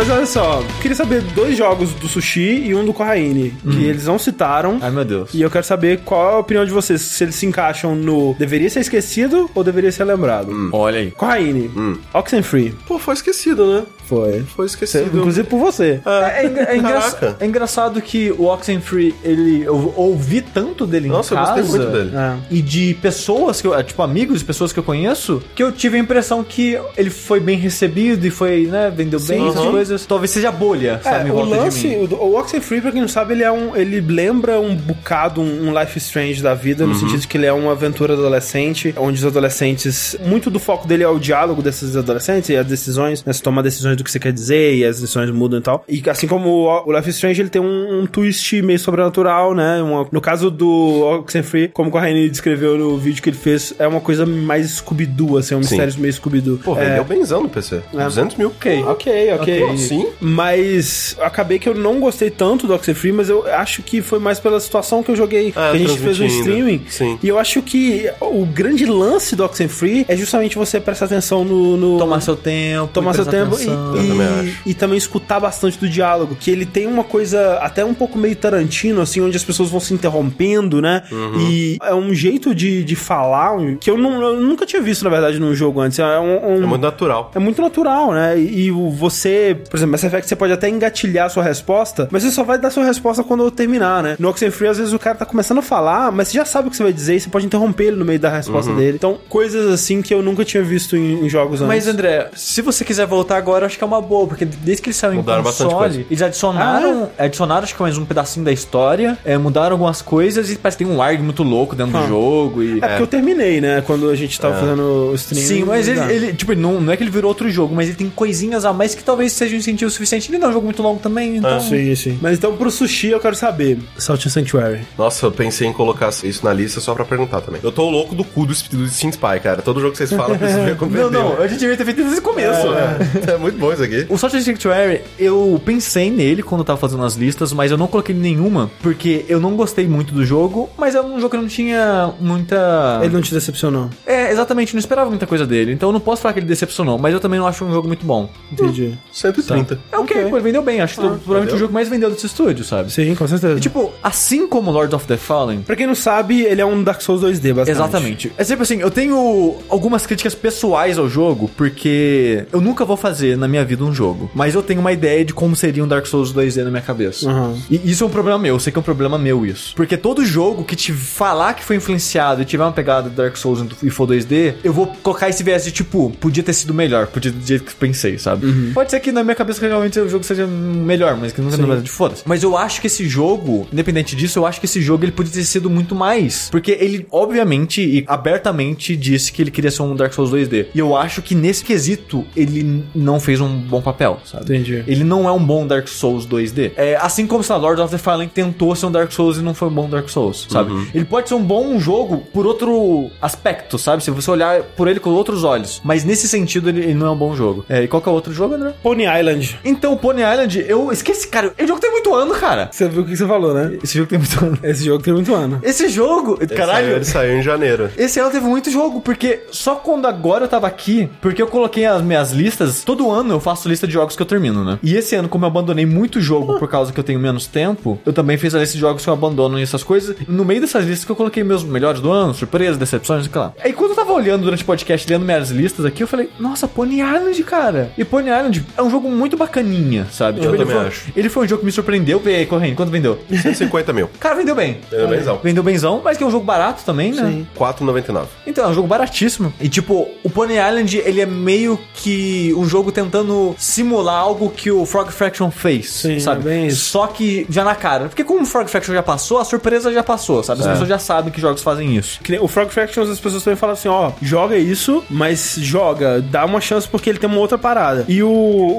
Mas olha só, queria saber dois jogos do Sushi e um do Corraine, que eles não citaram.
Ai, meu Deus.
E eu quero saber qual é a opinião de vocês, se eles se encaixam no deveria ser esquecido ou deveria ser lembrado.
Olha aí.
Corraine, Oxenfree,
Pô, foi esquecido, né?
foi.
Foi esquecido.
Inclusive por você.
É, é é engra-
Caraca.
é engraçado que o Oxenfree, ele, eu ouvi tanto dele
Nossa,
em
eu
casa.
gostei muito dele.
É.
E de pessoas, que eu, tipo, amigos de pessoas que eu conheço, que eu tive a impressão que ele foi bem recebido e foi, né, vendeu bem, essas
Uhum.
coisas. Talvez seja bolha, sabe, em
É, o lance,
de mim.
o, o Oxenfree, pra quem não sabe, ele é um. Ele lembra um bocado um, um Life Strange da vida,
Uhum.
no sentido de que ele é uma aventura adolescente, onde os adolescentes. Muito do foco dele é o diálogo desses adolescentes e as decisões, né? Você toma decisões do que você quer dizer e as decisões mudam e tal. E assim como o, o Life Strange, ele tem um, um twist meio sobrenatural, né? Uma- no caso do Oxenfree, como o Rainy descreveu no vídeo que ele fez, é uma coisa mais Scooby-Doo, assim, um
Sim.
mistério meio Scooby-Doo.
Pô,
é,
vendeu benzão no PC. 200 mil.
Ok.
Ok, ok.
Ok, sim.
Mas acabei que eu não gostei tanto do Oxenfree, mas eu acho que foi mais pela situação que eu joguei.
Ah,
que a gente fez um streaming.
Sim.
E eu acho que o grande lance do Oxenfree é justamente você prestar atenção no. no-
Tomar seu tempo.
Tomar
e
seu tempo
atenção.
Eu também
e,
acho.
e, e também escutar bastante do diálogo. Que ele tem uma coisa até um pouco meio Tarantino, assim, onde as pessoas vão se interrompendo, né?
Uhum.
E é um jeito de, de falar que eu, não, eu nunca tinha visto, na verdade, num jogo antes. É um, um-
É muito natural.
é muito natural, né? E, e o- você, por exemplo, Mass Effect você pode até engatilhar a sua resposta, mas você só vai dar sua resposta quando eu terminar, né? No Oxenfree, às vezes o cara tá começando a falar, mas você já sabe o que você vai dizer e você pode interromper ele no meio da
Uhum.
resposta dele. Então, coisas assim que eu nunca tinha visto em, em jogos
Mas,
antes.
André, se você quiser voltar agora, acho que é uma boa, porque desde que eles saíram em
Mudaram bastante
console, eles adicionaram, adicionaram acho que mais um pedacinho da história, é, mudaram algumas coisas e parece que tem um ar muito louco dentro
Ah.
do jogo. E...
É porque eu terminei, né? Quando a gente tava
É.
fazendo o stream.
Sim, mas ele,
Exato.
ele, tipo, não, não é que ele virou outro jogo, mas ele tem coisinhas a mais que talvez seja um incentivo suficiente. Ele não é um jogo muito longo também, então.
Sim, sim. Mas então pro sushi eu quero saber. Salt and Sanctuary.
Nossa, eu pensei em colocar isso na lista só pra perguntar também. Eu tô louco do cu do, do Steam Spy, cara. Todo jogo que vocês falam, eu preciso ver como
Não,
vendeu.
não, a gente devia ter feito desde o começo, né?
É, é muito bom isso aqui.
O Salt and Sanctuary, eu pensei nele quando eu tava fazendo as listas, mas eu não coloquei nenhuma, porque eu não gostei muito do jogo, mas é um jogo que não tinha muita...
Ele não te decepcionou.
É, exatamente, não esperava muita coisa dele, então eu não posso falar que ele decepcionou, mas eu também não acho um jogo muito bom.
Entendi.
130.
É ok,
Ok.
pô, ele vendeu bem, acho que provavelmente
vendeu.
o jogo mais vendeu desse estúdio, sabe?
Sim, com certeza.
E, tipo, assim como Lord of the Fallen,
Pra quem não sabe, ele é um Dark Souls 2D, basicamente.
Exatamente. É sempre assim, eu tenho algumas críticas pessoais ao jogo, porque eu nunca vou fazer na minha vida um jogo. Mas eu tenho uma ideia de como seria um Dark Souls 2D na minha cabeça.
Uhum.
E isso é um problema meu, eu sei que é um problema meu isso. Porque todo jogo que te falar que foi influenciado e tiver uma pegada de Dark Souls e for 2D, 2D, eu vou colocar esse viés de tipo, podia ter sido melhor, podia do jeito que pensei, sabe? Pode ser que na minha cabeça realmente o jogo seja melhor, mas que não seja de foda-se. Mas eu acho que esse jogo, independente disso, eu acho que esse jogo ele podia ter sido muito mais. Porque ele, obviamente e abertamente, disse que ele queria ser um Dark Souls 2D. E eu acho que nesse quesito ele não fez um bom papel, sabe?
Entendi.
Ele não é um bom Dark Souls 2D. É, assim como, sei lá, Lord of the Fallen tentou ser um Dark Souls e não foi um bom Dark Souls, sabe? Ele pode ser um bom jogo por outro aspecto, sabe? Se você olhar por ele com outros olhos. Mas nesse sentido, ele, ele não é um bom jogo. É, e qual que é o outro jogo, André?
Pony Island.
Então, Pony Island, eu esqueci, cara. Esse jogo tem muito ano, cara.
Você viu o que você falou, né?
Esse jogo tem muito ano.
Esse jogo tem muito ano.
Esse jogo,
Ele
caralho.
saiu- Ele saiu em janeiro.
Esse ano teve muito jogo, porque só quando agora eu tava aqui, porque eu coloquei as minhas listas, todo ano eu faço lista de jogos que eu termino, né? E esse ano, como eu abandonei muito jogo por causa que eu tenho menos tempo, eu também fiz a lista de jogos que eu abandono e essas coisas. No meio dessas listas que eu coloquei meus melhores do ano, surpresas, decepções, sei lá. Aí quando eu tava olhando durante o podcast, lendo minhas listas aqui, eu falei, nossa, Pony Island, cara. E Pony Island é um jogo muito bacaninha, sabe?
Eu
ele,
também
foi,
acho.
ele foi um jogo que me surpreendeu. Vê aí, correndo, quanto vendeu?
150 mil.
Cara, vendeu bem.
Vendeu benzão.
Vendeu benzão, mas que é um jogo barato também, né?
Sim.
4,99.
Então, é um jogo baratíssimo. E tipo, o Pony Island, ele é meio que um jogo tentando simular algo que o Frog Fraction fez,
Sim,
sabe?
é bem isso.
Só que já na cara. Porque como o Frog Fraction já passou, a surpresa já passou, sabe? As
É.
pessoas já sabem que jogos fazem isso.
Que nem O Frog Fractions, as pessoas também falam assim, ó, joga isso, mas joga, dá uma chance porque ele tem uma outra parada. E o,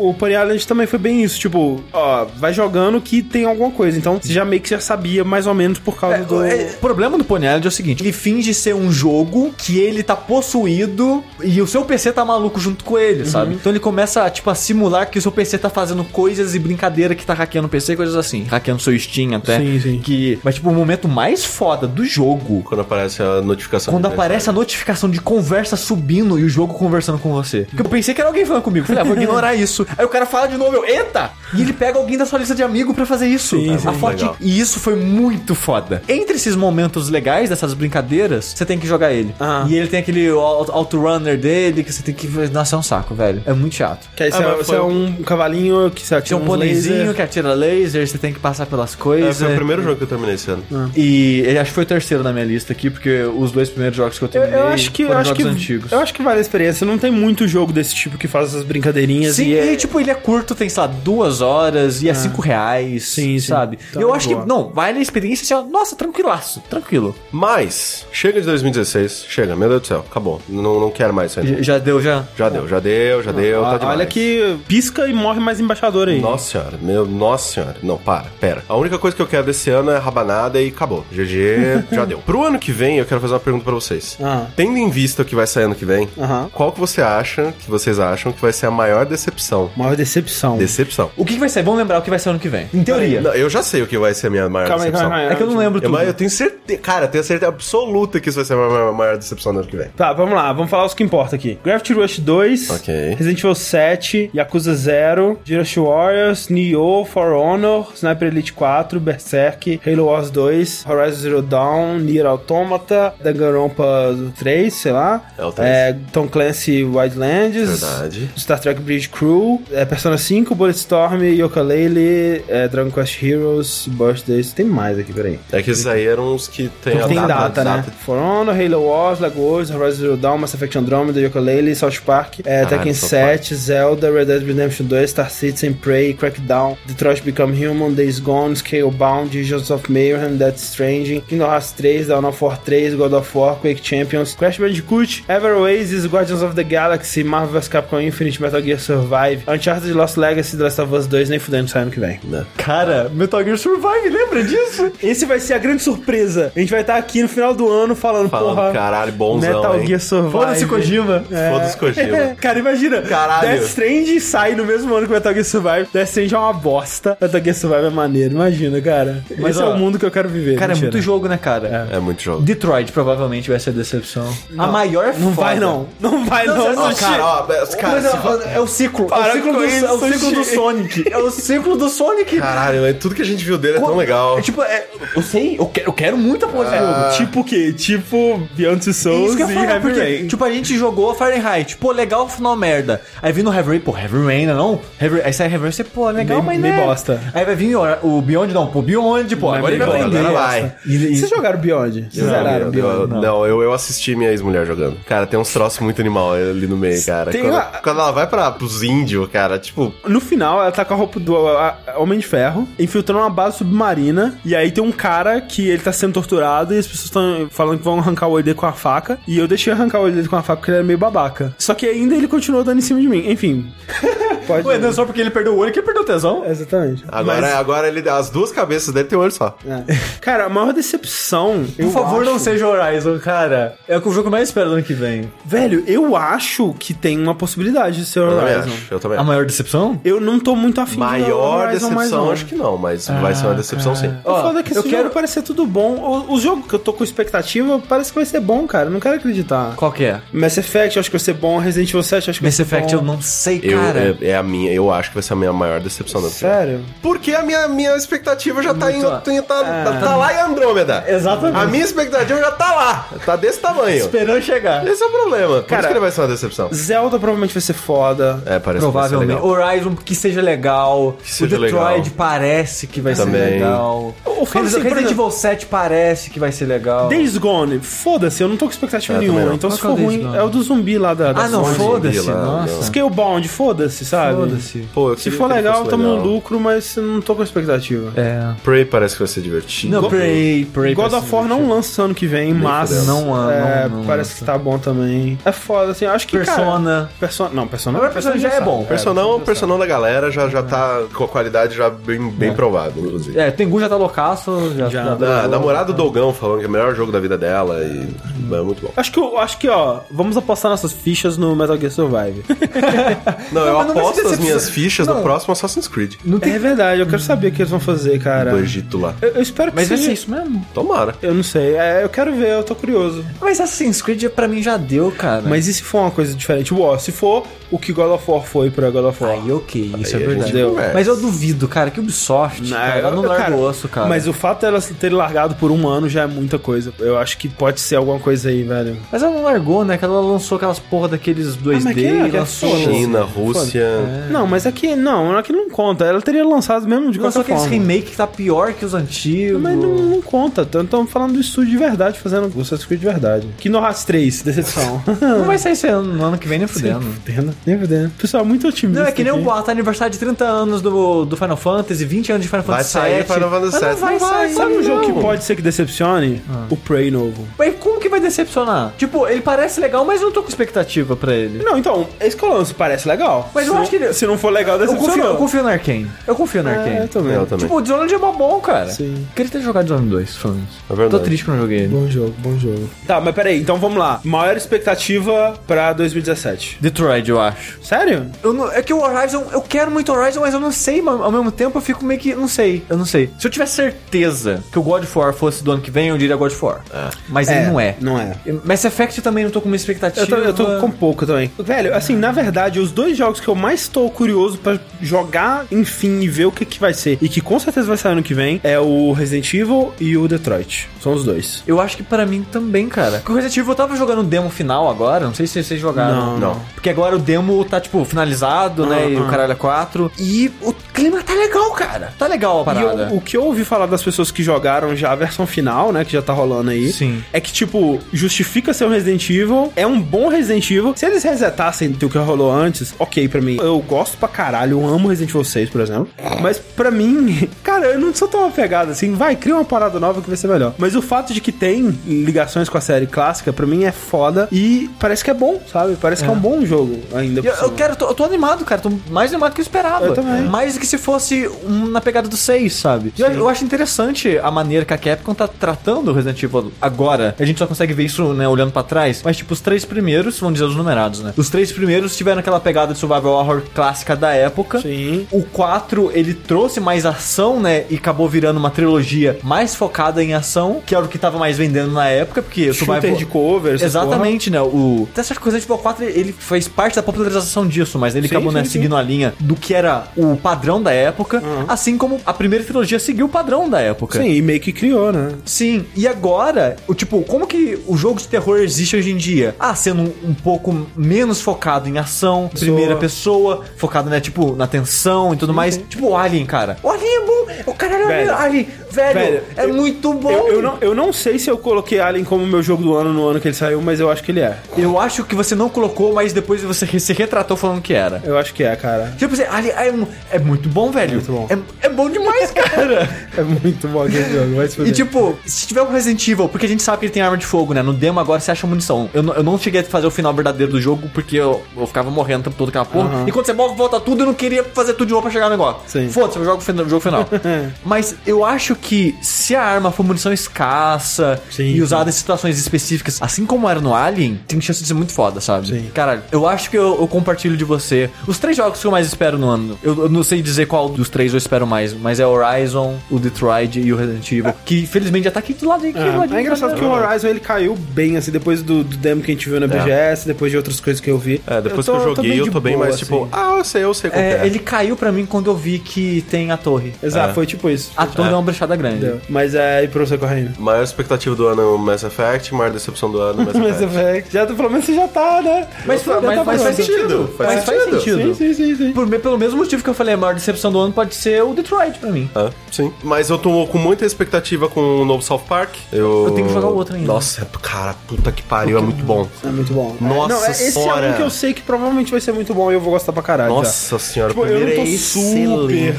o Pony Island também foi bem isso, tipo, ó, vai jogando que tem alguma coisa. Então, você já meio que já sabia mais ou menos por causa do...
É, o problema do Pony Island é o seguinte: ele finge ser um jogo que ele tá possuído e o seu PC tá maluco junto com ele,
Uhum.
sabe? Então ele começa, tipo, a simular que o seu PC tá fazendo coisas e brincadeira que tá hackeando o PC, coisas assim. Hackeando seu Steam até.
Sim, sim.
Que, mas, tipo, o momento mais foda do jogo
Quando aparece a notificação.
quando aparece a notificação de conversa subindo e o jogo conversando com você. Porque eu pensei que era alguém falando comigo. Falei, ah, vou ignorar isso. Aí o cara fala de novo, eu, eita! E ele pega alguém da sua lista de amigo pra fazer isso.
Sim,
a
sim.
foto
Legal.
E isso foi muito foda. Entre esses momentos legais dessas brincadeiras, você tem que jogar ele.
Ah.
E ele tem aquele auto- outrunner dele que você tem que. Nossa, é um saco, velho. É muito chato.
Que aí
Ah,
você,
mas
você
foi
é
um-
cavalinho que você atira
Tem um
laser.
que atira laser, você tem que passar pelas
É,
coisas.
foi o primeiro jogo que eu terminei esse ano.
E ele acho que foi o terceiro na minha lista aqui, porque os dois primeiros jogos que eu
Eu,
terminei
eu acho que, eu
foram
acho que,
jogos antigos.
eu acho que vale a experiência. Não tem muito jogo desse tipo que faz essas brincadeirinhas.
Sim,
e é-
e tipo, ele é curto, tem, sei lá, duas horas e é cinco reais.
Sim, sim.
Sabe?
Então,
eu acho
boa.
que, não, vale a experiência assim, ó, nossa, tranquilaço, tranquilo.
Mas, chega de 2016, chega, meu Deus do céu, acabou. Não, não quero mais isso aí.
Já, já deu, já.
Já deu, já deu, já deu, tá
Ah. Olha que pisca e morre mais embaixador aí.
Nossa senhora, meu, nossa senhora. Não, para, pera. A única coisa que eu quero desse ano é rabanada e acabou. GG, já deu. Pro ano que vem, eu quero fazer uma pergunta pra vocês.
Ah.
Tendo em vista o que vai sair ano que vem, qual que você acha, que vocês acham que vai ser a maior decepção?
Maior decepção.
Decepção.
O que, que vai ser? Vamos lembrar o que vai ser ano que vem. Em teoria.
Não, eu já sei o que vai ser a minha maior
Calma aí,
decepção.
calma aí.
É que eu não lembro
Eu,
tudo.
mas eu tenho certeza, cara, eu tenho certeza absoluta que isso vai ser a maior, maior decepção do ano que vem.
Tá, vamos lá, vamos falar os que importa aqui. Gravity Rush 2,
Ok.
Resident Evil 7, Yakuza 0, Dynasty Warriors, Nioh, For Honor, Sniper Elite 4, Berserk, Halo Wars 2, Horizon Zero Dawn, Nier Automata, Danganronpa 3, sei lá.
É o 3.
É, Tom Clancy Wildlands.
Verdade.
Star Trek Bridge Crew, é, Persona 5, Bulletstorm, Yooka-Laylee, é, Dragon Quest Heroes, Birthdays. Tem mais aqui, peraí.
É que esses aí eram os que tem, a
Tem data, né?
data.
For Honor, Halo Wars, Lego Wars, Horizon Zero Dawn, Mass Effect Andromeda, Yooka-Laylee, South Park, é,
Caralho,
Tekken
South
7, Zelda, Red Dead Redemption 2, Star Citizen, Prey, Crackdown, Detroit Become Human, Days Gone, Scalebound, Visions of Mayhem, Death Stranding, Kingdom Hearts 3, Dawn of War 3, God of War, Quake Champions, Crash Bandicoot, Ever Oasis, Guardians of the Galaxy, Marvel vs Capcom Infinite, Metal Gear Survive, Uncharted Lost Legacy, The Last of Us 2, nem fudendo sai ano que vem.
Né?
Cara, Metal Gear Survive, lembra disso?
Esse vai ser a grande surpresa. A gente vai estar aqui no final do ano falando,
Falando,
porra,
caralho, bonzão,
Metal
hein?
Gear Survive.
Foda-se Kojima.
Foda-se Kojima.
Cara, imagina.
Caralho.
Death Stranding sai no mesmo ano que Metal Gear Survive. Death Stranding é uma bosta. Metal Gear Survive é maneiro. Imagina, cara.
Mas,
Esse é o mundo que eu quero viver.
Cara, é
Mentira.
muito jogo, né, cara?
É muito jogo.
Detroit provavelmente vai ser a decepção. A maior
Não
foda.
vai, não. Não vai, não.
Não,
Sushi.
cara, ó, cara,
é, é o ciclo. É
Para
o ciclo,
com
do, é o ciclo do. Sonic. É o ciclo do Sonic.
Caralho, mas tudo que a gente viu dele é tão legal.
É tipo, é, eu sei, eu quero, eu quero muito a porra desse jogo.
Tipo o quê? Tipo Beyond Two
É
Souls
isso que eu
e
falar,
Heavy
porque,
Rain.
tipo, a gente jogou Fahrenheit, pô, legal, final merda. Aí vindo o Heavy Rain, pô, Heavy Rain, não? Heavy, aí sai Heavy Rain, você, pô, legal,
Meio-
mas
meio
né?
bosta.
Aí vai vir o, o Beyond, não, pô, Beyond, pô,
Não é
agora ele vai aprender.
agora vai.
E- e-
Vocês jogaram Beyond? Vocês
Não,
zeraram
eu,
Beyond?
eu- não, eu, eu assisti minha ex-mulher jogando. Cara, tem uns troços muito animal ali no meio, cara.
Tem
Quando,
uma-
quando ela vai pra, pros índios, cara, tipo,
No final, ela tá com a roupa do a- a- Homem de Ferro, infiltrando uma base submarina. E aí tem um cara que ele tá sendo torturado e as pessoas estão falando que vão arrancar o olho dele com a faca. E eu deixei arrancar o olho dele com a faca porque ele era meio babaca. Só que ainda ele continuou dando em cima de mim. Enfim. Pode.
Ué, não é só porque ele perdeu o olho que ele perdeu o tesão.
Exatamente.
agora,
Mas-
agora ele, as duas cabeças dele tem um olho só.
é. Cara, a maior decepção.
Por
eu
favor, não
acho-
seja Horizon, cara. É o que o jogo mais espera do ano que vem.
Velho, eu acho que tem uma possibilidade de ser
Eu também
Horizon.
acho. Eu também
A
acho.
Maior decepção?
Eu não tô muito afim de
Maior
mais
decepção, acho que não, mas vai ser uma decepção sim.
O foda é que
eu quero-
jogo parece ser tudo bom. O, o jogo que eu tô com expectativa parece que vai ser bom, cara. Eu não quero acreditar.
Qual que é?
Mass Effect, eu acho que vai ser bom. Resident Evil 7, eu acho que
Mass
vai ser
Effect
bom.
eu não sei,
Eu,
cara.
é, é a minha, eu acho que vai ser a minha maior decepção da vida.
Sério?
Porque a minha, minha expectativa já tá, indo, tá, tá, tá lá em Andrômeda.
Exatamente.
A minha expectativa já tá lá. Tá desse tamanho.
Esperando chegar.
Esse é o problema. Por
Cara,
isso que ele vai ser uma decepção.
Zelda provavelmente vai ser foda.
É, parece que ser
Provavelmente.
legal.
Horizon que seja legal.
Que seja
o Detroit
legal.
parece que vai ser
Também.
legal.
Eu falo
Resident,
assim, exemplo-
Evil 7 parece que vai ser legal.
Days Gone, foda-se, eu não tô com expectativa
É, também
nenhuma. Então
Qual
se
é o
for ruim, é o do zumbi lá da, da
Ah, não, foda-se. Nossa.
Scalebound, foda-se, sabe?
Foda-se.
Pô, eu
Se for legal, tamo no lucro, mas eu não tô com expectativa.
É.
Prey parece que vai ser divertido.
Não, Prey, Prey.
God of War não lança ano que vem, mas.
fudendo.
Não, não,
é,
não
parece
lança.
que tá bom também. É foda, assim. Acho que.
Persona.
Cara, Persona. Não, Persona.
Agora Persona já é bom.
Personão, o personão da galera já, já tá com a qualidade já bem, bem provada, inclusive.
É, Tengu já tá loucaço, já,
Já.
A namorada do Dogão falando que é o melhor jogo da vida dela e é muito bom.
Acho que, eu- acho que, ó, vamos apostar nossas fichas no Metal Gear Survive.
Não, eu
não vai ser
aposto as minhas fichas
Não.
no próximo Assassin's Creed.
Não tem...
é verdade, eu quero saber o que eles vão fazer, cara.
Do Egito lá.
Eu, eu espero que
Mas vai
seja-
ser isso mesmo?
Tomara.
Eu não sei, é, eu quero ver, eu tô curioso.
Mas Assassin's Creed pra mim já deu, cara.
Mas e se for uma coisa diferente? Ó, se for o que God of War foi pra God of War.
Aí ok, isso
Aí
é verdade. Mas eu duvido, cara, que Ubisoft,
Não,
cara, ela não larga
cara,
o osso, cara.
Mas o fato dela ter largado por um ano já é muita coisa. Eu acho que pode ser alguma coisa aí, velho.
Mas ela não largou, né? Que ela lançou aquelas porra daqueles 2D,
mas que é- que é
lançou...
China, Rússia.
Não, mas aqui não, aqui não conta. Ela teria lançado mesmo de
Lançou
qualquer
aqueles
forma.
remake que tá pior que os antigos.
Mas não, não conta. Estamos falando do estúdio de verdade, fazendo o Assassin's Creed de verdade. Kingdom Hearts 3, decepção.
Não vai sair esse ano, no ano que vem nem fudendo.
Fudendo, nem fudendo. Pessoal, muito otimista.
Não, é que nem
aqui.
o boato aniversário de 30 anos do, do Final Fantasy, 20 anos de Final
Vai
Fantasy
sair
VII.
Final Fantasy
Mas não
VII.
vai
Não vai,
sair,
Sabe um jogo que pode ser que decepcione? O Prey novo.
Mas como que vai decepcionar? Tipo, ele parece legal, mas eu não tô com expectativa pra ele.
Não, então, esse eu lanço parece legal.
Mas
se
eu
não,
acho que ele-
Se não for legal,
Eu confio,
decepcionou.
eu confio no Arkane. Eu confio no
É,
Arkane.
eu também.
Eu também.
Tipo, o Dishonored é mó bom, cara.
Sim.
Queria ter jogado Dishonored 2, falando isso.
É verdade.
Tô triste que eu não joguei ele.
Bom jogo, bom jogo. Tá, mas peraí, então vamos lá. Maior expectativa pra 2017.
Detroit, eu acho.
Sério?
Eu não- é que o Horizon, eu quero muito Horizon, mas eu não sei, mas ao mesmo tempo eu fico meio que, não sei, eu não sei. Se eu tivesse certeza que o God of War fosse do ano que vem, eu diria God of War. Mas ele não é.
Não é.
Mass Effect também não tô com uma expectativa.
Eu tô, eu tô com pouco também. Velho, assim, na verdade, os dois jogos que eu mais tô curioso pra jogar, enfim, e ver o que, que vai ser, e que com certeza vai sair ano que vem, é o Resident Evil e o Detroit. São os dois.
Eu acho que pra mim também, cara. Porque o Resident Evil eu tava jogando o demo final agora, não sei se vocês jogaram.
Não,
não.
Porque agora o demo tá, tipo, finalizado, né? E o caralho é 4. E o clima tá legal, cara. Tá legal a
E
parada.
eu- o que eu ouvi falar das pessoas que jogaram já a versão final, né, que já tá rolando aí,
Sim.
é que, tipo, justifica ser um Resident Evil, é um bom Resident Evil. Se eles resetassem do que rolou antes, ok pra mim. Eu gosto pra caralho, eu amo Resident Evil 6, por exemplo. Mas pra mim, cara, eu não sou tão apegado assim. Vai, cria uma parada nova que vai ser melhor. Mas o fato de que tem ligações com a série clássica, pra mim é foda e parece que é bom, sabe? Parece que é um bom jogo ainda.
E Eu, eu quero, tô- eu tô animado, cara. Tô mais animado que eu esperava.
Eu também.
Mais do que se fosse um na pegada do 6, sabe? Eu, eu acho interessante a maneira que a Capcom tá tratando o Resident Evil agora. A gente só consegue ver isso, né, olhando pra trás. Mas, tipo, os três primeiros, vamos dizer os numerados, né? Os três primeiros tiveram aquela pegada de survival horror clássica da época.
Sim.
O 4, ele trouxe mais ação, né? E acabou virando uma trilogia mais focada em ação, que era o que tava mais vendendo na época, porque o
Shooter de cover,
Exatamente, né? O até certa coisa, tipo, o 4 ele fez parte da popularização disso, mas ele
Sim,
acabou, né,
sim, sim.
seguindo a linha do que era o padrão da época, assim como a primeira trilogia seguiu o padrão da época.
Sim, e meio que criou, né?
Sim, e agora, o tipo, como que o jogo de terror existe hoje em dia? Ah, sendo um, um pouco menos focado em ação, primeira pessoa, focado, né, tipo, na tensão e tudo mais. Tipo, o Alien, cara. O Alien é bom. O caralho,
Velho.
Alien. Velho,
Velho,
é
eu-
muito bom.
Eu, eu não, eu não sei se eu coloquei Alien como meu jogo do ano no ano que ele saiu, mas eu acho que ele é.
Eu acho que você não colocou, mas depois você re- se retratou falando que era.
Eu acho que é, cara.
Tipo assim, ali, é, é muito bom, velho.
Muito bom.
É, é bom demais, cara.
É muito bom aquele jogo, vai se
E
fuder.
tipo, se tiver um Resident Evil, porque a gente sabe que ele tem arma de fogo, né? No demo agora você acha munição. Eu, não- eu não cheguei a fazer o final verdadeiro do jogo porque eu, eu ficava morrendo o tempo todo aquela porra. E quando você morre, volta tudo, eu não queria fazer tudo de novo pra chegar no negócio.
Sim.
Foda-se, eu jogo o jogo final. Mas eu acho que se a arma for munição escassa
Sim,
e
sim.
usada em situações específicas, assim como era no Alien, tem chance de ser muito foda, sabe?
Sim.
Caralho, eu acho que eu, eu compartilho de você. Os três jogos que eu mais espero no ano, eu, eu não sei dizer qual dos três eu espero mais, mas é Horizon, o Detroit e o Resident Evil, que felizmente já tá aqui do lado aqui, ladinho,
É, é engraçado
tá
que o Horizon ele caiu bem, assim, depois do, do demo que a gente viu na BGS, depois de outras coisas que eu vi.
É, depois
tô-
que eu joguei, eu
de
tô bem
boa,
mais tipo,
assim.
ah, eu sei, eu sei qual que
É,
é.
ele caiu pra mim quando eu vi que tem a torre.
Exato,
É.
foi tipo isso.
A torre é uma brechada grande.
Deu. Mas é, e pra você correndo?
Maior expectativa do ano Mass Effect, maior decepção do ano Mass
Mass
Effect.
Effect. Já, pelo menos você já tá, né?
Mas, mas-
tá
mas faz
pronto
sentido.
Faz
mas sentido. faz
sentido.
Sim, sim, sim. sim.
Por, pelo mesmo motivo que eu falei, a maior decepção do ano pode ser o Detroit pra mim.
Ah, sim. Mas eu tô com muita expectativa com o novo South Park. Eu,
eu tenho que jogar o outro ainda.
Nossa, cara, puta que pariu, Porque... é muito bom.
É muito bom. É, Nossa Não, é, esse
senhora.
é um que eu sei que provavelmente vai ser muito bom e eu vou gostar pra caralho.
Nossa já. senhora,
tipo, eu tô
é
super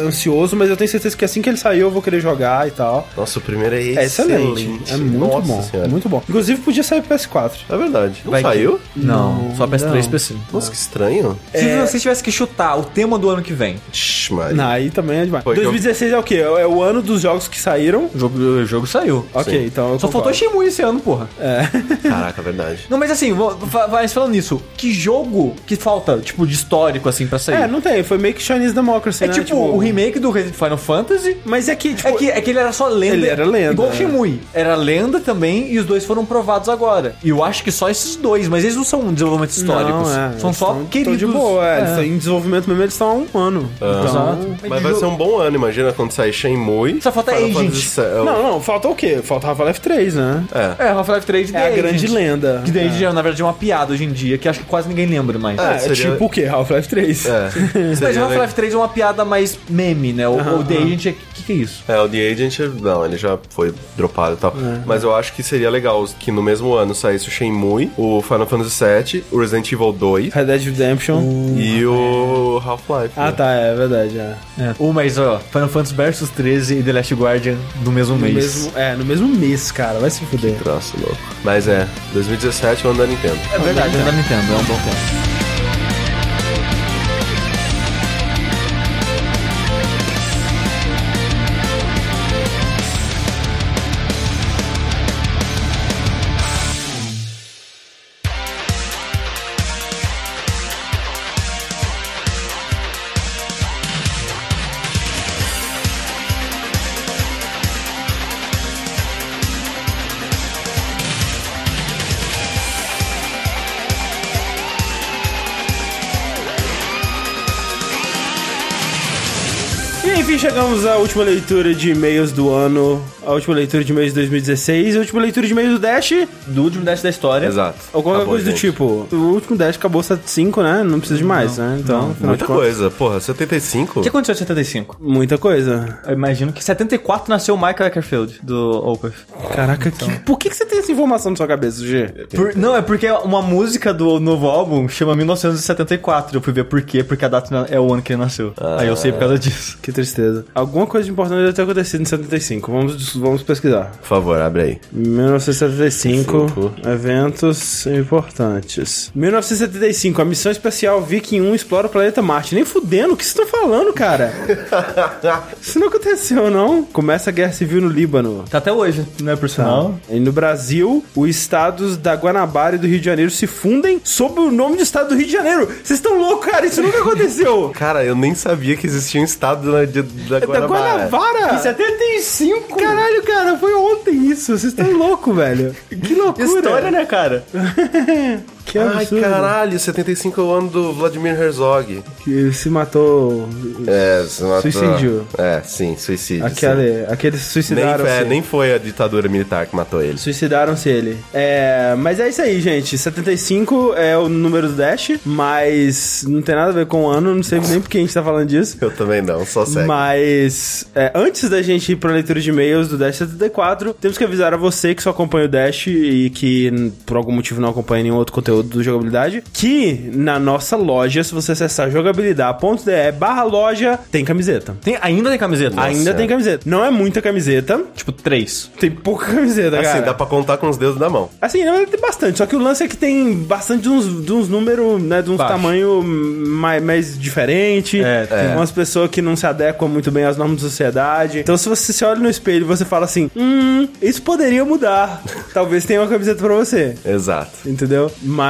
ansioso, mas eu tenho certeza que assim que ele sair eu vou querer jogar e tal.
Nossa, o primeiro é,
é
excelente.
É muito
Nossa
bom,
senhora.
muito bom. Inclusive podia sair pro PS4.
É verdade. Não
vai saiu? Que...
Não,
não, só PS3 e
nossa, que estranho.
Se
É...
você tivesse que chutar o tema do ano que vem.
Ixi, Maria.
Não, aí também é demais.
Foi
2016 é o quê? É o ano dos jogos que saíram.
O jogo, o jogo saiu.
Ok,
Sim.
então.
Só faltou
concordo.
Esse ano, porra. É.
Caraca, verdade.
Não, mas assim, mas falando nisso, que jogo que falta, tipo, de histórico, assim, pra sair?
É, não tem. Foi meio que Chinese Democracy,
É
né?
tipo, tipo o remake do Final Fantasy.
Mas é que, é tipo...
É que, é que ele era só lenda.
Ele era lenda,
Igual o
é.
Era lenda também e os dois foram provados agora. E eu acho que só esses dois, mas eles não são um desenvolvimento histórico,
Não, é,
é,
são
só
tão- tão
queridos.
de boa, é. Eles
É.
estão em desenvolvimento mesmo, eles estão há um ano. Então...
Exato.
Mas vai ser um bom ano, imagina quando sair Shenmue.
Só falta
Final
Agent.
Fantasy VII.
Não, não, falta o quê? Falta Half-Life 3, né?
É.
É, Half-Life 3
É a grande lenda.
Que daí já, na verdade, é uma piada hoje em dia, que acho que quase ninguém lembra mais.
É,
É, seria-
tipo o quê? Half-Life 3.
É.
Mas Half-Life 3 é uma piada mais meme, né? O, o The Agent é. O que, que é isso?
É, o The Agent, não, ele já foi dropado e tal.
É.
Mas eu acho que seria legal que no mesmo ano saísse o Shenmue, o Final Fantasy VII, o Resident Evil 2
Red Dead Redemption.
e o Half-Life.
Ah,
né?
tá, é verdade, é.
É. Mas ó, Final Fantasy Versus 13 e The Last Guardian do mesmo
No
mês.
mesmo, é, no mesmo mês, cara. Vai se fuder.
Troço louco. Mas é, 2017 é o ano da Nintendo.
É verdade, é da Nintendo, é um bom tempo.
Última leitura de e-mails do ano, a última leitura de e-mails de 2016 e a última leitura de e-mails do Dash.
Do último dash da história.
Exato.
Ou qualquer
Acabou,
coisa do tipo. O último Dash acabou 75, né? Não precisa de mais, né? Então, de
Muita coisa. Porra, 75?
O que aconteceu em 75?
Muita coisa.
Eu imagino que em 74 nasceu o Michael Eckerfield, do Opeth.
Caraca, que- por que, que você tem essa informação na sua cabeça, G?
Por- não, é porque uma música do novo álbum chama 1974. Eu fui ver por quê, porque a data é o ano que ele nasceu. Aí eu sei por causa disso.
Que tristeza. Alguma coisa de importante deve ter acontecido em 75. Vamos, vamos pesquisar.
Por favor, abre aí.
1975,
Cinco.
eventos importantes. 1975, a missão especial Viking 1 explora o planeta Marte. Nem fudendo, o que vocês estão falando, cara? Isso não aconteceu, não. Começa a guerra civil no Líbano.
Tá até hoje, né, por sinal.
E no Brasil, os estados da Guanabara e do Rio de Janeiro se fundem sob o nome do estado do Rio de Janeiro. Vocês estão loucos, cara? Isso nunca aconteceu.
Cara, eu nem sabia que existia um estado da, de- da
É da
Guanabara.
Guanabara?
Em 75?
Caralho, cara, foi ontem isso. Vocês estão loucos, velho. Que loucura.
História, né, cara?
Que
Ai,
absurdo.
caralho, 75 é o ano do Vladimir Herzog.
Que se matou.
É, se matou.
Suicídio.
É, sim, suicídio. sim.
Aquele, aqueles
Nem,
suicidaram-se.
é, nem foi a ditadura militar que matou ele.
Suicidaram-se ele. É, mas é isso aí, gente. 75 é o número do Dash, mas não tem nada a ver com o ano, não sei nem por que a gente tá falando disso.
Eu também não, só segue.
Mas é, antes da gente ir pra leitura de e-mails do Dash 74, temos que avisar a você que só acompanha o Dash e que por algum motivo não acompanha nenhum outro conteúdo do jogabilidade, que na nossa loja, se você acessar jogabilidade.de barra loja, tem camiseta.
Tem, ainda tem camiseta?
Ainda tem camiseta. Não é muita camiseta,
Tipo, três.
tem pouca camiseta,
Assim,
cara.
dá pra contar com os dedos da mão.
Assim, na verdade tem bastante, só que o lance é que tem bastante de uns, de uns números, né, de uns
Baixo.
tamanhos mais, mais diferentes.
É,
tem umas pessoas que não se adequam muito bem às normas da sociedade. Então, se você se olha no espelho e você fala assim, hum, isso poderia mudar. Talvez tenha uma camiseta pra você.
Exato.
Entendeu? Mas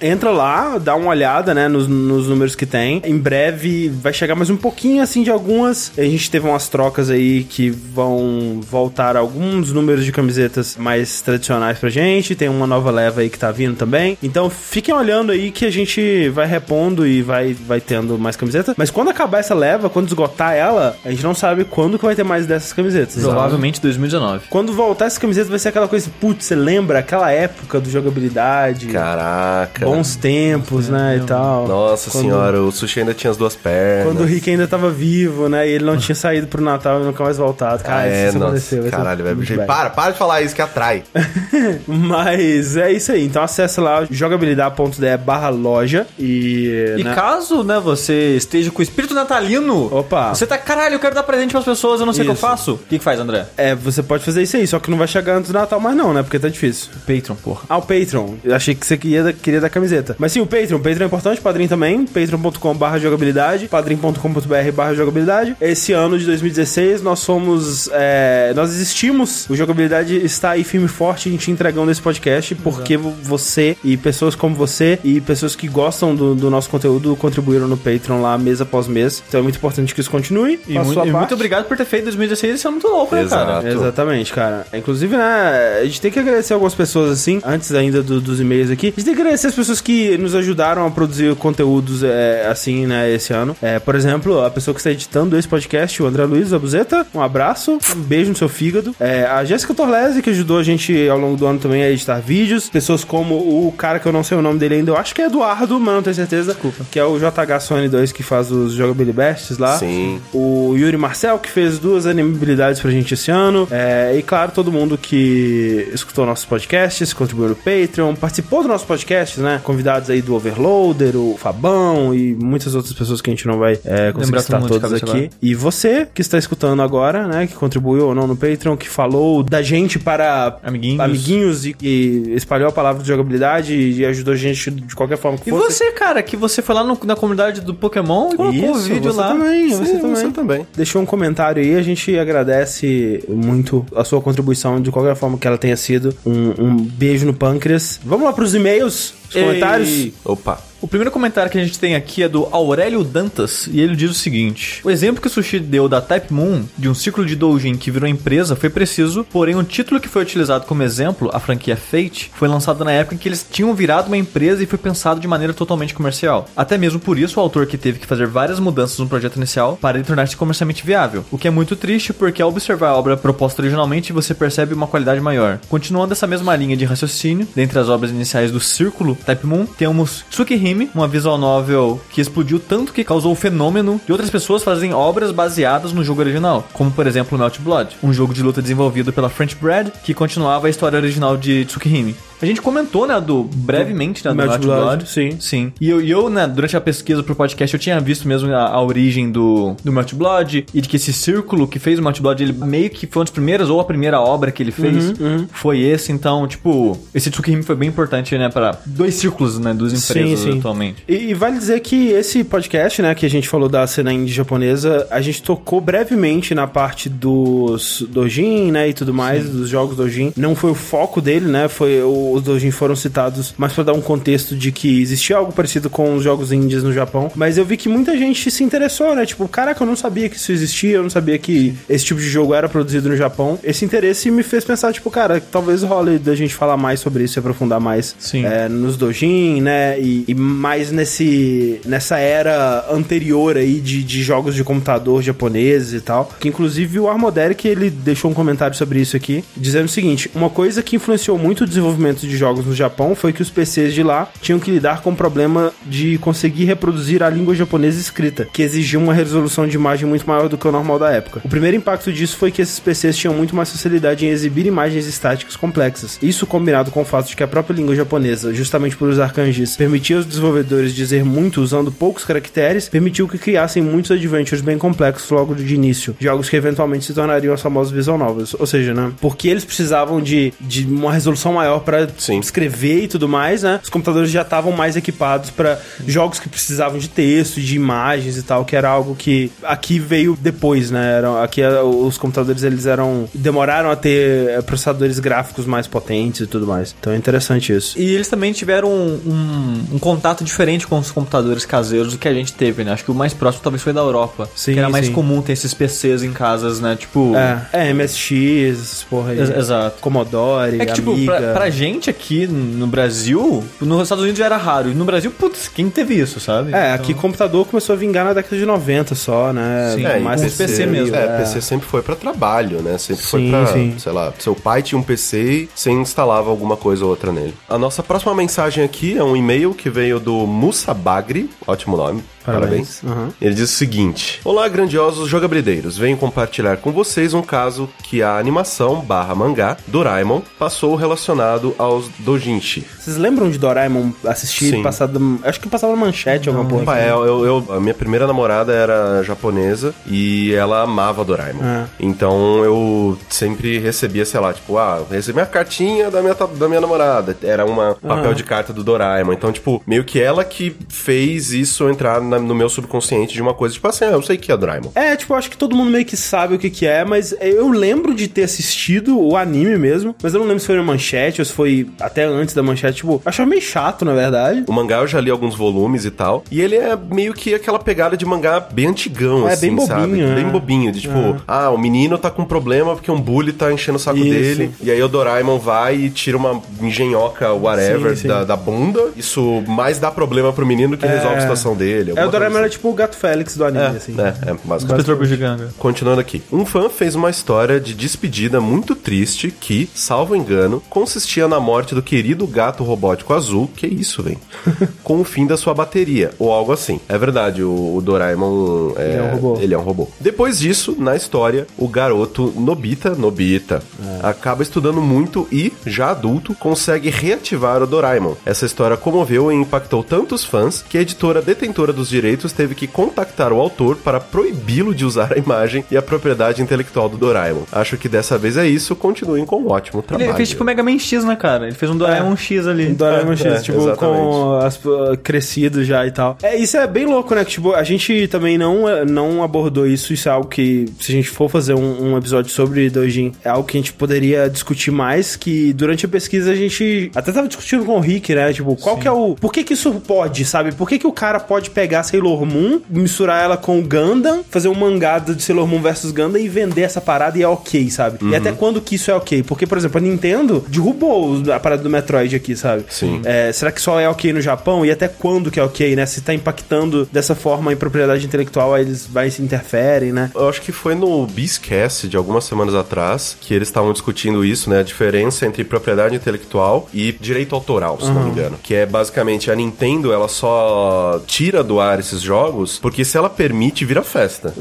entra lá, dá uma olhada, né, nos, nos números que tem. Em breve vai chegar mais um pouquinho assim de algumas. A gente teve umas trocas aí que vão voltar alguns números de camisetas mais tradicionais pra gente. Tem uma nova leva aí que tá vindo também. Então fiquem olhando aí que a gente vai repondo e vai, vai tendo mais camisetas. Mas quando acabar essa leva, quando esgotar ela, a gente não sabe quando que vai ter mais dessas camisetas.
Provavelmente 2019.
quando voltar essa camiseta vai ser aquela coisa, putz, você lembra aquela época do jogabilidade?
Caraca.
Bons tempos, né, e tal.
Nossa
Quando-
senhora, o sushi ainda tinha as duas pernas.
Quando o Rick ainda tava vivo, né, e ele não tinha saído pro Natal e nunca mais voltado. Cara,
Ah, é,
isso
nossa,
aconteceu. vai ser
caralho, velho. Para, para de falar isso que atrai.
Mas é isso aí. Então acessa lá jogabilidade.de barra loja e...
E
né,
caso, né, você esteja com o espírito natalino,
Opa.
você tá, caralho, eu quero dar presente pras pessoas, eu não sei o que eu faço. O que, que faz, André?
É, você pode fazer isso aí, só que não vai chegar antes do Natal mais não, né, porque tá difícil.
Patreon, porra.
Ah, o Patreon. Eu achei que você queria, queria dar camiseta. Mas sim, o Patreon. O Patreon é importante, Padrim também. patreon.com barra jogabilidade, padrim.com.br barra jogabilidade. Esse ano de 2016 nós fomos... é, nós existimos. O Jogabilidade está aí firme e forte em te entregando esse podcast, porque você e pessoas como você e pessoas que gostam do, do nosso conteúdo contribuíram no Patreon lá mês após mês. Então é muito importante que isso continue.
E,
Faça
mu-
sua
e
parte.
muito obrigado por ter feito 2016 esse ano muito louco, né,
Exato.
cara?
Exatamente, cara. Inclusive, né, a gente tem que agradecer algumas pessoas assim, antes ainda do- dos e-mails aqui. A gente tem que agradecer as pessoas que nos ajudaram a produzir conteúdos é, assim, né, esse ano. É, por exemplo, a pessoa que está editando esse podcast, o André Luiz Abuzeta. Um abraço, um beijo no seu fígado. É, a Jéssica Torlese, que ajudou a gente ao longo do ano também a editar vídeos. Pessoas como o cara que eu não sei o nome dele ainda, eu acho que é Eduardo, mas não tenho certeza. Desculpa. Que é o JH Sony 2 que faz os Jogability Bests lá.
Sim.
O Yuri Marcel, que fez duas animabilidades pra gente esse ano. É, e claro, todo mundo que escutou nossos podcasts, contribuiu no Patreon, participou do nosso podcast, né? Convidados aí do Overloader, o Fabão e muitas outras pessoas que a gente não vai é, conseguir citar todas aqui.
agora.
E você que está escutando agora, né? Que contribuiu ou não no Patreon, que falou da gente para
Amiguinhos.
amiguinhos e, e espalhou a palavra de jogabilidade e ajudou a gente de qualquer forma que
E
fosse.
você, cara, que você foi lá no- na comunidade do Pokémon e colocou o
Isso,
vídeo
você
lá.
também,
Sim,
você também.
você também.
Deixou um comentário aí, a gente agradece muito a sua contribuição, de qualquer forma que ela tenha sido. Um, um beijo no pâncreas. Vamos lá pros e-mails, os comentários.
Opa.
O primeiro comentário que a gente tem aqui é do Aurélio Dantas e ele diz o seguinte: O exemplo que o Sushi deu da Type Moon, de um ciclo de doujin que virou empresa, foi preciso, porém o título que foi utilizado como exemplo, a franquia Fate, foi lançado na época em que eles tinham virado uma empresa e foi pensado de maneira totalmente comercial. Até mesmo por isso o autor que teve que fazer várias mudanças no projeto inicial para ele tornar-se comercialmente viável. O que é muito triste porque ao observar a obra proposta originalmente você percebe uma qualidade maior. Continuando essa mesma linha de raciocínio, dentre as obras iniciais do Círculo Type Moon, temos Tsukihime, uma visual novel que explodiu tanto que causou o fenômeno de outras pessoas fazerem obras baseadas no jogo original, como por exemplo Melt Blood, um jogo de luta desenvolvido pela French Bread que continuava a história original de Tsukihime. A gente comentou, né, do brevemente, né, do
Melt Blood,
Blood.
sim.
Sim. E eu, eu, né, durante a pesquisa pro podcast, eu tinha visto mesmo a, a origem do, do Melt Blood e de que esse círculo que fez o Melt Blood, ele meio que foi uma das primeiras ou a primeira obra que ele fez
Uhum,
foi esse. Então, tipo, esse Tsukihime foi bem importante, né, para dois círculos, né, dos empresas
Sim, sim.
atualmente.
E, e vale dizer que esse podcast, né, que a gente falou da cena indie japonesa, a gente tocou brevemente na parte dos dojin, né, e tudo mais, dos jogos dojin. Não foi o foco dele, né, foi o, os doujin foram citados mais pra dar um contexto de que existia algo parecido com os jogos indies no Japão, mas eu vi que muita gente se interessou, né? Tipo, caraca, eu não sabia que isso existia, eu não sabia que esse tipo de jogo era produzido no Japão. Esse interesse me fez pensar, tipo, cara, talvez role da gente falar mais sobre isso e aprofundar mais
Sim.
é, nos doujin, né? E, e mais nesse nessa era anterior aí de, de jogos de computador japoneses e tal. Que inclusive o Armoderic ele deixou um comentário sobre isso aqui, dizendo o seguinte: uma coisa que influenciou muito o desenvolvimento de jogos no Japão foi que os PCs de lá tinham que lidar com o problema de conseguir reproduzir a língua japonesa escrita, que exigia uma resolução de imagem muito maior do que o normal da época. O primeiro impacto disso foi que esses PCs tinham muito mais facilidade em exibir imagens estáticas complexas. Isso combinado com o fato de que a própria língua japonesa, justamente por usar kanjis, permitia aos desenvolvedores dizer muito usando poucos caracteres, permitiu que criassem muitos adventures bem complexos logo de início, jogos que eventualmente se tornariam as famosas visual novels. Ou seja, né, porque eles precisavam de, de uma resolução maior para
Sim.
escrever e tudo mais, né? Os computadores já estavam mais equipados para jogos que precisavam de texto, de imagens e tal, que era algo que aqui veio depois, né? Eram, aqui eh, os computadores eles eram demoraram a ter eh, processadores gráficos mais potentes e tudo mais. Então é interessante isso.
E eles também tiveram um, um- um contato diferente com os computadores caseiros do que a gente teve, né? Acho que o mais próximo talvez foi da Europa.
Sim,
que era mais
sim.
comum ter esses PCs em casas, né? Tipo.
É, é MSX, porra aí.
Ex- exato.
Commodore,
É que, tipo,
Amiga.
pra, pra gente aqui no Brasil, nos Estados Unidos já era raro. E no Brasil, putz, quem teve isso, sabe?
É,
Então-
aqui computador começou a vingar na década de 90 só, né?
Sim,
É,
mais
os PC mesmo.
É, PC sempre foi pra trabalho, né? Sempre foi
Sim,
pra,
sim.
sei lá, seu pai tinha um PC e você instalava alguma coisa ou outra nele. A nossa próxima mensagem aqui é um e-mail que veio do Musa Bagri, ótimo nome.
Parabéns.
Parabéns.
Uhum.
Ele diz o seguinte: Olá, grandiosos jogabilideiros. Venho compartilhar com vocês um caso que a animação barra mangá Doraemon passou relacionado aos doujinshi.
Vocês lembram de Doraemon assistir
Sim.
passado. Acho que passava na manchete alguma porra.
Opa, é, eu, eu- a minha primeira namorada era japonesa e ela amava Doraemon.
Ah.
Então eu sempre recebia, sei lá, tipo, ah, recebi a cartinha da minha, da minha namorada. Era uma papel de carta do Doraemon. Então, tipo, meio que ela que fez isso entrar na- no meu subconsciente de uma coisa, tipo assim, ah, eu sei que é Doraemon.
É, tipo, acho que todo mundo meio que sabe o que que é, mas eu lembro de ter assistido o anime mesmo, mas eu não lembro se foi na manchete ou se foi até antes da manchete, tipo, achava meio chato, na verdade.
O mangá eu já li alguns volumes e tal. E ele é meio que aquela pegada de mangá bem antigão,
É,
assim,
bem
sabe?
bobinho,
Bem
é.
bobinho. De tipo, ah, o menino tá com problema porque um bully tá enchendo o saco
Isso.
dele. E aí o Doraemon vai e tira uma engenhoca, whatever,
Sim, sim.
Da, da bunda. Isso mais dá problema pro menino do que resolve a situação dele.
É, o Doraemon era tipo o gato Félix do anime,
assim.
assim.
É, é, basicamente.
Bugiganga.
Continuando aqui. Um fã fez uma história de despedida muito triste que, salvo engano, consistia na morte do querido gato robótico azul, que isso, vem, com o fim da sua bateria, ou algo assim. É verdade, o, o Doraemon é,
Ele é um robô.
ele é um robô. Depois disso, na história, o garoto Nobita, Nobita,
É.
acaba estudando muito e, já adulto, consegue reativar o Doraemon. Essa história comoveu e impactou tantos fãs que a editora detentora dos direitos teve que contactar o autor para proibi-lo de usar a imagem e a propriedade intelectual do Doraemon. Acho que dessa vez é isso. Continuem com um ótimo trabalho.
Ele fez tipo Mega Man X, né, cara? Ele fez um Doraemon X ali.
Um Doraemon
É,
X,
é,
tipo,
exatamente.
com as, uh, crescido já e tal. É, isso é bem louco, né? Que, tipo, a gente também não, eh, não abordou isso. Isso é algo que, se a gente for fazer um, um episódio sobre Dojin, é algo que a gente poderia discutir mais. Que durante a pesquisa a gente até tava discutindo com o Rick, né? Tipo, qual que é o. Por que que isso pode, sabe? Por que que o cara pode pegar Sailor Moon, misturar ela com o Gundam, fazer um mangá de Sailor Moon versus Gundam e vender essa parada e é ok, sabe? E até quando que isso é ok? Porque, por exemplo, a Nintendo derrubou a parada do Metroid aqui, sabe?
Sim.
É, será que só é ok no Japão? E até quando que é ok, né? Se tá impactando dessa forma em propriedade intelectual, aí eles vai se interferem, né?
Eu acho que foi no Beastcast de algumas semanas atrás que eles estavam discutindo isso, né? A diferença entre propriedade intelectual e direito autoral, se não me engano. Que é basicamente a Nintendo, ela só tira do ar esses jogos porque se ela permite, vira festa.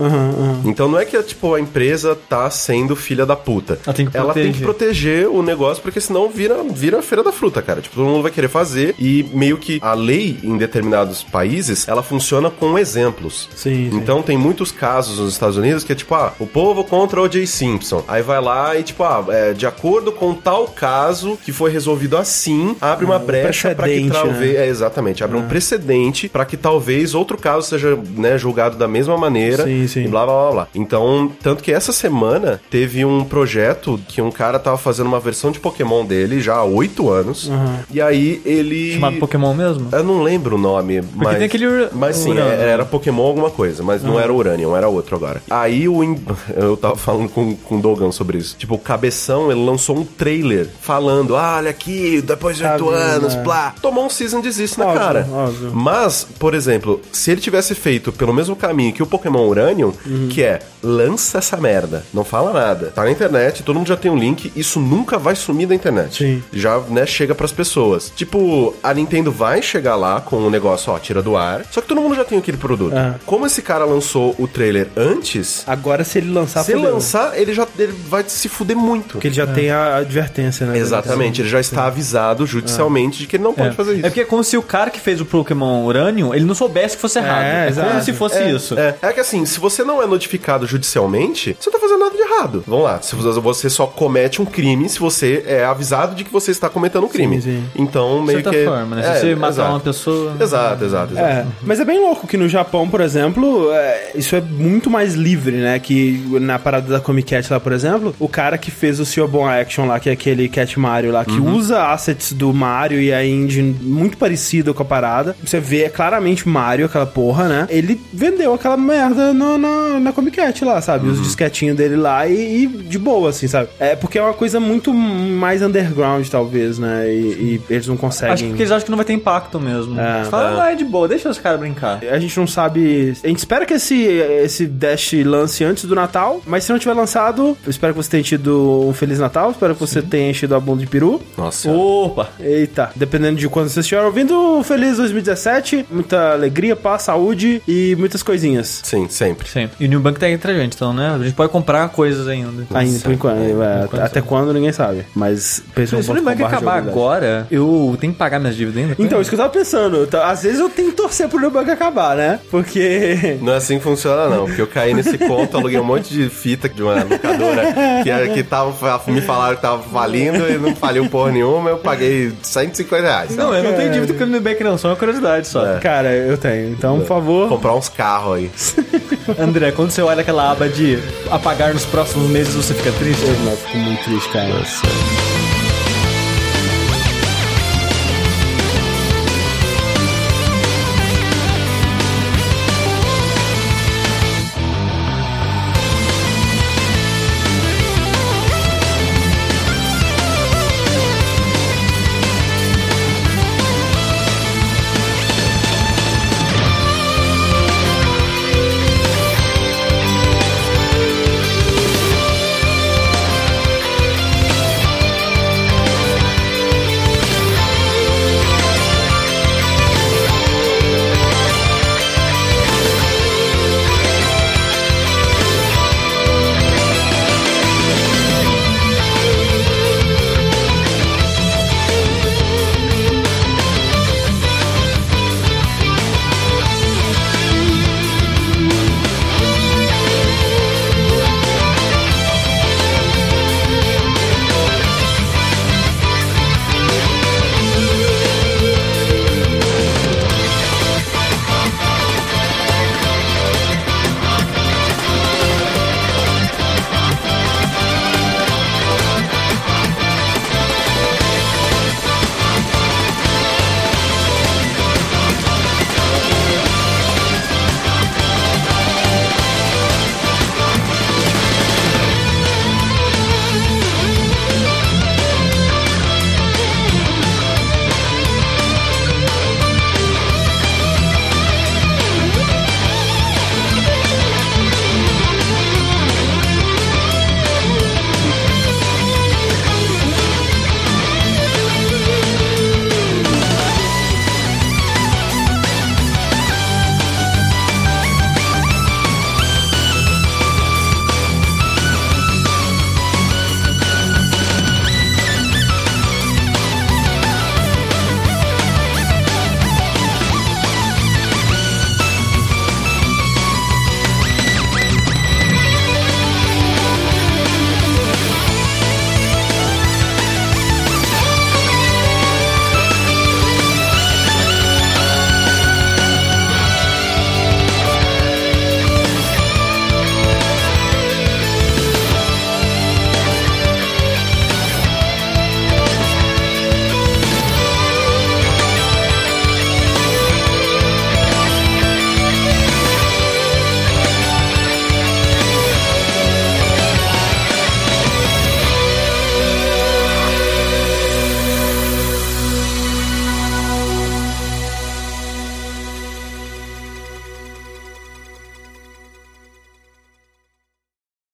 Então não é que tipo, a empresa tá sendo filha da puta.
Ela tem que
tem que
proteger.
proteger o negócio porque senão vira, vira feira da fruta, cara. Tipo, todo mundo vai querer fazer e meio que a lei em determinados países, ela funciona com exemplos.
Sim, sim.
Então tem muitos casos nos Estados Unidos que é tipo, ah, o povo contra o O.J. Simpson. Aí vai lá e tipo, ah, é, de acordo com tal caso que foi resolvido assim, abre uma
um
brecha pra que
precedente,
talvez,
né?
é exatamente, abre um precedente pra que talvez outro caso seja, né, julgado da mesma maneira
Sim, sim.
e blá blá blá blá. Então, tanto que essa semana teve um projeto que um cara tava fazendo uma versão de Pokémon dele já já há oito anos. E aí ele.
Chamado Pokémon mesmo?
Eu não lembro o nome, mas.
tem aquele ur-
Mas sim, é- era Pokémon alguma coisa, mas não era Uranium, era outro agora. Aí o. in- Eu tava falando com, com o Dogan sobre isso. Tipo, o Cabeção, ele lançou um trailer falando: ah, olha aqui, depois de oito anos,
né?
blá. Tomou um season desist na
Óbvio,
cara.
óbvio.
Mas, por exemplo, se ele tivesse feito pelo mesmo caminho que o Pokémon Uranium,
Uhum.
que é lança essa merda, não fala nada. Tá na internet, todo mundo já tem um link, isso nunca vai sumir da internet.
Sim.
Já, né, chega pras pessoas. Tipo, a Nintendo vai chegar lá com o negócio, ó, tira do ar. Só que todo mundo já tem aquele produto.
É.
Como esse cara lançou o trailer antes,
Agora, se ele lançar,
se
fudeu.
lançar, ele já ele vai se fuder muito.
Porque ele já tem a advertência, né?
Exatamente, ele já está avisado judicialmente de que ele não pode fazer isso.
É porque é como se o cara que fez o Pokémon Uranium, ele não soubesse que fosse errado. É, como
exato.
se fosse isso.
É, é que assim, se você não é notificado judicialmente, você não tá fazendo nada de errado. Vamos lá, se você- só comete um crime se você é avisado de que você está cometendo um crime.
sim.
Então,
De
meio
certa
que.
forma, né?
é,
se você matar
exato.
uma pessoa...
Exato, exato, exato.
É, mas é bem louco que no Japão, por exemplo, é, isso é muito mais livre, né? Que na parada da Comic Cat lá, por exemplo, o cara que fez o Ciobon Action lá, que é aquele Cat Mario lá, que
Uhum.
usa assets do Mario e a engine muito parecida com a parada. Você vê é claramente Mario, aquela porra, né? Ele vendeu aquela merda no- na, na Comic Cat lá, sabe?
Uhum.
Os disquetinhos dele lá e, e de boa, assim, sabe? É porque é uma coisa muito mais underground, talvez, né? E, e eles não conseguem.
Acho que porque eles acham que não vai ter impacto mesmo.
É,
Eles falam, ah, é de boa, deixa os caras brincar.
A gente não sabe. A gente espera que esse, esse Dash lance antes do Natal, mas se não tiver lançado, eu espero que você tenha tido um Feliz Natal, espero que você tenha enchido a bunda de peru.
Nossa.
Opa!
Eita, dependendo de quando você estiver ouvindo, feliz 2017, muita alegria, paz, saúde e muitas coisinhas.
Sim, sempre.
Sim. E o New Bank tá entre a gente, então, né? A gente pode comprar coisas ainda.
Ainda, por enquanto. é,
enquanto
até quando ninguém sabe. Mas
Se o New Bank acabar agora, eu tenho que pagar minhas dívidas ainda?
Então, isso que eu tava pensando. Tá, Às vezes eu tenho que torcer pro Nubank acabar, né? Porque.
Não é assim que funciona, não. Porque eu caí nesse conto, aluguei um monte de fita de uma locadora que, era- que tava, me falaram que tava falindo e não faliu porra nenhuma, eu paguei 150 reais.
Não, eu não tenho dívida com o New Bank, não. Só uma curiosidade só.
É.
Cara, eu tenho. Então, por favor.
Comprar uns carros aí.
André, quando você olha aquela aba de apagar nos próximos meses, você fica triste?
Eu não, fico muito triste, cara.